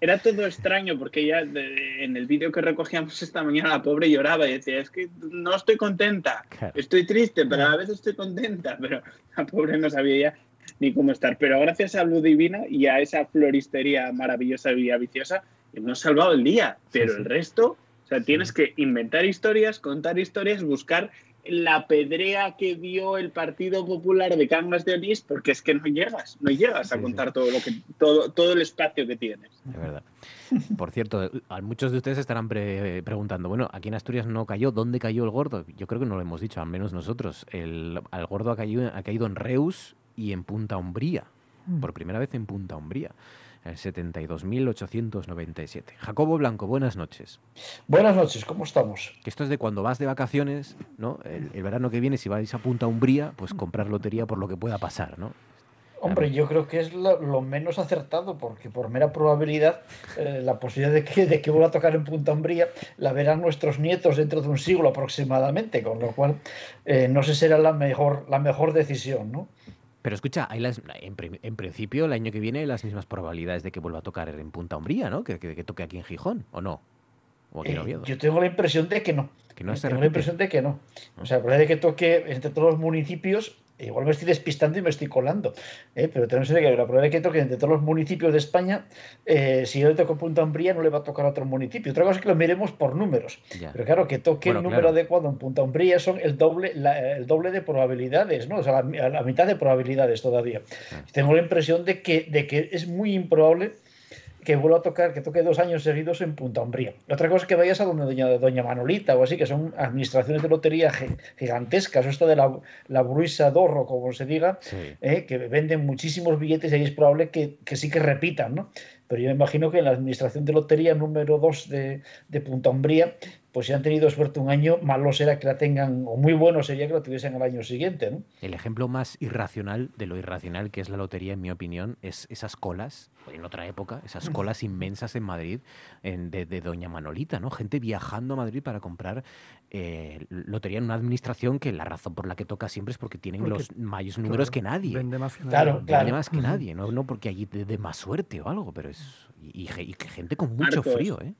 era todo extraño porque ella de- en el vídeo que recogíamos esta mañana la pobre lloraba y decía, es que no estoy contenta, estoy triste, pero a la vez estoy contenta, pero la pobre no sabía ya ni cómo estar. Pero gracias a Blue Divina y a esa floristería maravillosa y viciosa, hemos salvado el día, pero sí. el resto, o sea, tienes que inventar historias, contar historias, buscar la pedrea que dio el Partido Popular de Cangas de Onís, porque es que no llegas, no llegas a contar todo lo que todo, todo el espacio que tienes. Es verdad. Por cierto, a muchos de ustedes estarán pre- preguntando, bueno, aquí en Asturias no cayó, ¿dónde cayó el gordo? Yo creo que no lo hemos dicho, al menos nosotros. El, al gordo ha caído, ha caído en Reus y en Punta Umbría, Mm. por primera vez en Punta Umbría, 72.897. Jacobo Blanco, buenas noches. Buenas noches, ¿cómo estamos? Que esto es de cuando vas de vacaciones, ¿no? El, el verano que viene, si vais a Punta Umbría, pues comprar lotería por lo que pueda pasar, ¿no? Hombre, yo creo que es lo, lo menos acertado, porque por mera probabilidad, eh, la posibilidad de que, de que vuelva a tocar en Punta Umbría la verán nuestros nietos dentro de un siglo aproximadamente, con lo cual eh, no sé si será la mejor, la mejor decisión, ¿no? Pero escucha, hay las, en, en principio el año que viene las mismas probabilidades de que vuelva a tocar en Punta Umbría, ¿no? Que, que- que toque aquí en Gijón, ¿o no? O aquí en Eh, Oviedo. yo tengo la impresión de que no. Que no se tengo la impresión de que no. O sea, puede que toque entre todos los municipios. Igual me estoy despistando y me estoy colando, ¿eh? pero de que la probabilidad de que toque entre todos los municipios de España, eh, si yo le toco Punta Umbría, no le va a tocar a otro municipio. Otra cosa es que lo miremos por números. Ya. Pero claro, que toque Bueno, el número claro. adecuado en Punta Umbría son el doble, la- el doble de probabilidades, ¿no? O sea, la, la mitad de probabilidades todavía. Tengo la impresión de que, de que es muy improbable que vuelva a tocar, que toque dos años seguidos en Punta Umbría. La otra cosa es que vayas a donde doña, doña Manolita o así, que son administraciones de lotería gi- gigantescas, o esto de la, la Bruisa d'Orro, como se diga, eh, que venden muchísimos billetes y ahí es probable que, que sí que repitan, ¿no? Pero yo me imagino que en la administración de lotería número 2 de, de Punta Umbría, pues si han tenido suerte un año, malo será que la tengan, o muy bueno sería que la tuviesen el año siguiente, ¿no? El ejemplo más irracional de lo irracional que es la lotería, en mi opinión, es esas colas, en otra época, esas colas inmensas en Madrid en- de, de Doña Manolita, ¿no? Gente viajando a Madrid para comprar eh, lotería en una administración que la razón por la que toca siempre es porque tienen Porque, los mayores números que nadie. vende más que Claro, Vende claro. más que nadie, no, no porque allí de, de más suerte o algo, pero es... Y, y gente con mucho Marcos. frío, ¿eh?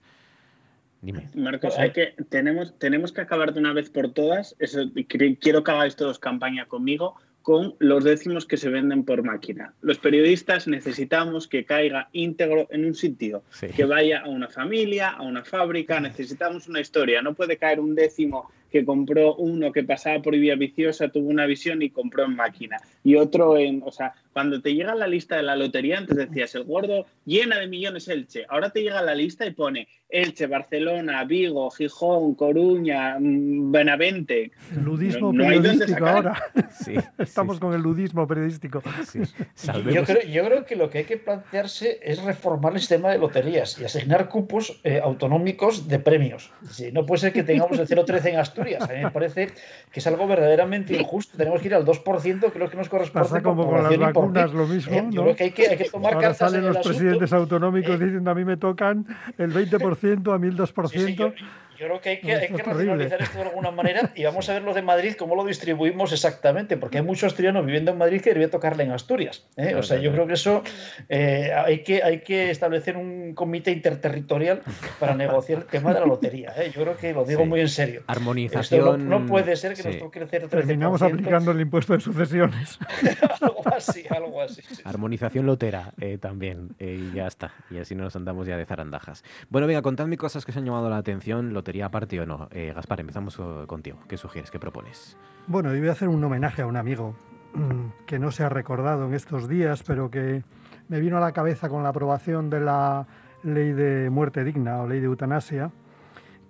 Dime. Marcos, hay que, tenemos, tenemos que acabar de una vez por todas, eso, quiero que hagáis todos campaña conmigo, con los décimos que se venden por máquina. Los periodistas necesitamos que caiga íntegro en un sitio, Sí. que vaya a una familia, a una fábrica, necesitamos una historia, no puede caer un décimo que compró uno que pasaba por Vía Viciosa, tuvo una visión y compró en máquina, y otro en, o sea, cuando te llega la lista de la lotería, antes decías, el gordo llena de millones Elche, ahora te llega la lista y pone Elche, Barcelona, Vigo, Gijón, Coruña, mm, Benavente. Ludismo No- no periodístico ahora. Sí, Estamos con el ludismo periodístico. Yo creo, yo creo que lo que hay que plantearse es reformar el sistema de loterías y asignar cupos eh, autonómicos de premios. Sí, no puede ser que tengamos el 0,13 en Asturias. A mí me parece que es algo verdaderamente injusto. Tenemos que ir al 2%, que es lo que nos corresponde. Pasa como con las vacunas, lo mismo, Eh, ¿no? Yo creo que hay que, hay que tomar Ahora cartas salen en el los asunto. presidentes autonómicos diciendo a mí me tocan el 20%, a mí el 2%. Yo creo que hay que, No, hay que racionalizar esto de alguna manera y vamos a ver los de Madrid, cómo lo distribuimos exactamente, porque hay muchos asturianos viviendo en Madrid que debería tocarle en Asturias. ¿eh? Claro, o sea, yo creo que eso eh, hay, que, hay que establecer un comité interterritorial para negociar el tema de la lotería. ¿eh? Yo creo que lo digo Sí. muy en serio. Esto Armonización. no, no puede ser que sí. nos toque el 0,13%. Terminamos aplicando el impuesto de sucesiones. algo así, algo así. Armonización lotera eh, también, eh, y ya está. Y así no nos andamos ya de zarandajas. Bueno, venga, contadme cosas que os han llamado la atención, lotería aparte o no. Eh, Gaspar, empezamos contigo. ¿Qué sugieres? ¿Qué propones? Bueno, yo voy a hacer un homenaje a un amigo mm, que no se ha recordado en estos días, pero que me vino a la cabeza con la aprobación de la ley de muerte digna o ley de eutanasia,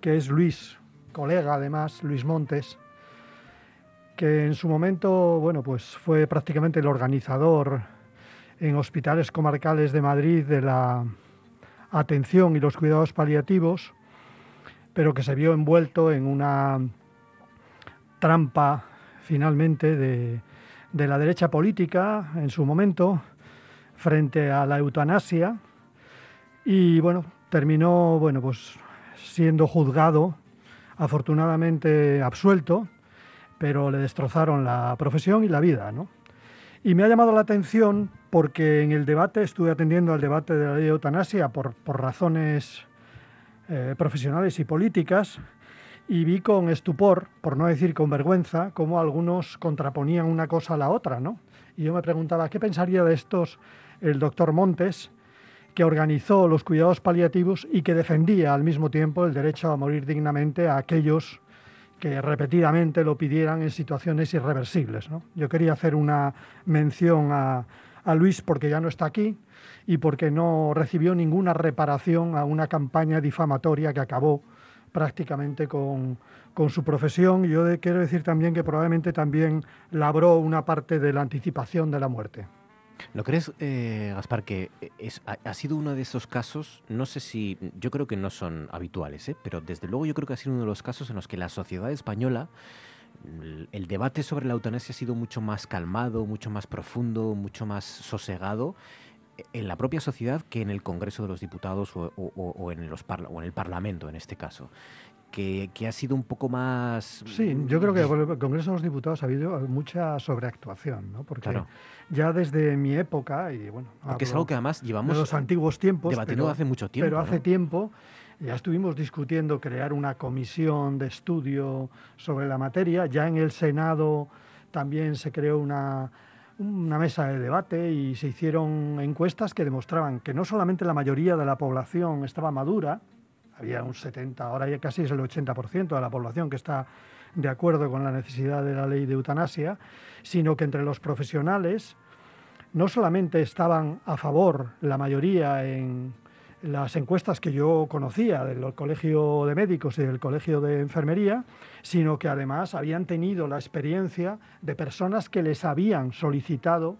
que es Luis, colega además, Luis Montes, que en su momento, bueno, pues fue prácticamente el organizador en hospitales comarcales de Madrid de la atención y los cuidados paliativos, pero que se vio envuelto en una trampa finalmente de, de la derecha política en su momento frente a la eutanasia y bueno, terminó bueno, pues siendo juzgado, afortunadamente absuelto, pero le destrozaron la profesión y la vida, ¿no? Y me ha llamado la atención porque en el debate, estuve atendiendo al debate de la ley de eutanasia por, por razones eh, profesionales y políticas, y vi con estupor, por no decir con vergüenza, cómo algunos contraponían una cosa a la otra, ¿no? Y yo me preguntaba, ¿qué pensaría de estos el doctor Montes, que organizó los cuidados paliativos y que defendía al mismo tiempo el derecho a morir dignamente a aquellos que repetidamente lo pidieran en situaciones irreversibles. Yo quería hacer una mención a Luis porque ya no está aquí y porque no recibió ninguna reparación a una campaña difamatoria que acabó prácticamente con, con su profesión. Yo de, quiero decir también que probablemente también labró una parte de la anticipación de la muerte. ¿No crees, eh, Gaspar, que es, ha, ha, sido uno de esos casos, no sé si, yo creo que no son habituales, ¿eh? pero desde luego yo creo que ha sido uno de los casos en los que la sociedad española, el, el debate sobre la eutanasia ha sido mucho más calmado, mucho más profundo, mucho más sosegado en la propia sociedad que en el Congreso de los Diputados o, o, o en, los parla o en el Parlamento en este caso. Que, que, ha sido un poco más... Sí, yo creo que por el Congreso de los Diputados ha habido mucha sobreactuación, ¿no? Porque claro. ya desde mi época, y bueno... Porque es algo que además llevamos... De los antiguos tiempos. Debatiendo pero, hace mucho tiempo. Pero hace ¿no? tiempo ya estuvimos discutiendo crear una comisión de estudio sobre la materia. Ya en el Senado también se creó una, una mesa de debate y se hicieron encuestas que demostraban que no solamente la mayoría de la población estaba madura, había un 70, ahora ya casi es el 80% de la población que está de acuerdo con la necesidad de la ley de eutanasia, sino que entre los profesionales no solamente estaban a favor la mayoría en las encuestas que yo conocía del Colegio de Médicos y del Colegio de Enfermería, sino que además habían tenido la experiencia de personas que les habían solicitado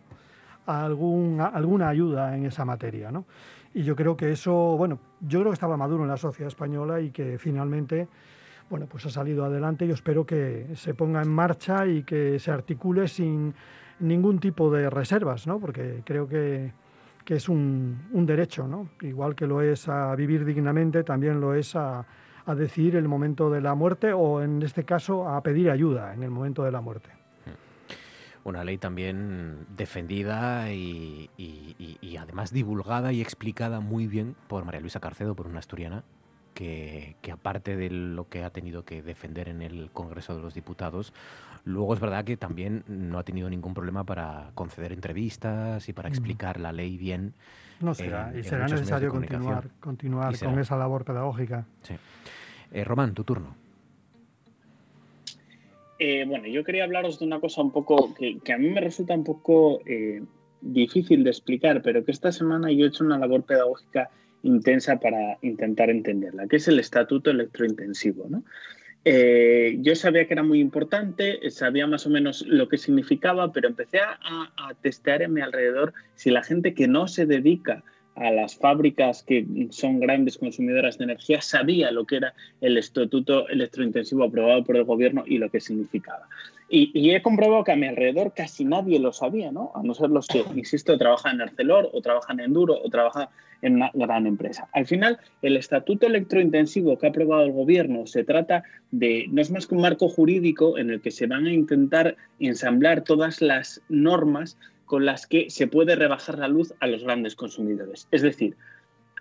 alguna ayuda en esa materia. ¿no? Y yo creo que eso, bueno, yo creo que estaba maduro en la sociedad española y que finalmente, bueno, pues ha salido adelante. Yo espero que se ponga en marcha y que se articule sin ningún tipo de reservas, ¿no? Porque creo que, que es un, un, derecho, ¿no? Igual que lo es a vivir dignamente, también lo es a, a decidir el momento de la muerte o, en este caso, a pedir ayuda en el momento de la muerte una ley también defendida y, y, y, y, además divulgada y explicada muy bien por María Luisa Carcedo, por una asturiana, que, que, aparte de lo que ha tenido que defender en el Congreso de los Diputados, luego es verdad que también no ha tenido ningún problema para conceder entrevistas y para explicar mm. la ley bien. No será, en, y será necesario continuar, continuar con esa labor pedagógica. Sí. Eh, Román, tu turno. Eh, bueno, yo quería hablaros de una cosa un poco que, que a mí me resulta un poco eh, difícil de explicar, pero que esta semana yo he hecho una labor pedagógica intensa para intentar entenderla, que es el estatuto electrointensivo. ¿no? Eh, yo sabía que era muy importante, sabía más o menos lo que significaba, pero empecé a, a testear en mi alrededor si la gente que no se dedica a las fábricas que son grandes consumidoras de energía sabía lo que era el estatuto electrointensivo aprobado por el gobierno y lo que significaba. Y, y, he comprobado que a mi alrededor casi nadie lo sabía, ¿no? A no ser los que, insisto, trabajan en Arcelor o trabajan en Duro o trabajan en una gran empresa. Al final, el estatuto electrointensivo que ha aprobado el gobierno se trata de, no es más que un marco jurídico en el que se van a intentar ensamblar todas las normas con las que se puede rebajar la luz a los grandes consumidores. Es decir,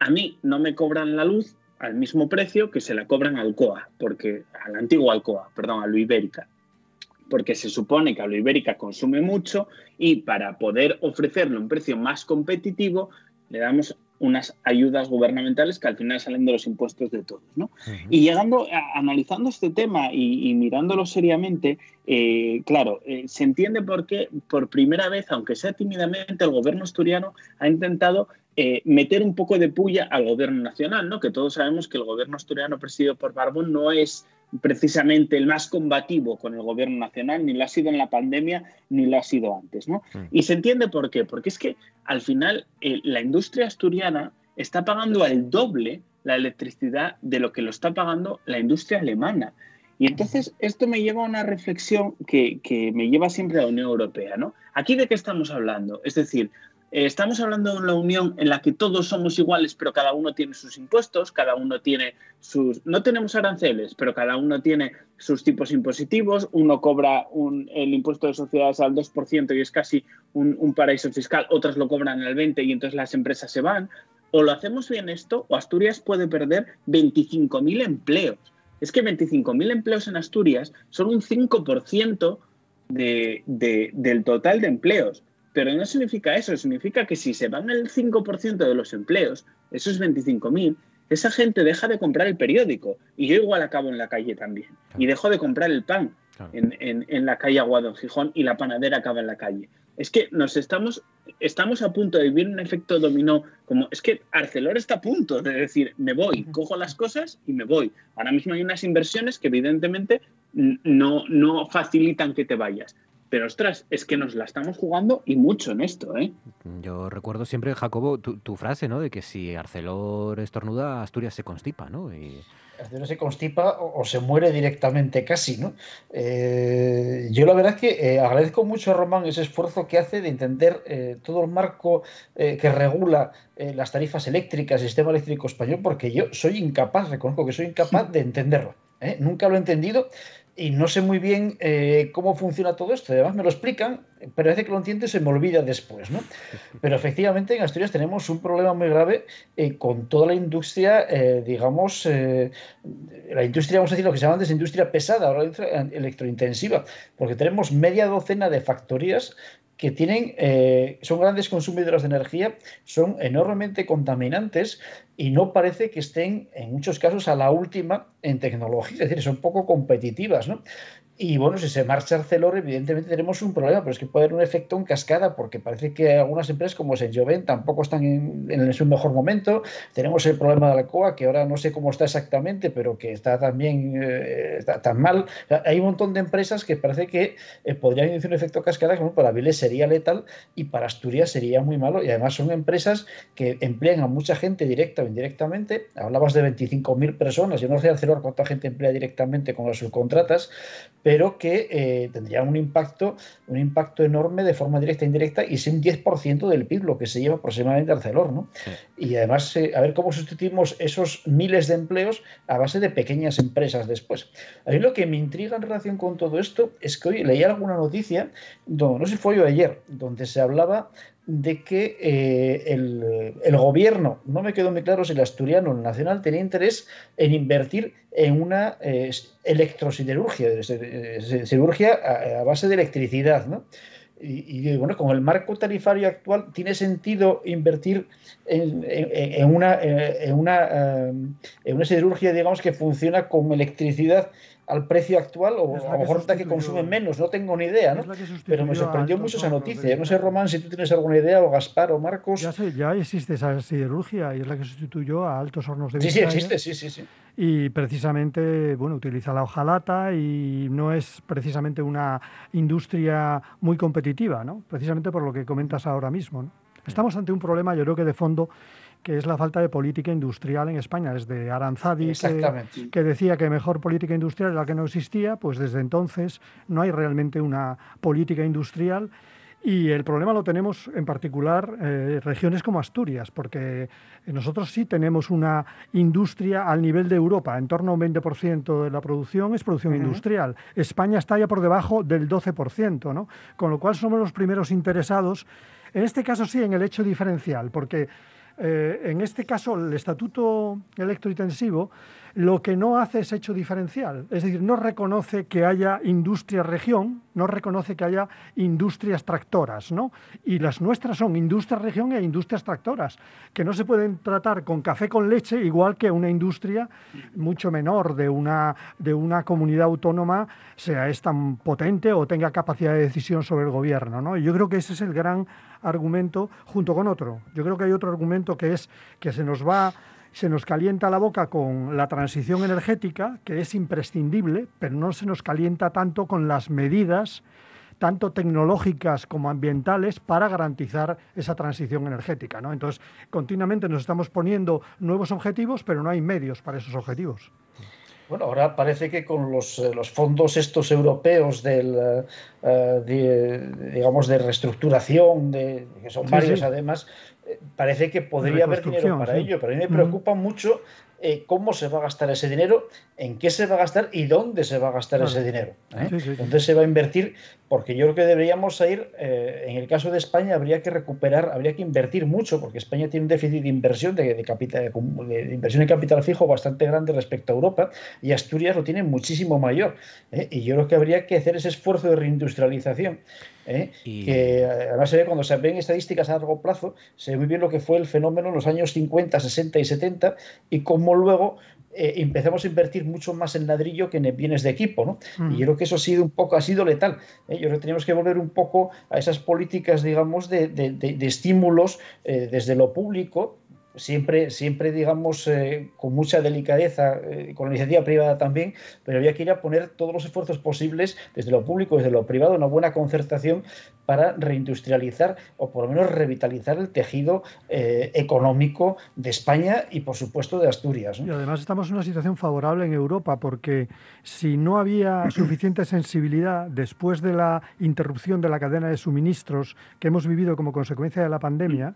a mí no me cobran la luz al mismo precio que se la cobran al COA, porque al antiguo Alcoa, perdón, a lo Ibérica, porque se supone que a lo Ibérica consume mucho y para poder ofrecerlo a un precio más competitivo le damos unas ayudas gubernamentales que al final salen de los impuestos de todos. ¿no? Uh -huh. Y llegando, a, analizando este tema y, y mirándolo seriamente, eh, claro, eh, se entiende por qué por primera vez, aunque sea tímidamente, el gobierno asturiano ha intentado eh, meter un poco de puya al gobierno nacional, ¿no? que todos sabemos que el gobierno asturiano presidido por Barbón no es precisamente el más combativo con el gobierno nacional, ni lo ha sido en la pandemia, ni lo ha sido antes. ¿no? Y se entiende por qué, porque es que al final eh, la industria asturiana está pagando al doble la electricidad de lo que lo está pagando la industria alemana. Y entonces esto me lleva a una reflexión que, que, me lleva siempre a la Unión Europea. ¿no? ¿Aquí de qué estamos hablando? Es decir, estamos hablando de una unión en la que todos somos iguales, pero cada uno tiene sus impuestos, cada uno tiene sus... No tenemos aranceles, pero cada uno tiene sus tipos impositivos, uno cobra un, el impuesto de sociedades al 2% y es casi un, un paraíso fiscal, otras lo cobran al 20% y entonces las empresas se van. O lo hacemos bien esto, o Asturias puede perder 25.000 empleos. Es que 25.000 empleos en Asturias son un 5% de, de, del total de empleos. Pero no significa eso, significa que si se van el 5% de los empleos, esos 25.000, esa gente deja de comprar el periódico. Y yo igual acabo en la calle también. Y dejo de comprar el pan en, en, en, la calle Aguado, en Gijón, y la panadera acaba en la calle. Es que nos estamos, estamos a punto de vivir un efecto dominó, como es que Arcelor está a punto de decir, me voy, cojo las cosas y me voy. Ahora mismo hay unas inversiones que evidentemente no, no facilitan que te vayas. Pero ostras, es que nos la estamos jugando y mucho en esto, ¿eh? Yo recuerdo siempre, Jacobo, tu, tu frase, ¿no? De que si Arcelor estornuda, Asturias se constipa, ¿no? Y... Asturias se constipa o, o, se muere directamente casi, ¿no? Eh, yo la verdad es que eh, agradezco mucho a Román ese esfuerzo que hace de entender eh, todo el marco eh, que regula eh, las tarifas eléctricas, el sistema eléctrico español, porque yo soy incapaz, reconozco que soy incapaz de entenderlo. ¿eh? Nunca lo he entendido y no sé muy bien eh, cómo funciona todo esto. Además me lo explican, pero parece que lo entiendo y se me olvida después, ¿no? Pero efectivamente en Asturias tenemos un problema muy grave eh, con toda la industria, eh, digamos, la industria, vamos a decir lo que se llama antes industria pesada, ahora electrointensiva, porque tenemos media docena de factorías que tienen, eh, son grandes consumidores de energía, son enormemente contaminantes y no parece que estén en muchos casos a la última en tecnología, es decir, son poco competitivas. Y bueno, si se marcha Arcelor, evidentemente tenemos un problema, pero es que puede haber un efecto en cascada, porque parece que algunas empresas como Saint-Gobain tampoco están en, en, su mejor momento. Tenemos el problema de la COA, que ahora no sé cómo está exactamente, pero que está también eh, está tan mal. Hay un montón de empresas que parece que eh, podrían inducir un efecto cascada, como para Viles sería letal y para Asturias sería muy malo. Y además son empresas que emplean a mucha gente directa o indirectamente. Hablabas de 25.000 personas, yo no sé Arcelor cuánta gente emplea directamente con las subcontratas pero que eh, tendría un impacto, un impacto enorme de forma directa e indirecta y es un 10% del PIB lo que se lleva aproximadamente Arcelor. ¿no? Sí. Y además, eh, a ver cómo sustituimos esos miles de empleos a base de pequeñas empresas después. A mí lo que me intriga en relación con todo esto es que hoy leí alguna noticia, donde, no sé si fue yo ayer, donde se hablaba de que eh, el, el, gobierno, no me quedó muy claro si el asturiano o el nacional tenía interés en invertir en una eh, electrosiderurgia, siderurgia a, a, base de electricidad, ¿no? Y, bueno, con el marco tarifario actual, ¿tiene sentido invertir en, en, una, en, una, en una siderurgia, digamos, que funciona con electricidad al precio actual o a lo mejor que, que consumen menos, no tengo ni idea, ¿no? Pero me sorprendió mucho esa noticia. No sé, Román, si tú tienes alguna idea, o Gaspar o Marcos. Ya, sé, ya existe esa siderurgia y es la que sustituyó a altos hornos de Sí, sí, existe, sí, sí, sí. Y precisamente, bueno, utiliza la hojalata y no es precisamente una industria muy competitiva, ¿no? Precisamente por lo que comentas ahora mismo, ¿no? Estamos ante un problema, yo creo que de fondo, que es la falta de política industrial en España. Desde Aranzadi, que, que, decía que mejor política industrial era la que no existía, pues desde entonces no hay realmente una política industrial. Y el problema lo tenemos en particular eh, regiones como Asturias, porque nosotros sí tenemos una industria al nivel de Europa, en torno a un 20% de la producción es producción uh -huh. industrial. España está ya por debajo del 12%, ¿no? Con lo cual somos los primeros interesados, en este caso sí, en el hecho diferencial, porque eh, en este caso el estatuto electrointensivo lo que no hace es hecho diferencial, es decir, no reconoce que haya industria región, no reconoce que haya industrias tractoras, ¿no? Y las nuestras son industrias región e industrias tractoras, que no se pueden tratar con café con leche igual que una industria mucho menor de una, de una comunidad autónoma, sea es tan potente o tenga capacidad de decisión sobre el gobierno, ¿no? Y yo creo que ese es el gran argumento junto con otro. Yo creo que hay otro argumento que es que se nos va se nos calienta la boca con la transición energética, que es imprescindible, pero no se nos calienta tanto con las medidas tanto tecnológicas como ambientales para garantizar esa transición energética. ¿no? Entonces, continuamente nos estamos poniendo nuevos objetivos, pero no hay medios para esos objetivos. Bueno, ahora parece que con los, eh, los fondos estos europeos del, eh, eh, de, digamos, de reestructuración, de, que son Sí, varios sí. además, parece que podría haber dinero para sí. ello, pero a mí me preocupa mucho eh, cómo se va a gastar ese dinero, en qué se va a gastar y dónde se va a gastar Claro. ese dinero. ¿eh? Sí, sí, sí. ¿Dónde se va a invertir? Porque yo creo que deberíamos ir, eh, en el caso de España, habría que recuperar, habría que invertir mucho, porque España tiene un déficit de inversión, de, de capital, de cum- de inversión en capital fijo bastante grande respecto a Europa, y Asturias lo tiene muchísimo mayor. ¿eh? Y yo creo que habría que hacer ese esfuerzo de reindustrialización. ¿Eh? Que eh, además se ve cuando se ven estadísticas a largo plazo, se ve muy bien lo que fue el fenómeno en los años 50, 60 y 70 y cómo luego eh, empezamos a invertir mucho más en ladrillo que en bienes de equipo, ¿no? Mm. Y yo creo que eso ha sido un poco, ha sido letal. ¿eh? Yo creo que tenemos que volver un poco a esas políticas, digamos, de, de- de- de estímulos eh, desde lo público, siempre, siempre digamos, eh, con mucha delicadeza, eh, con la iniciativa privada también, pero había que ir a poner todos los esfuerzos posibles desde lo público, desde lo privado, una buena concertación para reindustrializar o por lo menos revitalizar el tejido eh, económico de España y, por supuesto, de Asturias. Y además estamos en una situación favorable en Europa porque si no había suficiente sensibilidad después de la interrupción de la cadena de suministros que hemos vivido como consecuencia de la pandemia,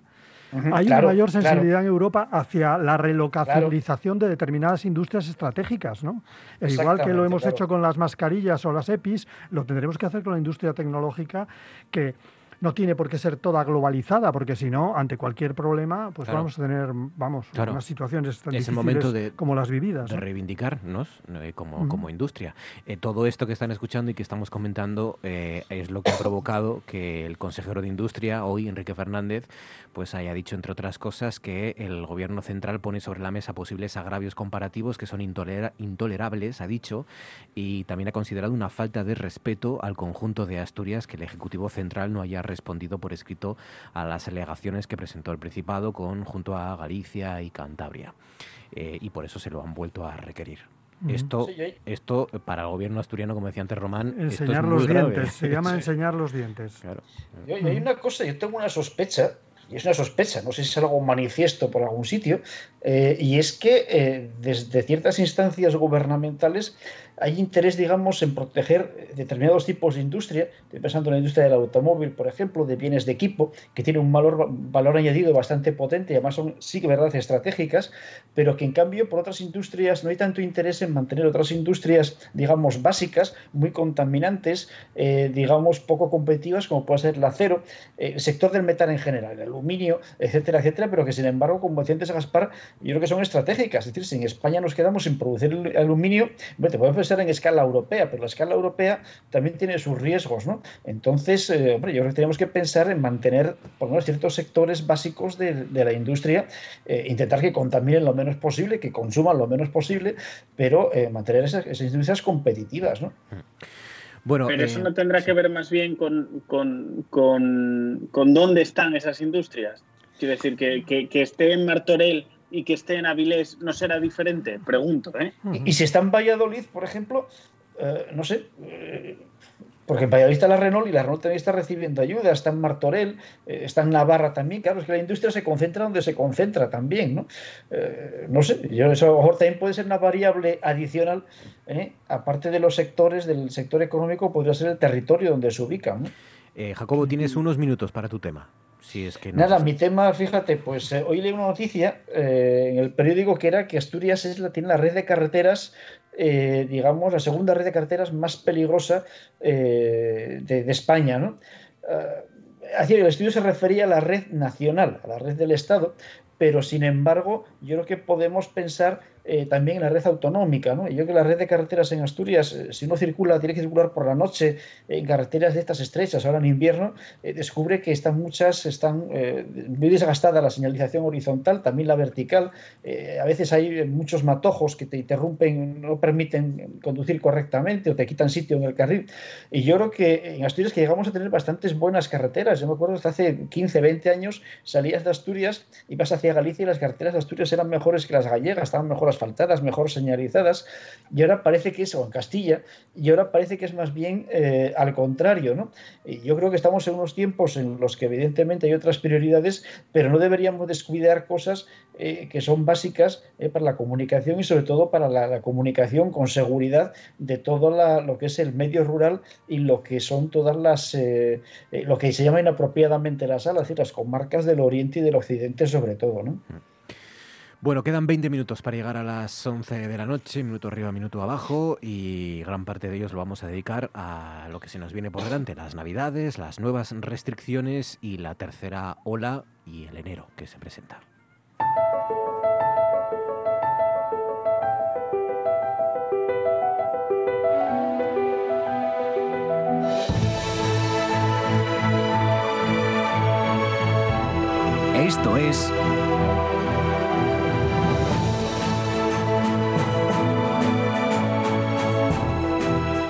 Hay claro, una mayor claro. sensibilidad en Europa hacia la relocalización de determinadas industrias estratégicas, ¿no? E igual que lo hemos hecho con las mascarillas o las EPIs, lo tendremos que hacer con la industria tecnológica que no tiene por qué ser toda globalizada, porque si no, ante cualquier problema, pues Claro. vamos a tener, vamos, Claro. unas situaciones tan es el difíciles momento de, como las vividas. de ¿no? reivindicarnos eh, como, como industria. Eh, todo esto que están escuchando y que estamos comentando eh, es lo que ha provocado que el consejero de Industria, hoy Enrique Fernández, pues haya dicho, entre otras cosas, que el gobierno central pone sobre la mesa posibles agravios comparativos que son intolera- intolerables, ha dicho, y también ha considerado una falta de respeto al conjunto de Asturias que el Ejecutivo Central no haya respondido por escrito a las alegaciones que presentó el Principado con, junto a Galicia y Cantabria. Eh, y por eso se lo han vuelto a requerir. Esto, esto para el gobierno asturiano, como decía antes Román, esto es Enseñar muy los grave. dientes, se llama enseñar los dientes. Claro. Y hay una cosa, yo tengo una sospecha, y es una sospecha, no sé si es algo manifiesto por algún sitio, eh, y es que eh, desde ciertas instancias gubernamentales hay interés, digamos, en proteger determinados tipos de industria. Estoy pensando en la industria del automóvil, por ejemplo, de bienes de equipo, que tiene un valor, añadido bastante potente y además son, sí que verdad, estratégicas, pero que en cambio por otras industrias no hay tanto interés en mantener otras industrias, digamos, básicas, muy contaminantes, eh, digamos, poco competitivas, como puede ser el acero, eh, el sector del metal en general, el aluminio, etcétera, etcétera, pero que sin embargo, como decía antes Gaspar, yo creo que son estratégicas. Es decir, si en España nos quedamos sin producir aluminio, bueno, te puedes en escala europea, pero la escala europea también tiene sus riesgos, ¿no? Entonces, eh, hombre, yo creo que tenemos que pensar en mantener por lo menos ciertos sectores básicos de, de la industria, eh, intentar que contaminen lo menos posible, que consuman lo menos posible, pero eh, mantener esas, esas industrias competitivas, ¿no? Bueno, Pero eh, eso no tendrá que ver más bien con, con, con, con dónde están esas industrias. Quiero decir, que, que, que esté en Martorell y que esté en Avilés no será diferente, pregunto, ¿eh? Y, y si está en Valladolid, por ejemplo, eh, no sé, eh, porque en Valladolid está la Renault y la Renault también está recibiendo ayuda, está en Martorell, eh, está en Navarra también, claro, es que la industria se concentra donde se concentra también, ¿no? Eh, no sé, yo eso a lo mejor también puede ser una variable adicional, ¿eh? aparte de los sectores, del sector económico, podría ser el territorio donde se ubican, ¿no? eh, Jacobo, tienes unos minutos para tu tema. Si es que no Nada, mi tema, fíjate, pues eh, hoy leí una noticia eh, en el periódico que era que Asturias es la, tiene la red de carreteras, eh, digamos, la segunda red de carreteras más peligrosa eh, de, de España, ¿no? Así, el estudio se refería a la red nacional, a la red del Estado, pero sin embargo, yo creo que podemos pensar eh, también en la red autonómica. ¿no? Yo creo que la red de carreteras en Asturias, eh, si uno circula, tiene que circular por la noche en carreteras de estas estrechas, ahora en invierno, eh, descubre que están muchas, están muy desgastada la señalización horizontal, también la vertical. a veces hay muchos matojos que te interrumpen, no permiten conducir correctamente o te quitan sitio en el carril. Y yo creo que en Asturias que llegamos a tener bastantes buenas carreteras. Yo me acuerdo hasta hace 15, 20 años salías de Asturias, ibas hacia Galicia y las carreteras de Asturias eran mejores que las gallegas, estaban mejor asfaltadas, mejor señalizadas. Y ahora parece que es, o en Castilla, y ahora parece que es más bien eh, al contrario. ¿no? Y yo creo que estamos en unos tiempos en los que evidentemente hay otras prioridades, pero no deberíamos descuidar cosas eh, que son básicas eh, para la comunicación y sobre todo para la, comunicación con seguridad de todo lo que es el medio rural y lo que son todas las, eh, lo que se llama inapropiadamente las es decir, las comarcas del oriente y del occidente sobre todo. ¿no? Bueno, quedan 20 minutos para llegar a las 11 de la noche, minuto arriba, minuto abajo, y gran parte de ellos lo vamos a dedicar a lo que se nos viene por delante, las navidades, las nuevas restricciones y la tercera ola y el enero que se presenta. Esto es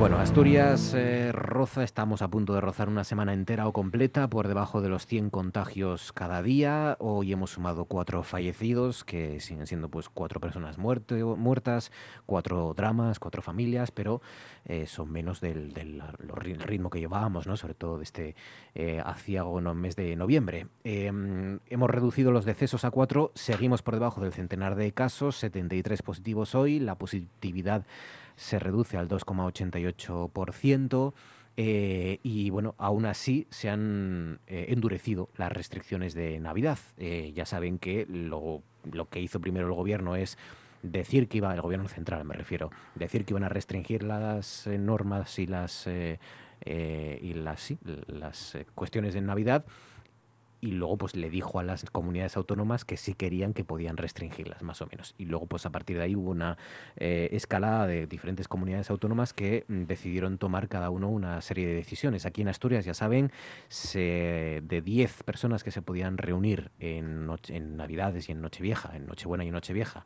Bueno, Asturias eh, roza, estamos a punto de rozar una semana entera o completa por debajo de los 100 contagios cada día. Hoy hemos sumado cuatro fallecidos, que siguen siendo pues cuatro personas muertas, cuatro dramas, cuatro familias, pero eh, son menos del, ritmo que llevábamos, ¿no? sobre todo desde este aciago mes de noviembre. Em, hemos reducido los decesos a cuatro, seguimos por debajo del centenar de casos, 73 positivos hoy, la positividad se reduce al 2,88%. Eh, y bueno, aún así se han eh, endurecido las restricciones de Navidad. Eh, ya saben que lo, que hizo primero el gobierno es decir que iba, el gobierno central me refiero, decir que iban a restringir las normas y las, y las, las cuestiones de Navidad y luego pues le dijo a las comunidades autónomas que sí querían que podían restringirlas más o menos. Y luego pues a partir de ahí hubo una eh, escalada de diferentes comunidades autónomas que mm, decidieron tomar cada uno una serie de decisiones. Aquí en Asturias ya saben se, de 10 personas que se podían reunir en, en Navidades y en Nochevieja en Nochebuena y en Nochevieja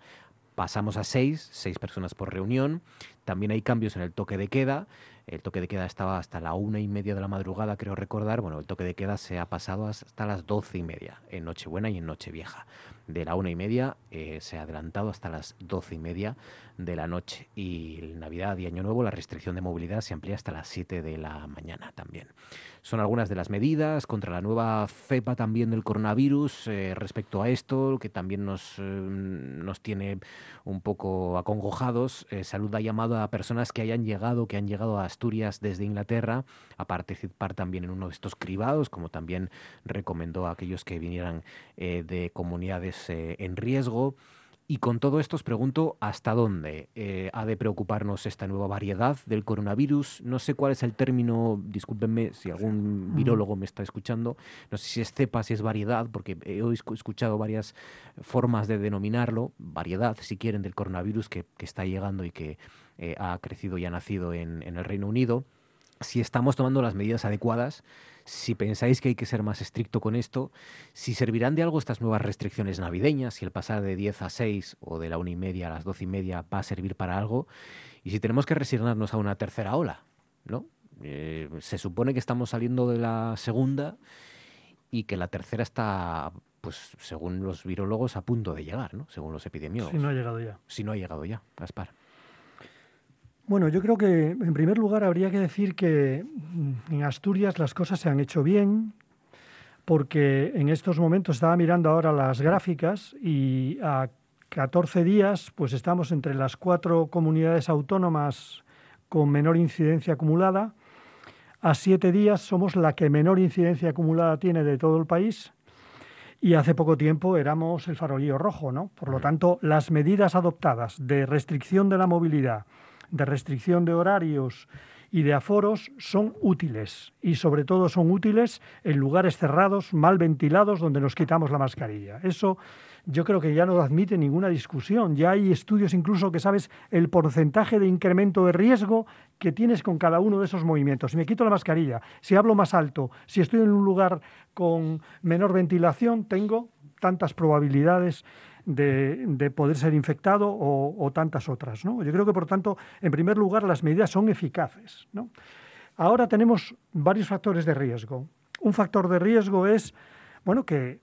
pasamos a 6 seis personas por reunión. También hay cambios en el toque de queda el toque de queda estaba hasta la una y media de la madrugada, creo recordar. Bueno, el toque de queda se ha pasado hasta las doce y media, en Nochebuena y en Nochevieja. De la una y media eh, se ha adelantado hasta las doce y media de la noche. Y Navidad y Año Nuevo la restricción de movilidad se amplía hasta las siete de la mañana también son algunas de las medidas contra la nueva cepa también del coronavirus eh, respecto a esto, que también nos, eh, nos tiene un poco acongojados. Salud ha llamado a personas que hayan llegado, que han llegado a Asturias desde Inglaterra, a participar también en uno de estos cribados, como también recomendó a aquellos que vinieran de comunidades en riesgo. Y con todo esto os pregunto hasta dónde eh, ha de preocuparnos esta nueva variedad del coronavirus. No sé cuál es el término, discúlpenme si algún virólogo me está escuchando, no sé si es cepa, si es variedad, porque he escuchado varias formas de denominarlo, variedad si quieren del coronavirus que, está llegando y que eh, ha crecido y ha nacido en, en el Reino Unido. Si estamos tomando las medidas adecuadas, si pensáis que hay que ser más estricto con esto, si servirán de algo estas nuevas restricciones navideñas, si el pasar de 10 a 6 o de la una y media a las 12 y media va a servir para algo, y si tenemos que resignarnos a una tercera ola, ¿no? Eh, se supone que estamos saliendo de la segunda y que la tercera está, pues según los virólogos, a punto de llegar, ¿no? Según los epidemiólogos. Si no ha llegado ya. Si no ha llegado ya, Gaspar. Bueno, yo creo que en primer lugar habría que decir que mm, en Asturias las cosas se han hecho bien, porque en estos momentos estaba mirando ahora las gráficas y a 14 días pues estamos entre las cuatro comunidades autónomas con menor incidencia acumulada. A siete días somos la que menor incidencia acumulada tiene de todo el país. y hace poco tiempo éramos el farolillo rojo, ¿no? Por lo tanto, las medidas adoptadas de restricción de la movilidad, de restricción de horarios y de aforos son útiles y sobre todo son útiles en lugares cerrados, mal ventilados, donde nos quitamos la mascarilla. Eso yo creo que ya no admite ninguna discusión. Ya hay estudios incluso que sabes el porcentaje de incremento de riesgo que tienes con cada uno de esos movimientos. Si me quito la mascarilla, si hablo más alto, si estoy en un lugar con menor ventilación, tengo tantas probabilidades de, poder ser infectado o, tantas otras. ¿no? Yo creo que, por tanto, en primer lugar, las medidas son eficaces. ¿no? Ahora tenemos varios factores de riesgo. Un factor de riesgo es bueno, que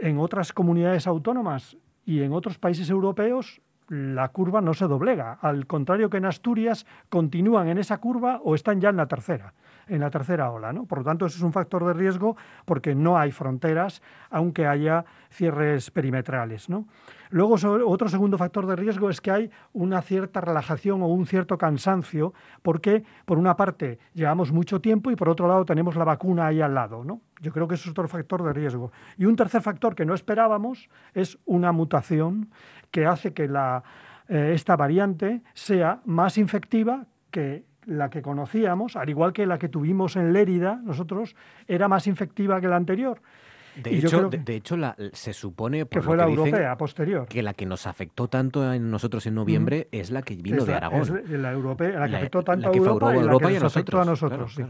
en otras comunidades autónomas y en otros países europeos la curva no se doblega. Al contrario que en Asturias, continúan en esa curva o están ya en la tercera en la tercera ola. ¿no? Por lo tanto, eso es un factor de riesgo porque no hay fronteras, aunque haya cierres perimetrales. ¿no? Luego, otro segundo factor de riesgo es que hay una cierta relajación o un cierto cansancio, porque por una parte llevamos mucho tiempo y por otro lado tenemos la vacuna ahí al lado. ¿no? Yo creo que eso es otro factor de riesgo. Y un tercer factor que no esperábamos es una mutación que hace que la, eh, esta variante sea más infectiva que la que conocíamos, al igual que la que tuvimos en Lérida, nosotros, era más infectiva que la anterior. De hecho, de, hecho se supone que fue la europea posterior que la que nos afectó tanto a nosotros en noviembre es la que vino de Aragón. Es la europea, la que afectó tanto a Europa, y, la que nos afectó a nosotros.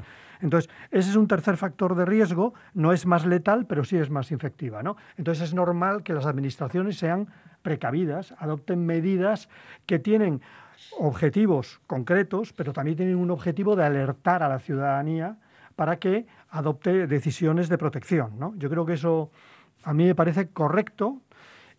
Entonces, ese es un tercer factor de riesgo, no es más letal, pero sí es más infectiva. ¿no? Entonces, es normal que las administraciones sean precavidas, adopten medidas que tienen objetivos concretos, pero también tienen un objetivo de alertar a la ciudadanía para que adopte decisiones de protección. ¿no? Yo creo que eso a mí me parece correcto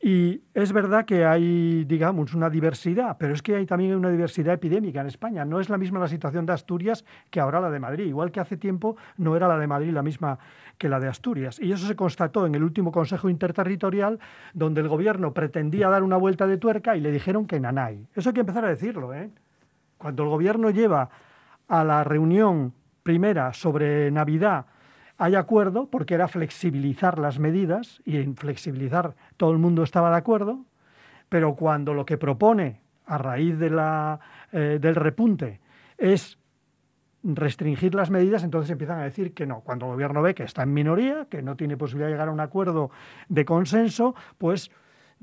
y es verdad que hay, digamos, una diversidad, pero es que hay también una diversidad epidémica en España. No es la misma la situación de Asturias que ahora la de Madrid. Igual que hace tiempo no era la de Madrid la misma que la de Asturias. Y eso se constató en el último Consejo Interterritorial, donde el gobierno pretendía dar una vuelta de tuerca y le dijeron que nanay. Eso hay que empezar a decirlo. ¿eh? Cuando el gobierno lleva a la reunión primera sobre Navidad hay acuerdo porque era flexibilizar las medidas y en flexibilizar todo el mundo estaba de acuerdo, pero cuando lo que propone a raíz de la, eh, del repunte es restringir las medidas, entonces empiezan a decir que no. Cuando el gobierno ve que está en minoría, que no tiene posibilidad de llegar a un acuerdo de consenso, pues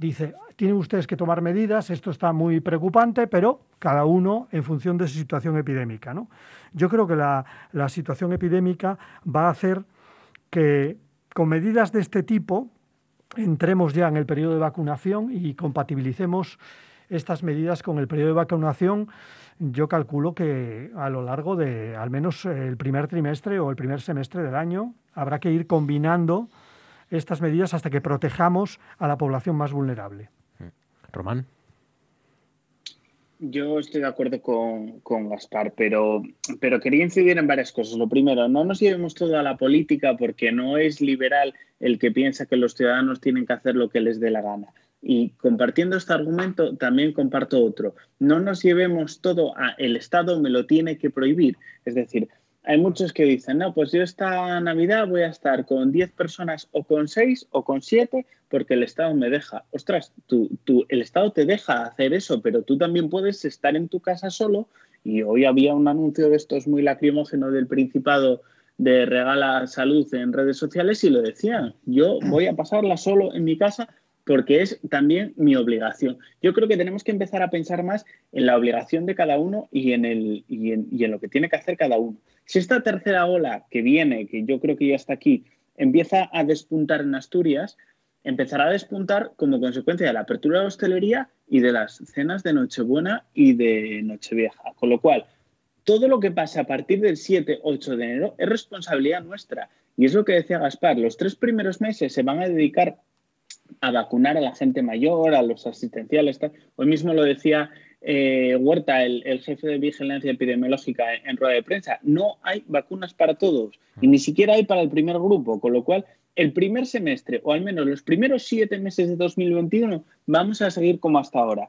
dice, tienen ustedes que tomar medidas, esto está muy preocupante, pero cada uno en función de su situación epidémica. ¿no? Yo creo que la, la situación epidémica va a hacer que con medidas de este tipo entremos ya en el periodo de vacunación y compatibilicemos estas medidas con el periodo de vacunación yo calculo que a lo largo de al menos el primer trimestre o el primer semestre del año habrá que ir combinando estas medidas hasta que protejamos a la población más vulnerable. Román. Yo estoy de acuerdo con, con, Gaspar, pero, pero quería incidir en varias cosas. Lo primero, no nos llevemos todo a la política porque no es liberal el que piensa que los ciudadanos tienen que hacer lo que les dé la gana. Y compartiendo este argumento, también comparto otro. No nos llevemos todo a el Estado me lo tiene que prohibir. Es decir, hay muchos que dicen, no, pues yo esta Navidad voy a estar con 10 personas o con 6 o con 7 porque el Estado me deja. Ostras, tú, tú, el Estado te deja hacer eso, pero tú también puedes estar en tu casa solo. Y hoy había un anuncio de estos muy lacrimógeno del Principado de regala salud en redes sociales y lo decían. Yo voy a pasarla solo en mi casa porque es también mi obligación. Yo creo que tenemos que empezar a pensar más en la obligación de cada uno y en, el, y en, y en lo que tiene que hacer cada uno. Si esta tercera ola que viene, que yo creo que ya está aquí, empieza a despuntar en Asturias, empezará a despuntar como consecuencia de la apertura de la hostelería y de las cenas de Nochebuena y de Nochevieja. Con lo cual, todo lo que pasa a partir del 7-8 de enero es responsabilidad nuestra. Y es lo que decía Gaspar, los tres primeros meses se van a dedicar a vacunar a la gente mayor, a los asistenciales. Hoy mismo lo decía eh, Huerta, el, jefe de vigilancia epidemiológica en, rueda de prensa. No hay vacunas para todos y ni siquiera hay para el primer grupo, con lo cual el primer semestre, o al menos los primeros siete meses de 2021, vamos a seguir como hasta ahora.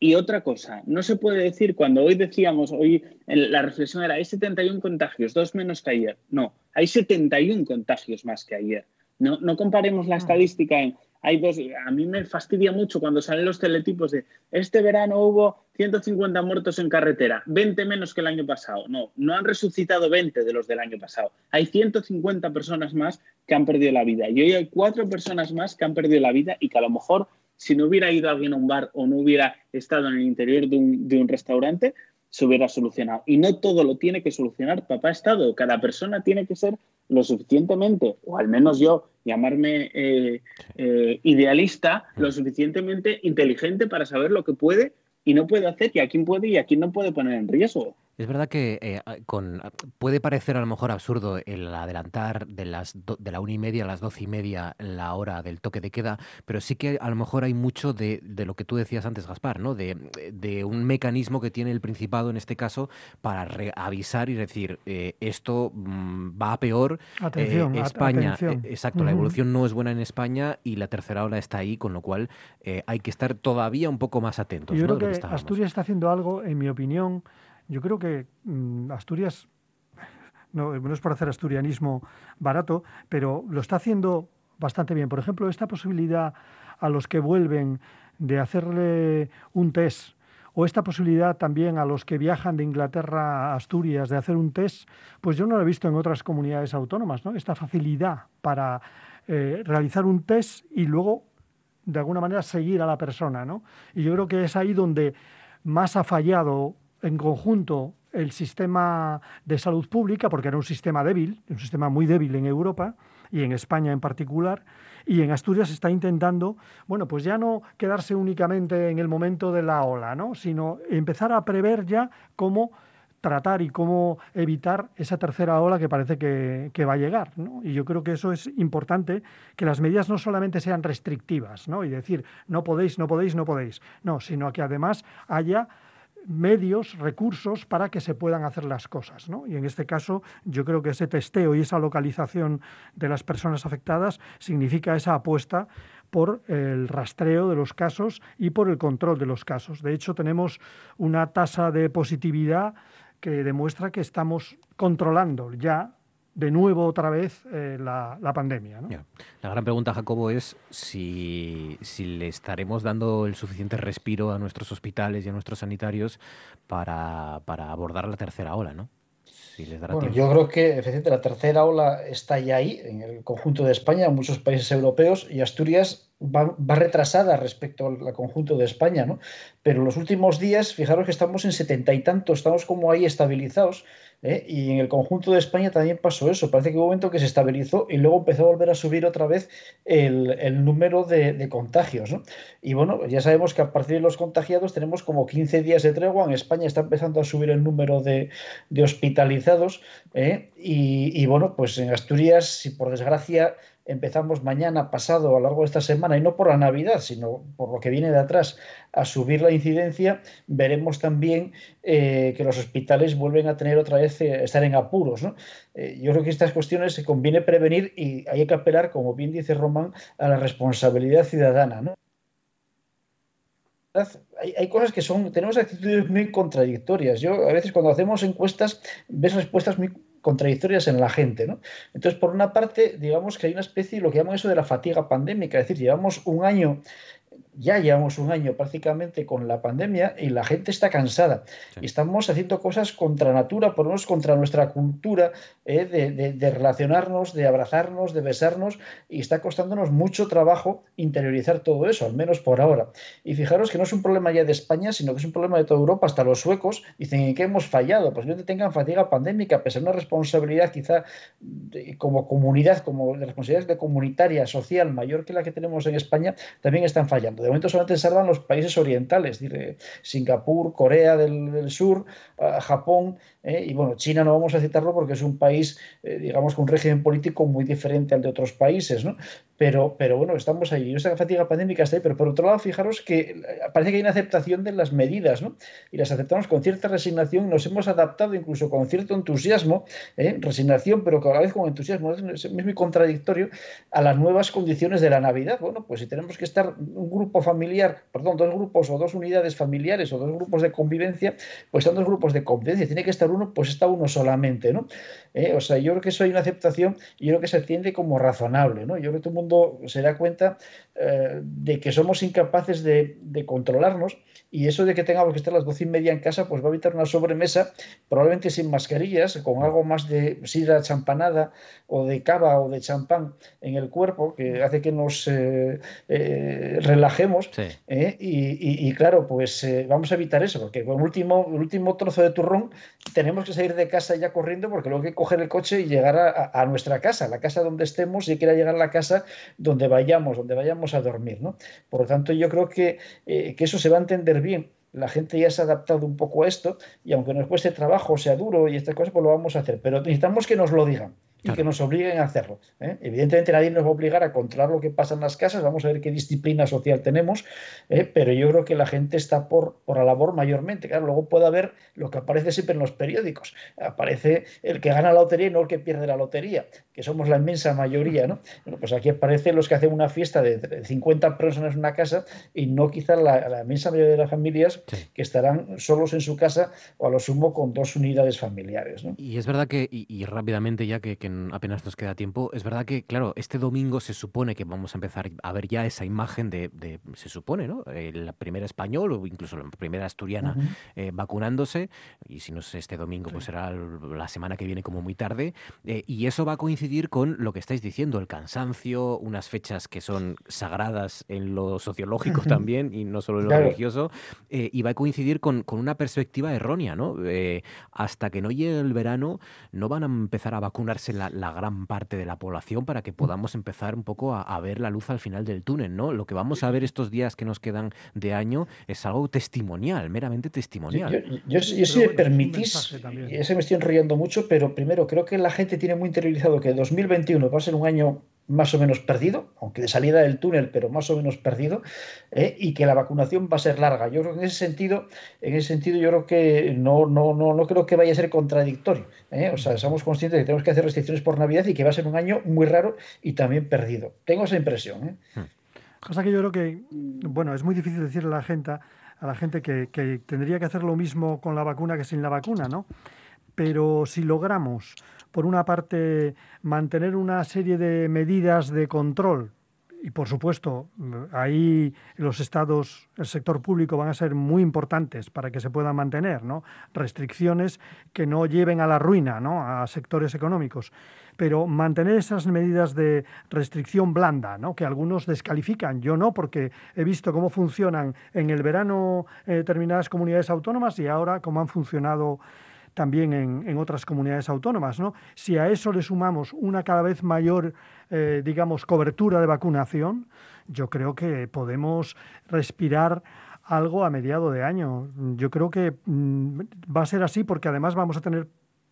Y otra cosa, no se puede decir cuando hoy decíamos, hoy la reflexión era, hay 71 contagios, dos menos que ayer. No, hay 71 contagios más que ayer. No, no comparemos la estadística en hay dos, a mí me fastidia mucho cuando salen los teletipos de este verano hubo 150 muertos en carretera, 20 menos que el año pasado. No, no han resucitado 20 de los del año pasado. Hay 150 personas más que han perdido la vida. Y hoy hay cuatro personas más que han perdido la vida y que a lo mejor si no hubiera ido alguien a un bar o no hubiera estado en el interior de un, de un restaurante, se hubiera solucionado. Y no todo lo tiene que solucionar papá Estado. Cada persona tiene que ser lo suficientemente, o al menos yo, llamarme eh, eh, idealista, lo suficientemente inteligente para saber lo que puede y no puede hacer y a quién puede y a quién no puede poner en riesgo. Es verdad que eh, con, puede parecer a lo mejor absurdo el adelantar de, las de la una y media a las doce y media la hora del toque de queda, pero sí que a lo mejor hay mucho de, de lo que tú decías antes, Gaspar, ¿no? De, de, un mecanismo que tiene el Principado en este caso para avisar y decir eh, esto mm, va a peor. Atención, eh, España, atención. exacto, la evolución no es buena en España y la tercera ola está ahí, con lo cual hay que estar todavía un poco más atentos. Yo ¿no? creo que, que Asturias está haciendo algo, en mi opinión yo creo que mmm, Asturias, no, no, es por hacer asturianismo barato, pero lo está haciendo bastante bien. Por ejemplo, esta posibilidad a los que vuelven de hacerle un test o esta posibilidad también a los que viajan de Inglaterra a Asturias de hacer un test, pues yo no lo he visto en otras comunidades autónomas, ¿no? Esta facilidad para eh, realizar un test y luego, de alguna manera, seguir a la persona, ¿no? Y yo creo que es ahí donde más ha fallado en conjunto el sistema de salud pública, porque era un sistema débil, un sistema muy débil en Europa y en España en particular, y en Asturias está intentando, bueno, pues ya no quedarse únicamente en el momento de la ola, ¿no? sino empezar a prever ya cómo tratar y cómo evitar esa tercera ola que parece que, va a llegar. ¿no? Y yo creo que eso es importante, que las medidas no solamente sean restrictivas ¿no? y decir, no podéis, no podéis, no podéis, no, sino que además haya medios, recursos para que se puedan hacer las cosas. ¿no? Y en este caso yo creo que ese testeo y esa localización de las personas afectadas significa esa apuesta por el rastreo de los casos y por el control de los casos. De hecho, tenemos una tasa de positividad que demuestra que estamos controlando ya de nuevo otra vez eh, la, la, pandemia. ¿no? Yeah. La gran pregunta, Jacobo, es si, si, le estaremos dando el suficiente respiro a nuestros hospitales y a nuestros sanitarios para, para abordar la tercera ola, ¿no? Si les dará bueno, tiempo. yo creo que efectivamente la tercera ola está ya ahí, en el conjunto de España, en muchos países europeos, y Asturias va, va, retrasada respecto al conjunto de España, ¿no? Pero en los últimos días, fijaros que estamos en setenta y tantos, estamos como ahí estabilizados, ¿eh? y en el conjunto de España también pasó eso. Parece que hubo un momento que se estabilizó y luego empezó a volver a subir otra vez el, número de, contagios. Y bueno, ya sabemos que a partir de los contagiados tenemos como 15 días de tregua. En España está empezando a subir el número de, hospitalizados. ¿eh? Y bueno, pues en Asturias, si por desgracia empezamos mañana, pasado, a lo largo de esta semana, y no por la Navidad, sino por lo que viene de atrás, a subir la incidencia, veremos también eh, que los hospitales vuelven a tener otra vez, eh, estar en apuros. Eh, yo creo que estas cuestiones se conviene prevenir y hay que apelar, como bien dice Román, a la responsabilidad ciudadana. Hay, hay, cosas que son, tenemos actitudes muy contradictorias. Yo a veces cuando hacemos encuestas ves respuestas muy contradictorias en la gente. ¿no? Entonces, por una parte, digamos que hay una especie, lo que llaman eso de la fatiga pandémica, es decir, llevamos un año ya llevamos un año prácticamente con la pandemia y la gente está cansada. Sí. Estamos haciendo cosas contra natura, por lo menos contra nuestra cultura eh, de, de, de, relacionarnos, de abrazarnos, de besarnos, y está costándonos mucho trabajo interiorizar todo eso, al menos por ahora. Y fijaros que no es un problema ya de España, sino que es un problema de toda Europa, hasta los suecos dicen en qué hemos fallado, pues no tengan fatiga pandémica, pese a una responsabilidad quizá de, como comunidad, como de responsabilidad de comunitaria, social, mayor que la que tenemos en España, también están fallando. De momento solamente salvan los países orientales, Singapur, Corea del, Sur, uh, Japón, eh, y bueno, China no vamos a citarlo porque es un país, eh, digamos, con un régimen político muy diferente al de otros países, ¿no? Pero, pero bueno, estamos ahí. Y esa fatiga pandémica está ahí, pero por otro lado, fijaros que eh, parece que hay una aceptación de las medidas, ¿no? Y las aceptamos con cierta resignación, nos hemos adaptado incluso con cierto entusiasmo, resignación, pero cada vez con entusiasmo, es muy contradictorio a las nuevas condiciones de la Navidad. Bueno, pues si tenemos que estar un grupo familiar, perdón, dos grupos o dos unidades familiares o dos grupos de convivencia, pues son dos grupos de convivencia. Tiene que estar uno, pues está uno solamente, ¿no? Eh, o sea, yo creo que eso hay una aceptación y yo creo que se entiende como razonable, ¿no? Yo creo que todo el mundo se da cuenta eh, de que somos incapaces de, controlarnos y eso de que tengamos que estar las doce y media en casa, pues va a evitar una sobremesa, probablemente sin mascarillas, con algo más de sidra champanada o de cava o de champán en el cuerpo, que hace que nos eh, eh, relajemos. ¿Eh? Y, y- y claro, pues eh, vamos a evitar eso, porque con el último, el último trozo de turrón tenemos que salir de casa ya corriendo, porque luego hay que coger el coche y llegar a nuestra casa, la casa donde estemos, y quiera llegar a la casa donde vayamos, donde vayamos a dormir. ¿no? Por lo tanto, yo creo que, eh, que eso se va a entender bien. La gente ya se ha adaptado un poco a esto y aunque nos cueste trabajo, sea duro y estas cosas, pues lo vamos a hacer. Pero necesitamos que nos lo digan y que nos obliguen a hacerlo. ¿eh? Evidentemente nadie nos va a obligar a controlar lo que pasa en las casas, vamos a ver qué disciplina social tenemos, ¿eh? pero yo creo que la gente está por, por la labor mayormente. Claro, luego puede haber lo que aparece siempre en los periódicos. Aparece el que gana la lotería y no el que pierde la lotería, que somos la inmensa mayoría. ¿no? Bueno, pues aquí aparecen los que hacen una fiesta de 50 personas en una casa y no quizás la, la inmensa mayoría de las familias que estarán solos en su casa o a lo sumo con dos unidades familiares. ¿no? Y es verdad que, y, y rápidamente ya que, que apenas nos queda tiempo, es verdad que, claro, este domingo se supone que vamos a empezar a ver ya esa imagen de, de se supone, ¿no? Eh, la primera español o incluso la primera asturiana eh, vacunándose, y si no es este domingo, pues será la semana que viene como muy tarde, eh, y eso va a coincidir con lo que estáis diciendo, el cansancio, unas fechas que son sagradas en lo sociológico también, y no solo en lo Claro. religioso, eh, y va a coincidir con, con una perspectiva errónea, ¿no? Hasta que no llegue el verano, no van a empezar a vacunarse la, la gran parte de la población para que podamos empezar un poco a, a ver la luz al final del túnel, ¿no? Lo que vamos a ver estos días que nos quedan de año es algo testimonial, meramente testimonial. yo- yo- yo si me permitís, y ese me estoy enrollando mucho, pero primero creo que la gente tiene muy interiorizado que 2021 va a ser un año más o menos perdido, aunque de salida del túnel, pero más o menos perdido, ¿eh? y que la vacunación va a ser larga. Yo creo que en ese sentido, en ese sentido yo creo que no, no, no, no creo que vaya a ser contradictorio. ¿eh? O sea, somos conscientes de que tenemos que hacer restricciones por Navidad y que va a ser un año muy raro y también perdido. Tengo esa impresión. ¿eh? Cosa que yo creo que, bueno, es muy difícil decirle a la gente, a la gente que, que tendría que hacer lo mismo con la vacuna que sin la vacuna, ¿no? Pero si logramos, por una parte, mantener una serie de medidas de control, y por supuesto, ahí los estados, el sector público van a ser muy importantes para que se puedan mantener, ¿no? Restricciones que no lleven a la ruina, ¿no? A sectores económicos. Pero mantener esas medidas de restricción blanda, ¿no? Que algunos descalifican, yo no, porque he visto cómo funcionan en el verano en determinadas comunidades autónomas y ahora cómo han funcionado también en, otras comunidades autónomas. ¿no? Si a eso le sumamos una cada vez mayor, eh, digamos, cobertura de vacunación, yo creo que podemos respirar algo a mediado de año. Yo creo que mm, va a ser así porque además vamos a tener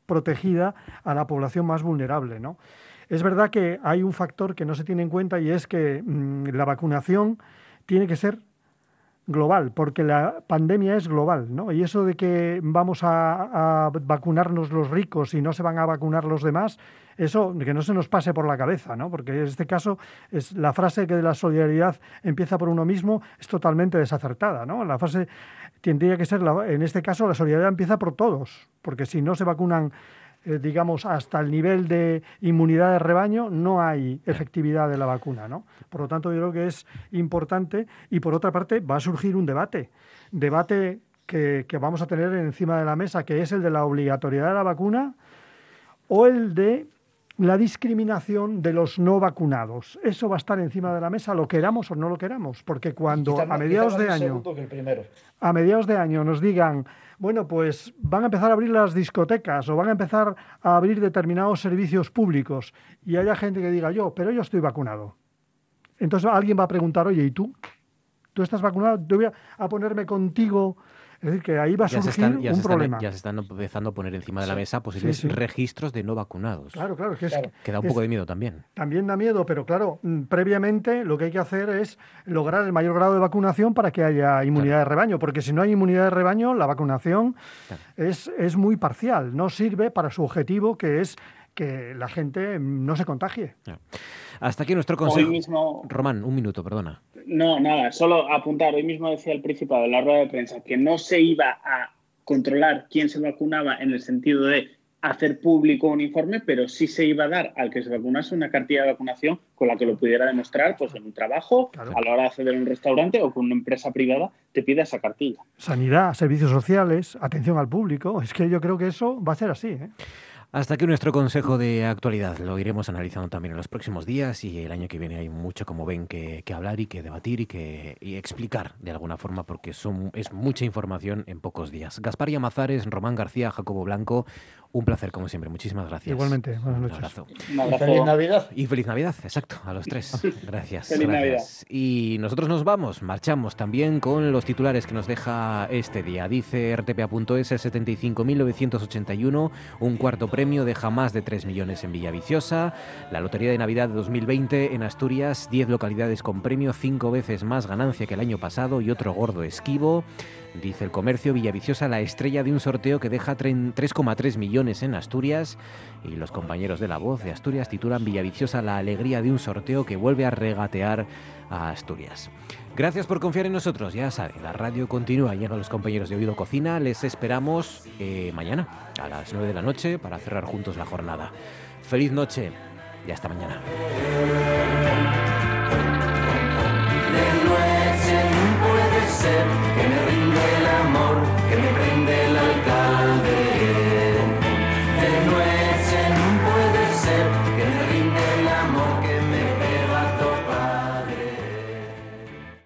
protegida a la población más vulnerable. ¿no? Es verdad que hay un factor que no se tiene en cuenta y es que mm, la vacunación tiene que ser global, porque la pandemia es global, ¿no? Y eso de que vamos a, vacunarnos los ricos y no se van a vacunar los demás, eso que no se nos pase por la cabeza, ¿no? Porque en este caso es la frase que de la solidaridad empieza por uno mismo es totalmente desacertada, ¿no? La frase tendría que ser, la, en este caso, la solidaridad empieza por todos, porque si no se vacunan eh, digamos, hasta el nivel de inmunidad de rebaño, no hay efectividad de la vacuna, ¿no? Por lo tanto, yo creo que es importante y, por otra parte, va a surgir un debate, debate que, que vamos a tener encima de la mesa, que es el de la obligatoriedad de la vacuna o el de la discriminación de los no vacunados. Eso va a estar encima de la mesa, lo queramos o no lo queramos, porque cuando a mediados de año a mediados de año nos digan, bueno, pues van a empezar a abrir las discotecas o van a empezar a abrir determinados servicios públicos y haya gente que diga yo, pero yo estoy vacunado. Entonces alguien va a preguntar, oye, ¿y tú? ¿Tú estás vacunado? Yo voy a ponerme contigo. Es decir, que ahí va a Ya se, surgir están, ya, un están, problema. ya se están empezando a poner encima de la Sí, mesa posibles sí, sí. registros de no vacunados. Claro, claro, que es, Que da un es- poco de miedo también. También da miedo, pero claro, mm, previamente lo que hay que hacer es lograr el mayor grado de vacunación para que haya inmunidad de rebaño, porque si no hay inmunidad de rebaño, la vacunación es, es muy parcial, no sirve para su objetivo, que es que la gente no se contagie. Hasta aquí nuestro Hoy consejo. mismo- Román, un minuto, perdona. No, nada, solo apuntar. Hoy mismo decía el Principado en la rueda de prensa que no se iba a controlar quién se vacunaba en el sentido de hacer público un informe, pero sí se iba a dar al que se vacunase una cartilla de vacunación con la que lo pudiera demostrar pues en un trabajo, a la hora de acceder a un restaurante o con una empresa privada te pida esa cartilla. Sanidad, servicios sociales, atención al público. Es que yo creo que eso va a ser así. ¿eh? Hasta aquí nuestro consejo de actualidad. Lo iremos analizando también en los próximos días y el año que viene hay mucho, como ven, que, hablar y que debatir y que explicar de alguna forma porque es mucha información en pocos días. Gaspar Yamazares, Román García, Jacobo Blanco, un placer como siempre. Muchísimas gracias. Igualmente, buenas Un noches. abrazo. Un abrazo. Feliz Navidad. Y feliz Navidad, exacto, a los tres. Gracias. Feliz gracias. Y nosotros nos vamos, marchamos también con los titulares que nos deja este día. Dice rtpa.es el 75.981, un cuarto premio deja más de 3 millones en Villaviciosa. La Lotería de Navidad de 2020 en Asturias, 10 localidades con premio, 5 veces más ganancia que el año pasado y otro gordo esquivo. Dice el comercio Villaviciosa la estrella de un sorteo que deja tren- 3,3 millones en Asturias y los compañeros de La Voz de Asturias titulan Villaviciosa la alegría de un sorteo que vuelve a regatear a Asturias. Gracias por confiar en nosotros, ya saben, la radio continúa, llegan los compañeros de Oído Cocina, les esperamos eh, mañana a las 9 de la noche para cerrar juntos la jornada. Feliz noche y hasta mañana que me rinde el amor, que me